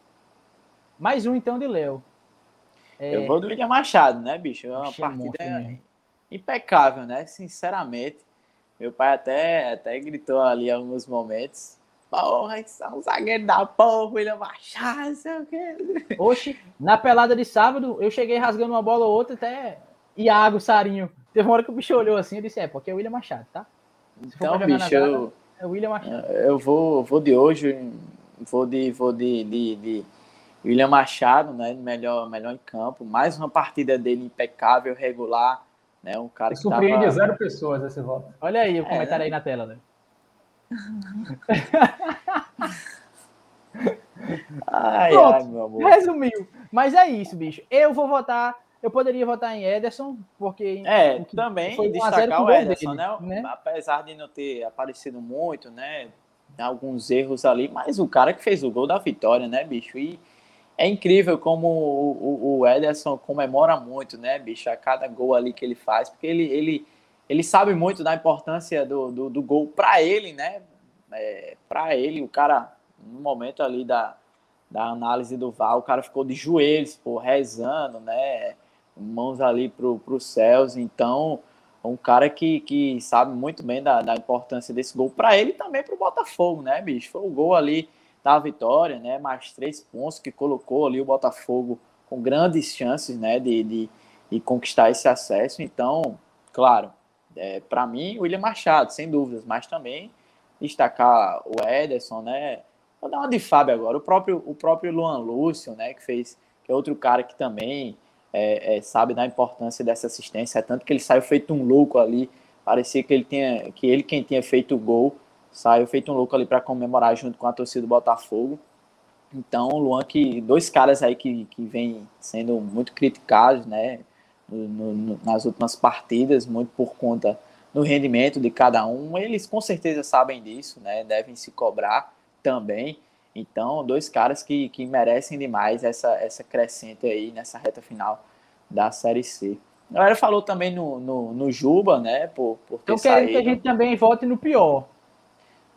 Mais um então de Léo. É, Eu vou do William Machado, né, bicho? É uma Achei partida monstro mesmo. impecável, né? Sinceramente. Meu pai até, até gritou ali alguns momentos. Porra, isso é um zagueiro da porra, William Machado, sei o quê. Oxe, na pelada de sábado, eu cheguei rasgando uma bola ou outra, até Iago, Sarinho. Teve uma hora que o bicho olhou assim e disse: É, porque é o William Machado, tá? Se Então, bicho, eu, É o William Machado. eu vou, vou de hoje, vou de, vou de, de, de William Machado, né? Melhor, melhor em campo. Mais uma partida dele impecável, regular. Né, um cara que Surpreende tava... zero pessoas esse voto. Olha aí o É, comentário né? aí na tela, né? Ai, Pronto. ai, meu amor. Resumiu. Mas é isso, bicho. Eu vou votar. Eu poderia votar em Ederson, porque. É, também foi 1 a 0 destacar o Ederson, dele, né? né? Apesar de não ter aparecido muito, né? Alguns erros ali, mas o cara que fez o gol da vitória, né, bicho? E é incrível como o, o- o Ederson comemora muito, né, bicho? A cada gol ali que ele faz, porque ele, ele, ele sabe muito da importância do, do, do gol para ele, né? É, para ele, o cara, no momento ali da, da análise do VAR, o cara ficou de joelhos, pô, rezando, né? Mãos ali pro, pro céus, então um cara que, que sabe muito bem da, da importância desse gol para ele e também para o Botafogo, né, bicho? Foi o gol ali da vitória, né? Mais três pontos que colocou ali o Botafogo com grandes chances, né, de, de, de conquistar esse acesso. Então, claro, é, para mim, o William Machado, sem dúvidas, mas também destacar o Ederson, né? Vou dar uma de Fábio agora, o próprio, o próprio Luan Lúcio, né, que fez, que é outro cara que também é, é, sabe da importância dessa assistência, é tanto que ele saiu feito um louco ali, parecia que ele tinha, que ele quem tinha feito o gol, saiu feito um louco ali para comemorar junto com a torcida do Botafogo. Então, Luan, que dois caras aí que, que vem sendo muito criticados, né, no- no- nas últimas partidas, muito por conta do rendimento de cada um, eles com certeza sabem disso, né, devem se cobrar também. Então, dois caras que, que merecem demais essa, essa crescente aí nessa reta final da Série C. A galera falou também no, no, no Juba, né, por, por ter Eu quero que a gente também vote no pior.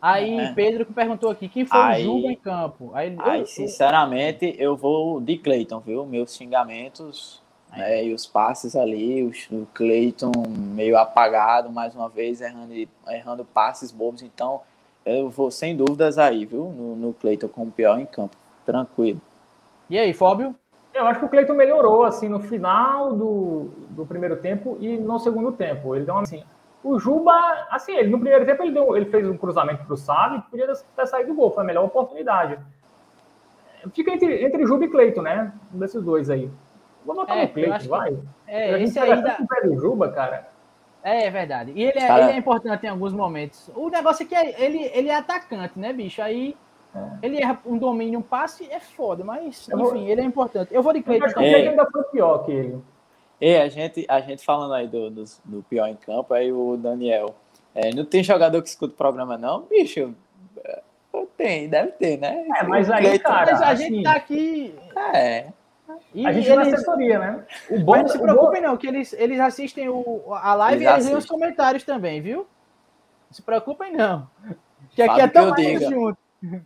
Aí, É. Pedro que perguntou aqui, quem foi Aí- o Juba em campo? Aí, Aí, eu- sinceramente, eu vou de Cleiton, viu? Meus xingamentos né, e os passes ali, os- o Cleiton meio apagado, mais uma vez, errando, errando passes bobos. Então, eu vou sem dúvidas aí, viu? No, no Cleiton como pior em campo. Tranquilo. E aí, Fóbio? Eu acho que o Cleiton melhorou assim no final do, do primeiro tempo e no segundo tempo. Ele deu uma assim. O Juba, assim, ele no primeiro tempo ele, deu, ele fez um cruzamento para o Sábio que podia ter saído do gol, foi a melhor oportunidade. Fica entre, entre Juba e Cleiton, né? Um desses dois aí. Vou botar É, no Cleiton, acho que- vai. É, a gente esse aí o do Juba, cara. É, é verdade. E ele é, Cara- ele é importante em alguns momentos. O negócio é que é- ele, ele é atacante, né, bicho? Aí ele erra um domínio, um passe, é foda, mas, Eu vou- enfim, ele é importante. Eu vou de Cleiton acho que. É. Cleiton ainda foi pior que ele. E a gente, a gente falando aí do, do, do pior em campo, aí o Daniel. é, não tem jogador que escuta o programa, não, bicho? É, Tem, deve ter, né? É, mas aí, Cleiton- cara, Mas a assim, gente tá aqui. É, E a gente é eles, assessoria, né? O mas bom, não se o bom- preocupem, não, que eles, eles assistem o, a live Eles e eles leem os comentários também, viu? Não se preocupem, não. Que aqui Fala é tão mais junto.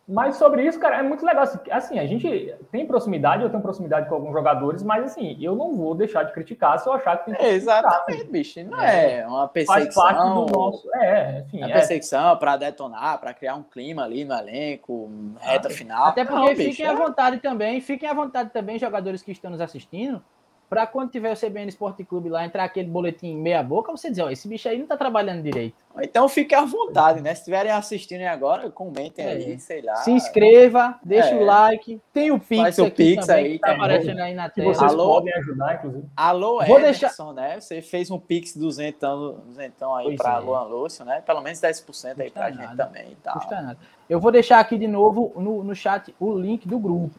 Mas sobre isso, cara, é muito legal. Assim, Assim, a gente tem proximidade, eu tenho proximidade com alguns jogadores, mas assim, eu não vou deixar de criticar se eu achar que tem que É, criticar. exatamente, bicho. Não é uma Faz parte perseguição. do nosso. É, enfim. É É, perseguição para detonar, para criar um clima ali no elenco, reta final. Até porque Não, bicho, fiquem é- à vontade também, fiquem à vontade também, jogadores que estão nos assistindo, para quando tiver o CBN Esporte Clube lá, entrar aquele boletim meia boca, você dizer, ó, esse bicho aí não tá trabalhando direito. Então fique à vontade, né? Se estiverem assistindo agora, comentem é. aí, sei lá. Se inscreva, deixa é. o like, tem o Pix Faz o Pix também, aí, tá aparecendo aí na tela. Vocês Alô, podem ajudar, inclusive. Alô, Vou Ederson, deixar... né? Você fez um Pix duzentão, duzentão aí para é. Luan Lúcio, né? Pelo menos 10% aí para gente também e tal. Custa nada. Eu vou deixar aqui de novo no, no chat o link do grupo.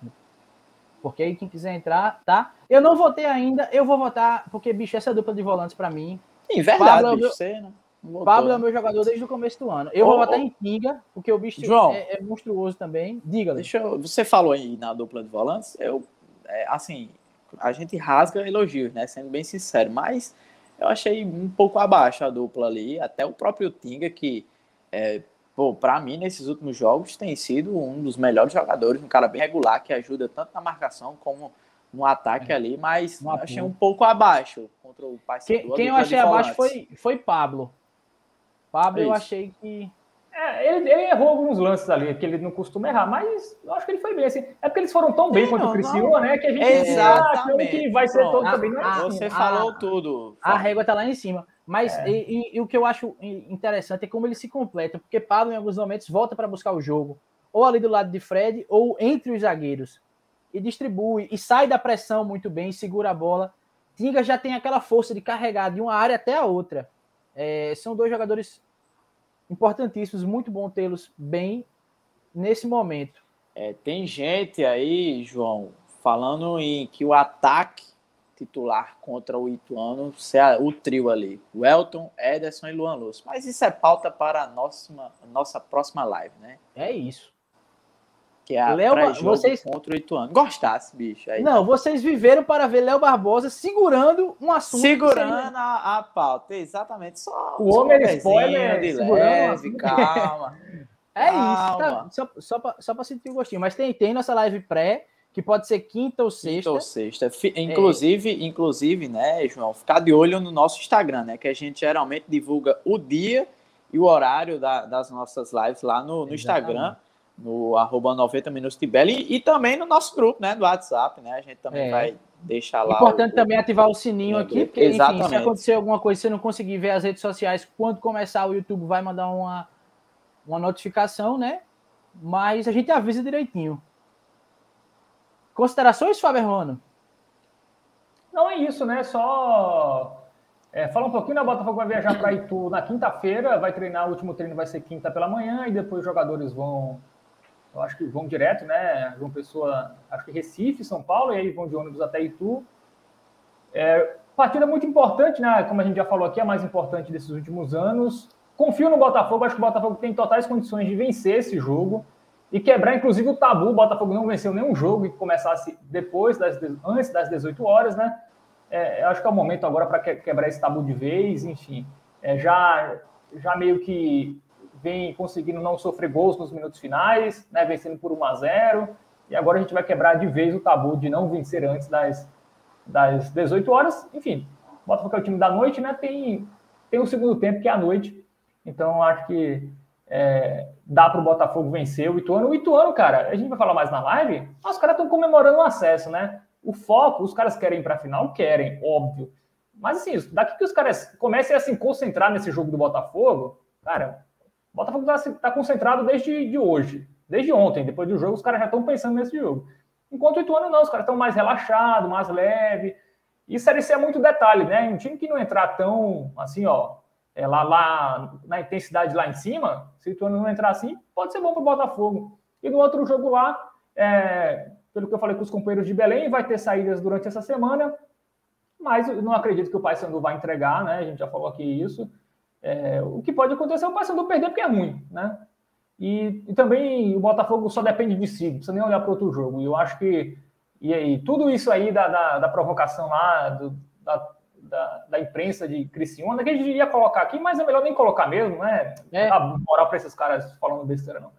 Porque aí quem quiser entrar, tá? Eu não votei ainda, eu vou votar, porque, bicho, essa dupla de volantes para mim. Sim, verdade, Pablo, é bicho, você, né? Pablo é o meu jogador desde o começo do ano. Eu oh, vou votar oh. em Pinga, porque o bicho João, é, é, monstruoso também. Diga, deixa eu, Você falou aí na dupla de volantes, eu, é, assim, a gente rasga elogios, né? Sendo bem sincero, mas eu achei um pouco abaixo a dupla ali, até o próprio Tinga, que é, pô, para mim, nesses últimos jogos, tem sido um dos melhores jogadores, um cara bem regular, que ajuda tanto na marcação como no ataque é. ali, mas eu achei um pouco abaixo contra o Paysandu. Quem, quem eu achei abaixo foi, foi Pablo. Pablo, é eu achei que. É, ele, ele, errou alguns lances ali, que ele não costuma errar, mas eu acho que ele foi bem. Assim, é porque eles foram tão bem contra o Criciúma, né? Que a gente. Ah, que vai ser todo também. Não é assim. Você falou tudo. A régua tá lá em cima. Mas é. e, e, e, o que eu acho interessante é como ele se completa, porque Pablo, em alguns momentos, volta para buscar o jogo, ou ali do lado de Fred, ou entre os zagueiros, e distribui, e sai da pressão muito bem, segura a bola. Tinga já tem aquela força de carregar de uma área até a outra. É, são dois jogadores importantíssimos, muito bom tê-los bem nesse momento. É, tem gente aí, João, falando em que o ataque titular contra o Ituano ser o trio ali, o Elton, Ederson e Luan Lúcio. Mas isso é pauta para a nossa, nossa próxima live, né? É isso. Que é a Léo, vocês contra o Ituano. Gostasse, bicho. Aí. Não, vocês viveram para ver Léo Barbosa segurando um assunto. Segurando a, a pauta, exatamente. Só o homem spoiler de leve, calma. É calma. isso, tá? Só, só para sentir o gostinho. Mas tem, tem nossa live pré que pode ser quinta ou sexta. Quinta ou sexta. Inclusive, é. inclusive, né, João, ficar de olho no nosso Instagram, né? Que a gente geralmente divulga o dia e o horário da, das nossas lives lá no, no Instagram, no arroba 90 minutos de e, e, também no nosso grupo, né? Do WhatsApp, né? A gente também é. vai deixar lá. Importante o, também ativar o sininho aqui, porque Exatamente. Enfim, se acontecer alguma coisa, você não conseguir ver as redes sociais, quando começar o YouTube vai mandar uma, uma notificação, né? Mas a gente avisa direitinho. Considerações, Fábio Romano? Não é isso, né? Só é, fala um pouquinho, né? O Botafogo vai viajar para Itu na quinta-feira, vai treinar, o último treino vai ser quinta pela manhã, e depois os jogadores vão, eu acho que vão direto, né? João Pessoa, acho que Recife, São Paulo, e aí vão de ônibus até Itu. É, partida muito importante, né? Como a gente já falou aqui, a mais importante desses últimos anos. Confio no Botafogo, acho que o Botafogo tem totais condições de vencer esse jogo e quebrar, inclusive, o tabu. O Botafogo não venceu nenhum jogo e começasse depois das, antes das 18 horas, né? É, acho que é o momento agora para quebrar esse tabu de vez, enfim. É, já, já meio que vem conseguindo não sofrer gols nos minutos finais, né? Vencendo por 1 a 0 e agora a gente vai quebrar de vez o tabu de não vencer antes das, das 18 horas. Enfim, o Botafogo é o time da noite, né? Tem, tem um segundo tempo que é a noite. Então, acho que é, dá para o Botafogo vencer o Ituano. O Ituano, cara, a gente vai falar mais na live, os caras estão comemorando o acesso, né? O foco, os caras querem para a final? Querem, óbvio. Mas assim, daqui que os caras comecem a se concentrar nesse jogo do Botafogo, cara, o Botafogo está tá concentrado desde de hoje, desde ontem, depois do jogo, os caras já estão pensando nesse jogo. Enquanto o Ituano não, os caras estão mais relaxados, mais leve. Isso é muito detalhe, né? Um time que não entrar tão assim, ó, é, lá, lá na intensidade lá em cima, se o Ituano não entrar assim, pode ser bom para o Botafogo. E no outro jogo lá, é, pelo que eu falei com os companheiros de Belém, vai ter saídas durante essa semana, mas eu não acredito que o Paysandu vai entregar, né? A gente já falou aqui isso. É, o que pode acontecer é o Paysandu perder porque é ruim, né? E, e, também o Botafogo só depende de si, não precisa nem olhar para outro jogo. E eu acho que e aí, tudo isso aí da, da, da provocação lá, do, da da, da imprensa de Criciúma, que a gente ia colocar aqui, mas é melhor nem colocar mesmo, né? É. Dá moral para esses caras falando besteira, não.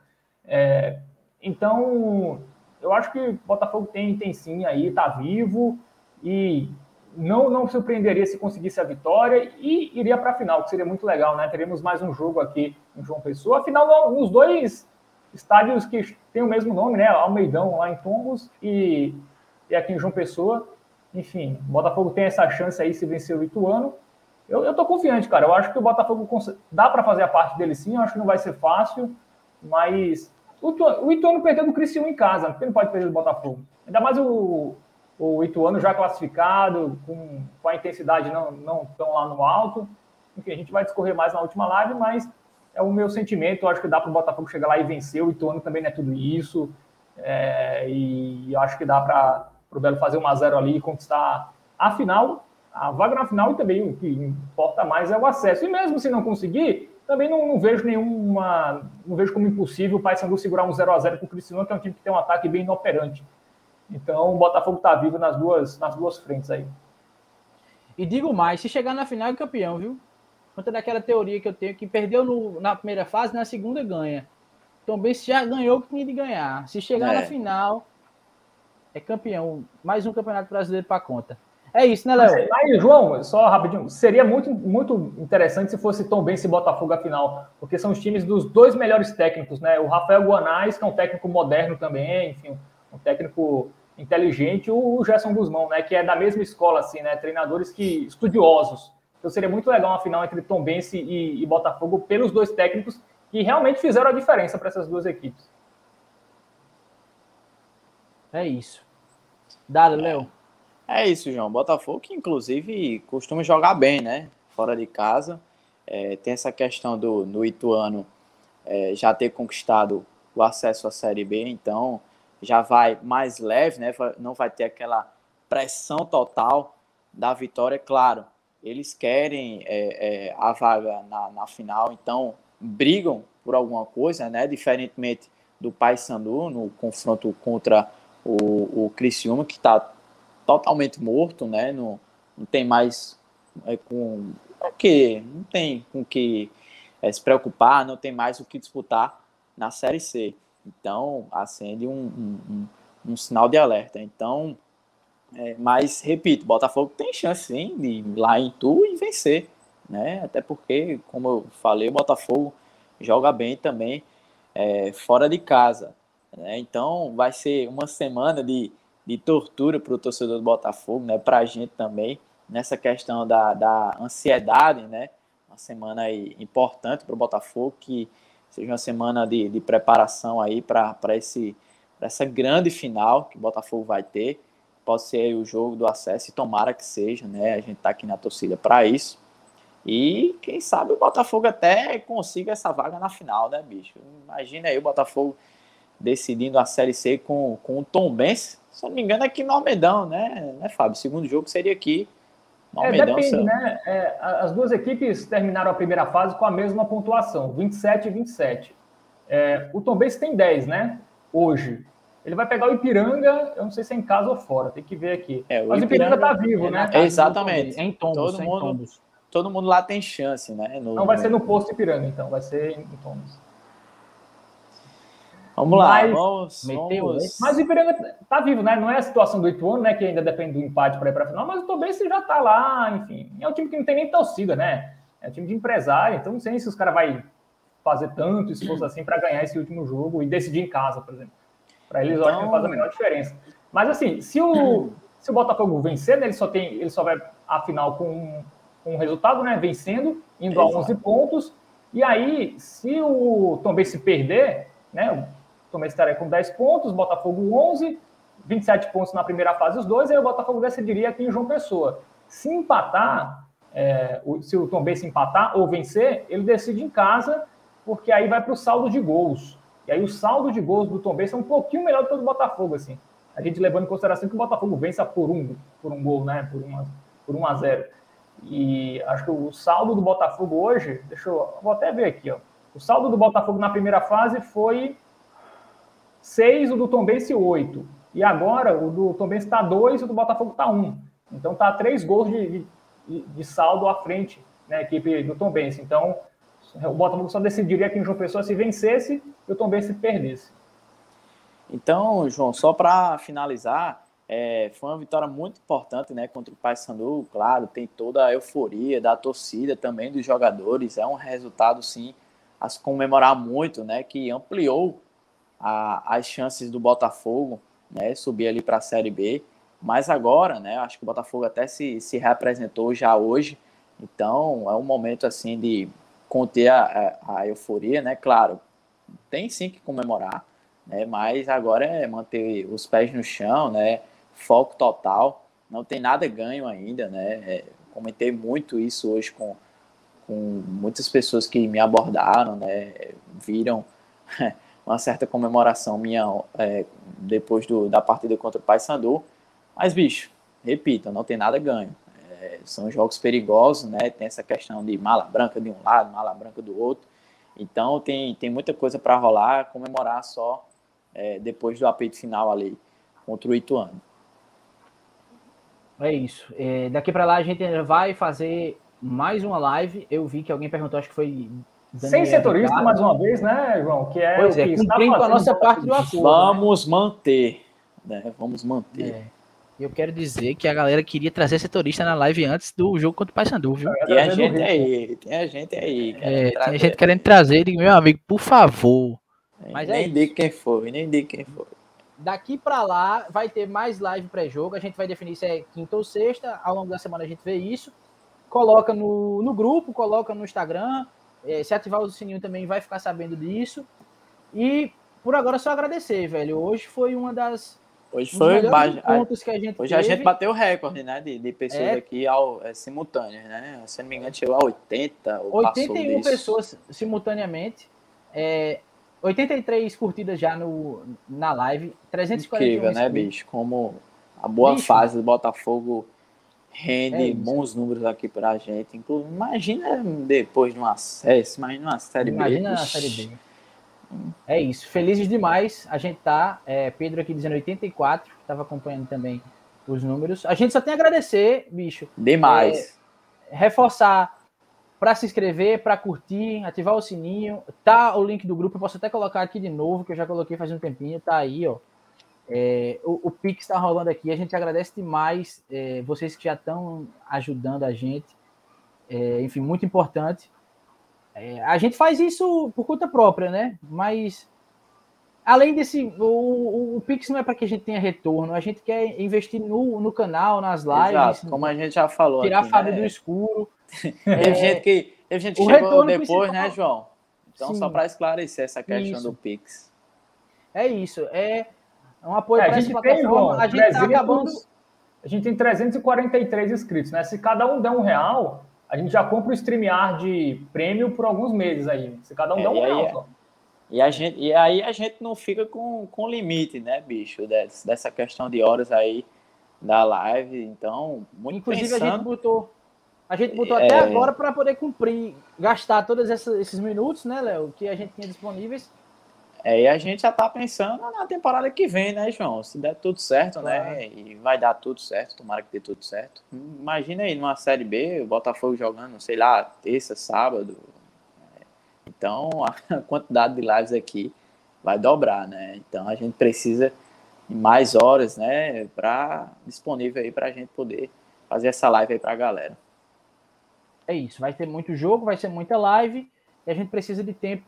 É, então, eu acho que Botafogo tem, tem sim aí, tá vivo e não, não surpreenderia se conseguisse a vitória e iria para a final, que seria muito legal, né? Teremos mais um jogo aqui em João Pessoa. Afinal, nos dois estádios que têm o mesmo nome, né? Almeidão lá em Tombos e, e aqui em João Pessoa. Enfim, o Botafogo tem essa chance aí se vencer o Ituano. Eu, eu tô confiante, cara. Eu acho que o Botafogo dá para fazer a parte dele sim. Eu acho que não vai ser fácil, mas o, o Ituano perdeu do Cristiano em casa, porque não pode perder do Botafogo. Ainda mais o, o Ituano já classificado, com, com a intensidade não, não tão lá no alto. Enfim, a gente vai discorrer mais na última live, mas é o meu sentimento. Eu acho que dá para o Botafogo chegar lá e vencer. O Ituano também não é tudo isso. É, e acho que dá para o Belo fazer 1 a 0 ali e conquistar a final, a vaga na final e também o que importa mais é o acesso. E mesmo se não conseguir, também não, não vejo nenhuma. Não vejo como impossível o Paysandu segurar um 0 a 0 com o Criciúma, que é um time que tem um ataque bem inoperante. Então o Botafogo está vivo nas duas, nas duas frentes aí. E digo mais, se chegar na final é campeão, viu? Conta daquela teoria que eu tenho que perdeu no, na primeira fase, na segunda ganha. Então, bem, se já ganhou o que tinha de ganhar. Se chegar é. na final, é campeão. Mais um campeonato brasileiro para conta. É isso, né, Léo? Aí, João, só rapidinho. Seria muito, muito interessante se fosse Tom Benz e Botafogo a final, porque são os times dos dois melhores técnicos, né? O Rafael Guanais, que é um técnico moderno também, enfim, um técnico inteligente, o Gerson Guzmão, né? Que é da mesma escola, assim, né? Treinadores que estudiosos. Então seria muito legal uma final entre Tom Benz e, e Botafogo pelos dois técnicos que realmente fizeram a diferença para essas duas equipes. É isso. Dado, Léo. É isso, João. Botafogo que, inclusive, costuma jogar bem, né? Fora de casa. É, tem essa questão do no Ituano é, já ter conquistado o acesso à Série B, então já vai mais leve, né? Não vai ter aquela pressão total da vitória. Claro, eles querem é, é a vaga na, na final, então brigam por alguma coisa, né? Diferentemente do Paysandu no confronto contra o, o Criciúma, que está totalmente morto, né? Não, não tem mais é, com o que não tem com que é, se preocupar, não tem mais o que disputar na Série C. Então acende um, um, um, um sinal de alerta. Então, é, mas repito, Botafogo tem chance sim de ir lá em Tu e vencer, né? Até porque, como eu falei, o Botafogo joga bem também é, fora de casa. Né? Então vai ser uma semana de de tortura para o torcedor do Botafogo, né? Para a gente também, nessa questão da, da ansiedade, né? Uma semana importante para o Botafogo, que seja uma semana de, de preparação aí para essa grande final que o Botafogo vai ter. Pode ser o jogo do acesso e tomara que seja, né? A gente está aqui na torcida para isso. E quem sabe o Botafogo até consiga essa vaga na final, né, bicho? Imagina aí o Botafogo decidindo a Série C com, com o Tom Benz, se não me engano, é aqui no Almedão, né, né Fábio? O segundo jogo seria aqui no Almedão. É, depende, né? É, as duas equipes terminaram a primeira fase com a mesma pontuação, 27 e 27. É, o Tom Benz tem 10, né? Hoje. Ele vai pegar o Ipiranga, eu não sei se é em casa ou fora, tem que ver aqui. É, Mas o Ipiranga, Ipiranga tá vivo, é, né? É, exatamente. É em tombos, todo, mundo, tombos. todo mundo lá tem chance, né? No, não vai ser no posto Ipiranga, então, vai ser em tombos. Vamos lá, mas, vamos, vamos... Mas o Ipiranga tá vivo, né? Não é a situação do Ituano, né? Que ainda depende do empate para ir para a final, mas o Tobense já tá lá, enfim. É um time que não tem nem torcida, né? É um time de empresário, então não sei se os caras vai fazer tanto esforço assim para ganhar esse último jogo e decidir em casa, por exemplo. Para eles, então... eu acho que não faz a menor diferença. Mas assim, se o, se o Botafogo vencer, né, ele só tem, ele só vai à final com um, um resultado, né? Vencendo, indo Exato. a 11 pontos. E aí, se o Tom se perder, né? Tomé estaria com 10 pontos, Botafogo 11, 27 pontos na primeira fase os dois, aí o Botafogo decidiria aqui em João Pessoa. Se empatar, é, se o Tom se empatar ou vencer, ele decide em casa, porque aí vai para o saldo de gols. E aí o saldo de gols do Tom é um pouquinho melhor do que o do Botafogo, assim. A gente levando em consideração que o Botafogo vença por um, por um gol, né? Por, uma, por 1 a 0. E acho que o saldo do Botafogo hoje, deixa eu, vou até ver aqui, ó. O saldo do Botafogo na primeira fase foi 6, o do Tombense 8. E agora o do Tombense está 2 e o do Botafogo está 1. Então está 3 gols de, de, de, saldo à frente, né, a equipe do Tombense. Então o Botafogo só decidiria que em João Pessoa se vencesse e o Tombense perdesse. Então, João, só para finalizar, é, foi uma vitória muito importante né, contra o Paysandu, claro, tem toda a euforia da torcida, também dos jogadores, é um resultado, sim, a se comemorar muito, né, que ampliou a, as chances do Botafogo né, subir ali para a Série B. Mas agora, né, acho que o Botafogo até se, se reapresentou já hoje, então é um momento assim de conter a, a, a euforia, né? Claro, tem sim que comemorar, né? Mas agora é manter os pés no chão, né? Foco total, não tem nada ganho ainda, né? É, comentei muito isso hoje com, com muitas pessoas que me abordaram, né? Viram uma certa comemoração minha é, depois do, da partida contra o Paysandu. Mas, bicho, repito, não tem nada ganho. É, são jogos perigosos, né? Tem essa questão de mala branca de um lado, mala branca do outro. Então, tem, tem muita coisa para rolar, comemorar só é, depois do apito final ali contra o Ituano. É isso. É, daqui para lá a gente vai fazer mais uma live. Eu vi que alguém perguntou, acho que foi sem setorista, Ricardo. mais uma vez, né, João? Que é pois é, que cumprindo a nossa parte do acordo. Vamos né? manter. Né? Vamos manter. É. Eu quero dizer que a galera queria trazer setorista na live antes do jogo contra o Paysandu, viu? Tem a gente aí, tem a gente aí. É, tem a gente querendo trazer. Digo, meu amigo, por favor. Mas nem é diga quem foi, nem diga quem foi. Daqui para lá vai ter mais live pré-jogo. A gente vai definir se é quinta ou sexta. Ao longo da semana a gente vê isso. Coloca no, no grupo, coloca no Instagram. É, se ativar o sininho também vai ficar sabendo disso. E por agora só agradecer, velho. Hoje foi uma das Hoje foi mais, pontos que a gente Hoje teve. a gente bateu o recorde, né, de, de pessoas é, aqui ao, é, simultâneas, né? Se não me engano, chegou a 80 ou 81 pessoas simultaneamente. É, 83 curtidas já no, na live, 341 Incrível, né, bicho? Como a boa bicho, fase do Botafogo rende é bons números aqui pra gente. Inclusive, imagina depois de um acesso, imagina uma série imagina B. Imagina a série B. É isso. Felizes demais. A gente tá. É, Pedro aqui dizendo 84. Estava acompanhando também os números. A gente só tem a agradecer, bicho. Demais. É, reforçar para se inscrever, para curtir, ativar o sininho. Tá o link do grupo. Eu posso até colocar aqui de novo, que eu já coloquei faz um tempinho. Tá aí, ó. É, o, o Pix está rolando aqui. A gente agradece demais é, vocês que já estão ajudando a gente. É, enfim, muito importante. É, a gente faz isso por conta própria, né? Mas além desse, o, o Pix não é para que a gente tenha retorno, a gente quer investir no, no canal, nas lives. Exato, como a gente já falou. Tirar aqui, a Fábio né? do escuro. Teve gente que, teve gente que chegou depois, né, João? Então, Sim. só para esclarecer essa questão isso. do Pix. É isso. É um apoio é, para essa plataforma. Tem, João, a gente está acabando. A gente tem 343 inscritos, né? Se cada um der um real, a gente já compra o StreamYard prêmio por alguns meses aí. Se cada um é, der um real. Aí, e, a gente, e aí a gente não fica com, com limite, né, bicho? Dessa, dessa questão de horas aí da live. Então, muito Inclusive, pensando... a gente botou. A gente botou é... até agora para poder cumprir, gastar todos esses minutos, né, Léo, que a gente tinha disponíveis é, e a gente já tá pensando na temporada que vem, né, João? Se der tudo certo, né? E vai dar tudo certo, tomara que dê tudo certo. Imagina aí numa Série B, o Botafogo jogando, sei lá, terça, sábado. Então a quantidade de lives aqui vai dobrar, né? Então a gente precisa de mais horas, né, para disponível aí para a gente poder fazer essa live aí para a galera. É isso, vai ter muito jogo, vai ser muita live e a gente precisa de tempo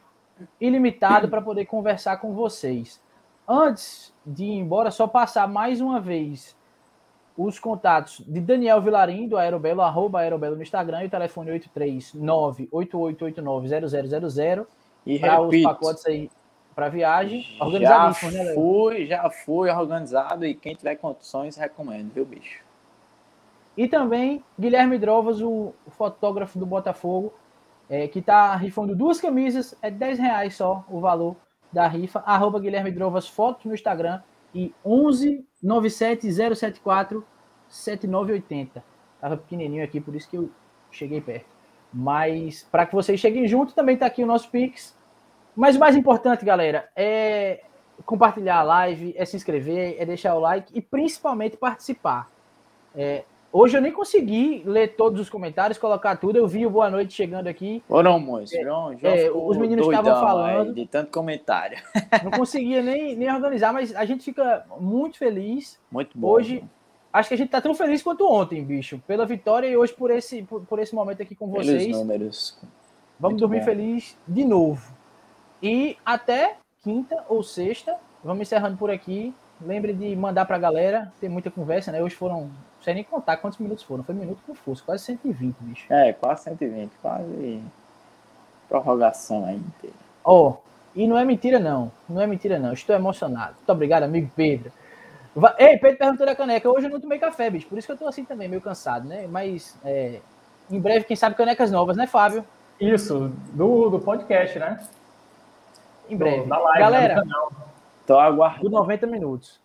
ilimitado para poder conversar com vocês. Antes de ir embora, só passar mais uma vez os contatos de Daniel Vilarim, do Aerobelo, arroba Aerobelo no Instagram, e o telefone 839-8889-0000 para os pacotes aí para viagem. Já né, fui, já fui organizado e quem tiver condições, recomendo, viu, bicho? E também Guilherme Drovas, o fotógrafo do Botafogo, é, que está rifando duas camisas, é 10 reais só o valor da rifa. Arroba Guilherme Drovas Fotos no Instagram e 11 97 074 7980. Tava pequenininho aqui, por isso que eu cheguei perto. Mas para que vocês cheguem junto, também está aqui o nosso Pix. Mas o mais importante, galera, é compartilhar a live, é se inscrever, é deixar o like e principalmente participar. É, Hoje eu nem consegui ler todos os comentários, colocar tudo. Eu vi o boa noite chegando aqui. Foram muitos. É, João, João é, os meninos estavam falando. De tanto comentário. Não conseguia nem, nem organizar, mas a gente fica muito feliz. Muito bom. Hoje, acho que a gente está tão feliz quanto ontem, bicho. Pela vitória e hoje por esse, por, por esse momento aqui com vocês. Pelos números. Vamos muito dormir bom. feliz de novo. E até quinta ou sexta, vamos encerrando por aqui. lembre de mandar para a galera. Tem muita conversa, né? Hoje foram, sei nem contar quantos minutos foram. Foi minuto com força, quase 120, bicho. É, quase 120, quase prorrogação aí inteira. Ó, oh, e não é mentira, não. Não é mentira, não. Estou emocionado. Muito obrigado, amigo Pedro. Ei, Pedro perguntou da caneca. Hoje eu não tomei café, bicho. Por isso que eu tô assim também, meio cansado, né? Mas é, em breve, quem sabe, canecas novas, né, Fábio? Isso, do, do podcast, né? Em breve. Da live, Galera, né, tô aguardando. 90 minutos.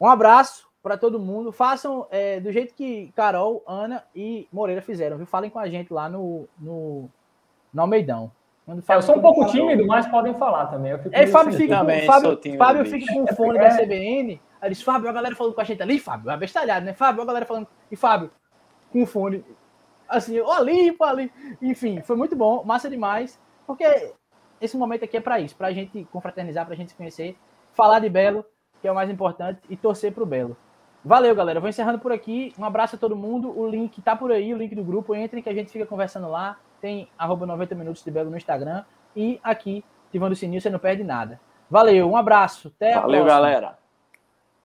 Um abraço para todo mundo. Façam é, do jeito que Carol, Ana e Moreira fizeram, viu? Falem com a gente lá no, no, no Almeidão. É, eu sou um pouco tímido, mas podem falar também. Eu fico é, Fábio fica, também, Fábio, Fábio fica com o fone é, da CBN. Aí disse, Fábio, a galera falando com a gente ali, Fábio, abestalhado, né? Fábio, a galera falando. E Fábio, com o fone. Assim, ó, ali, ali. Enfim, foi muito bom, massa demais. Porque esse momento aqui é para isso, para a gente confraternizar, para a gente se conhecer, falar de Belo, que é o mais importante, e torcer para o Belo. Valeu, galera. Vou encerrando por aqui. Um abraço a todo mundo. O link tá por aí, o link do grupo. Entrem que a gente fica conversando lá tem arroba 90 minutos de Belo no Instagram e aqui, ativando o sininho, você não perde nada. Valeu, um abraço, até Valeu, galera.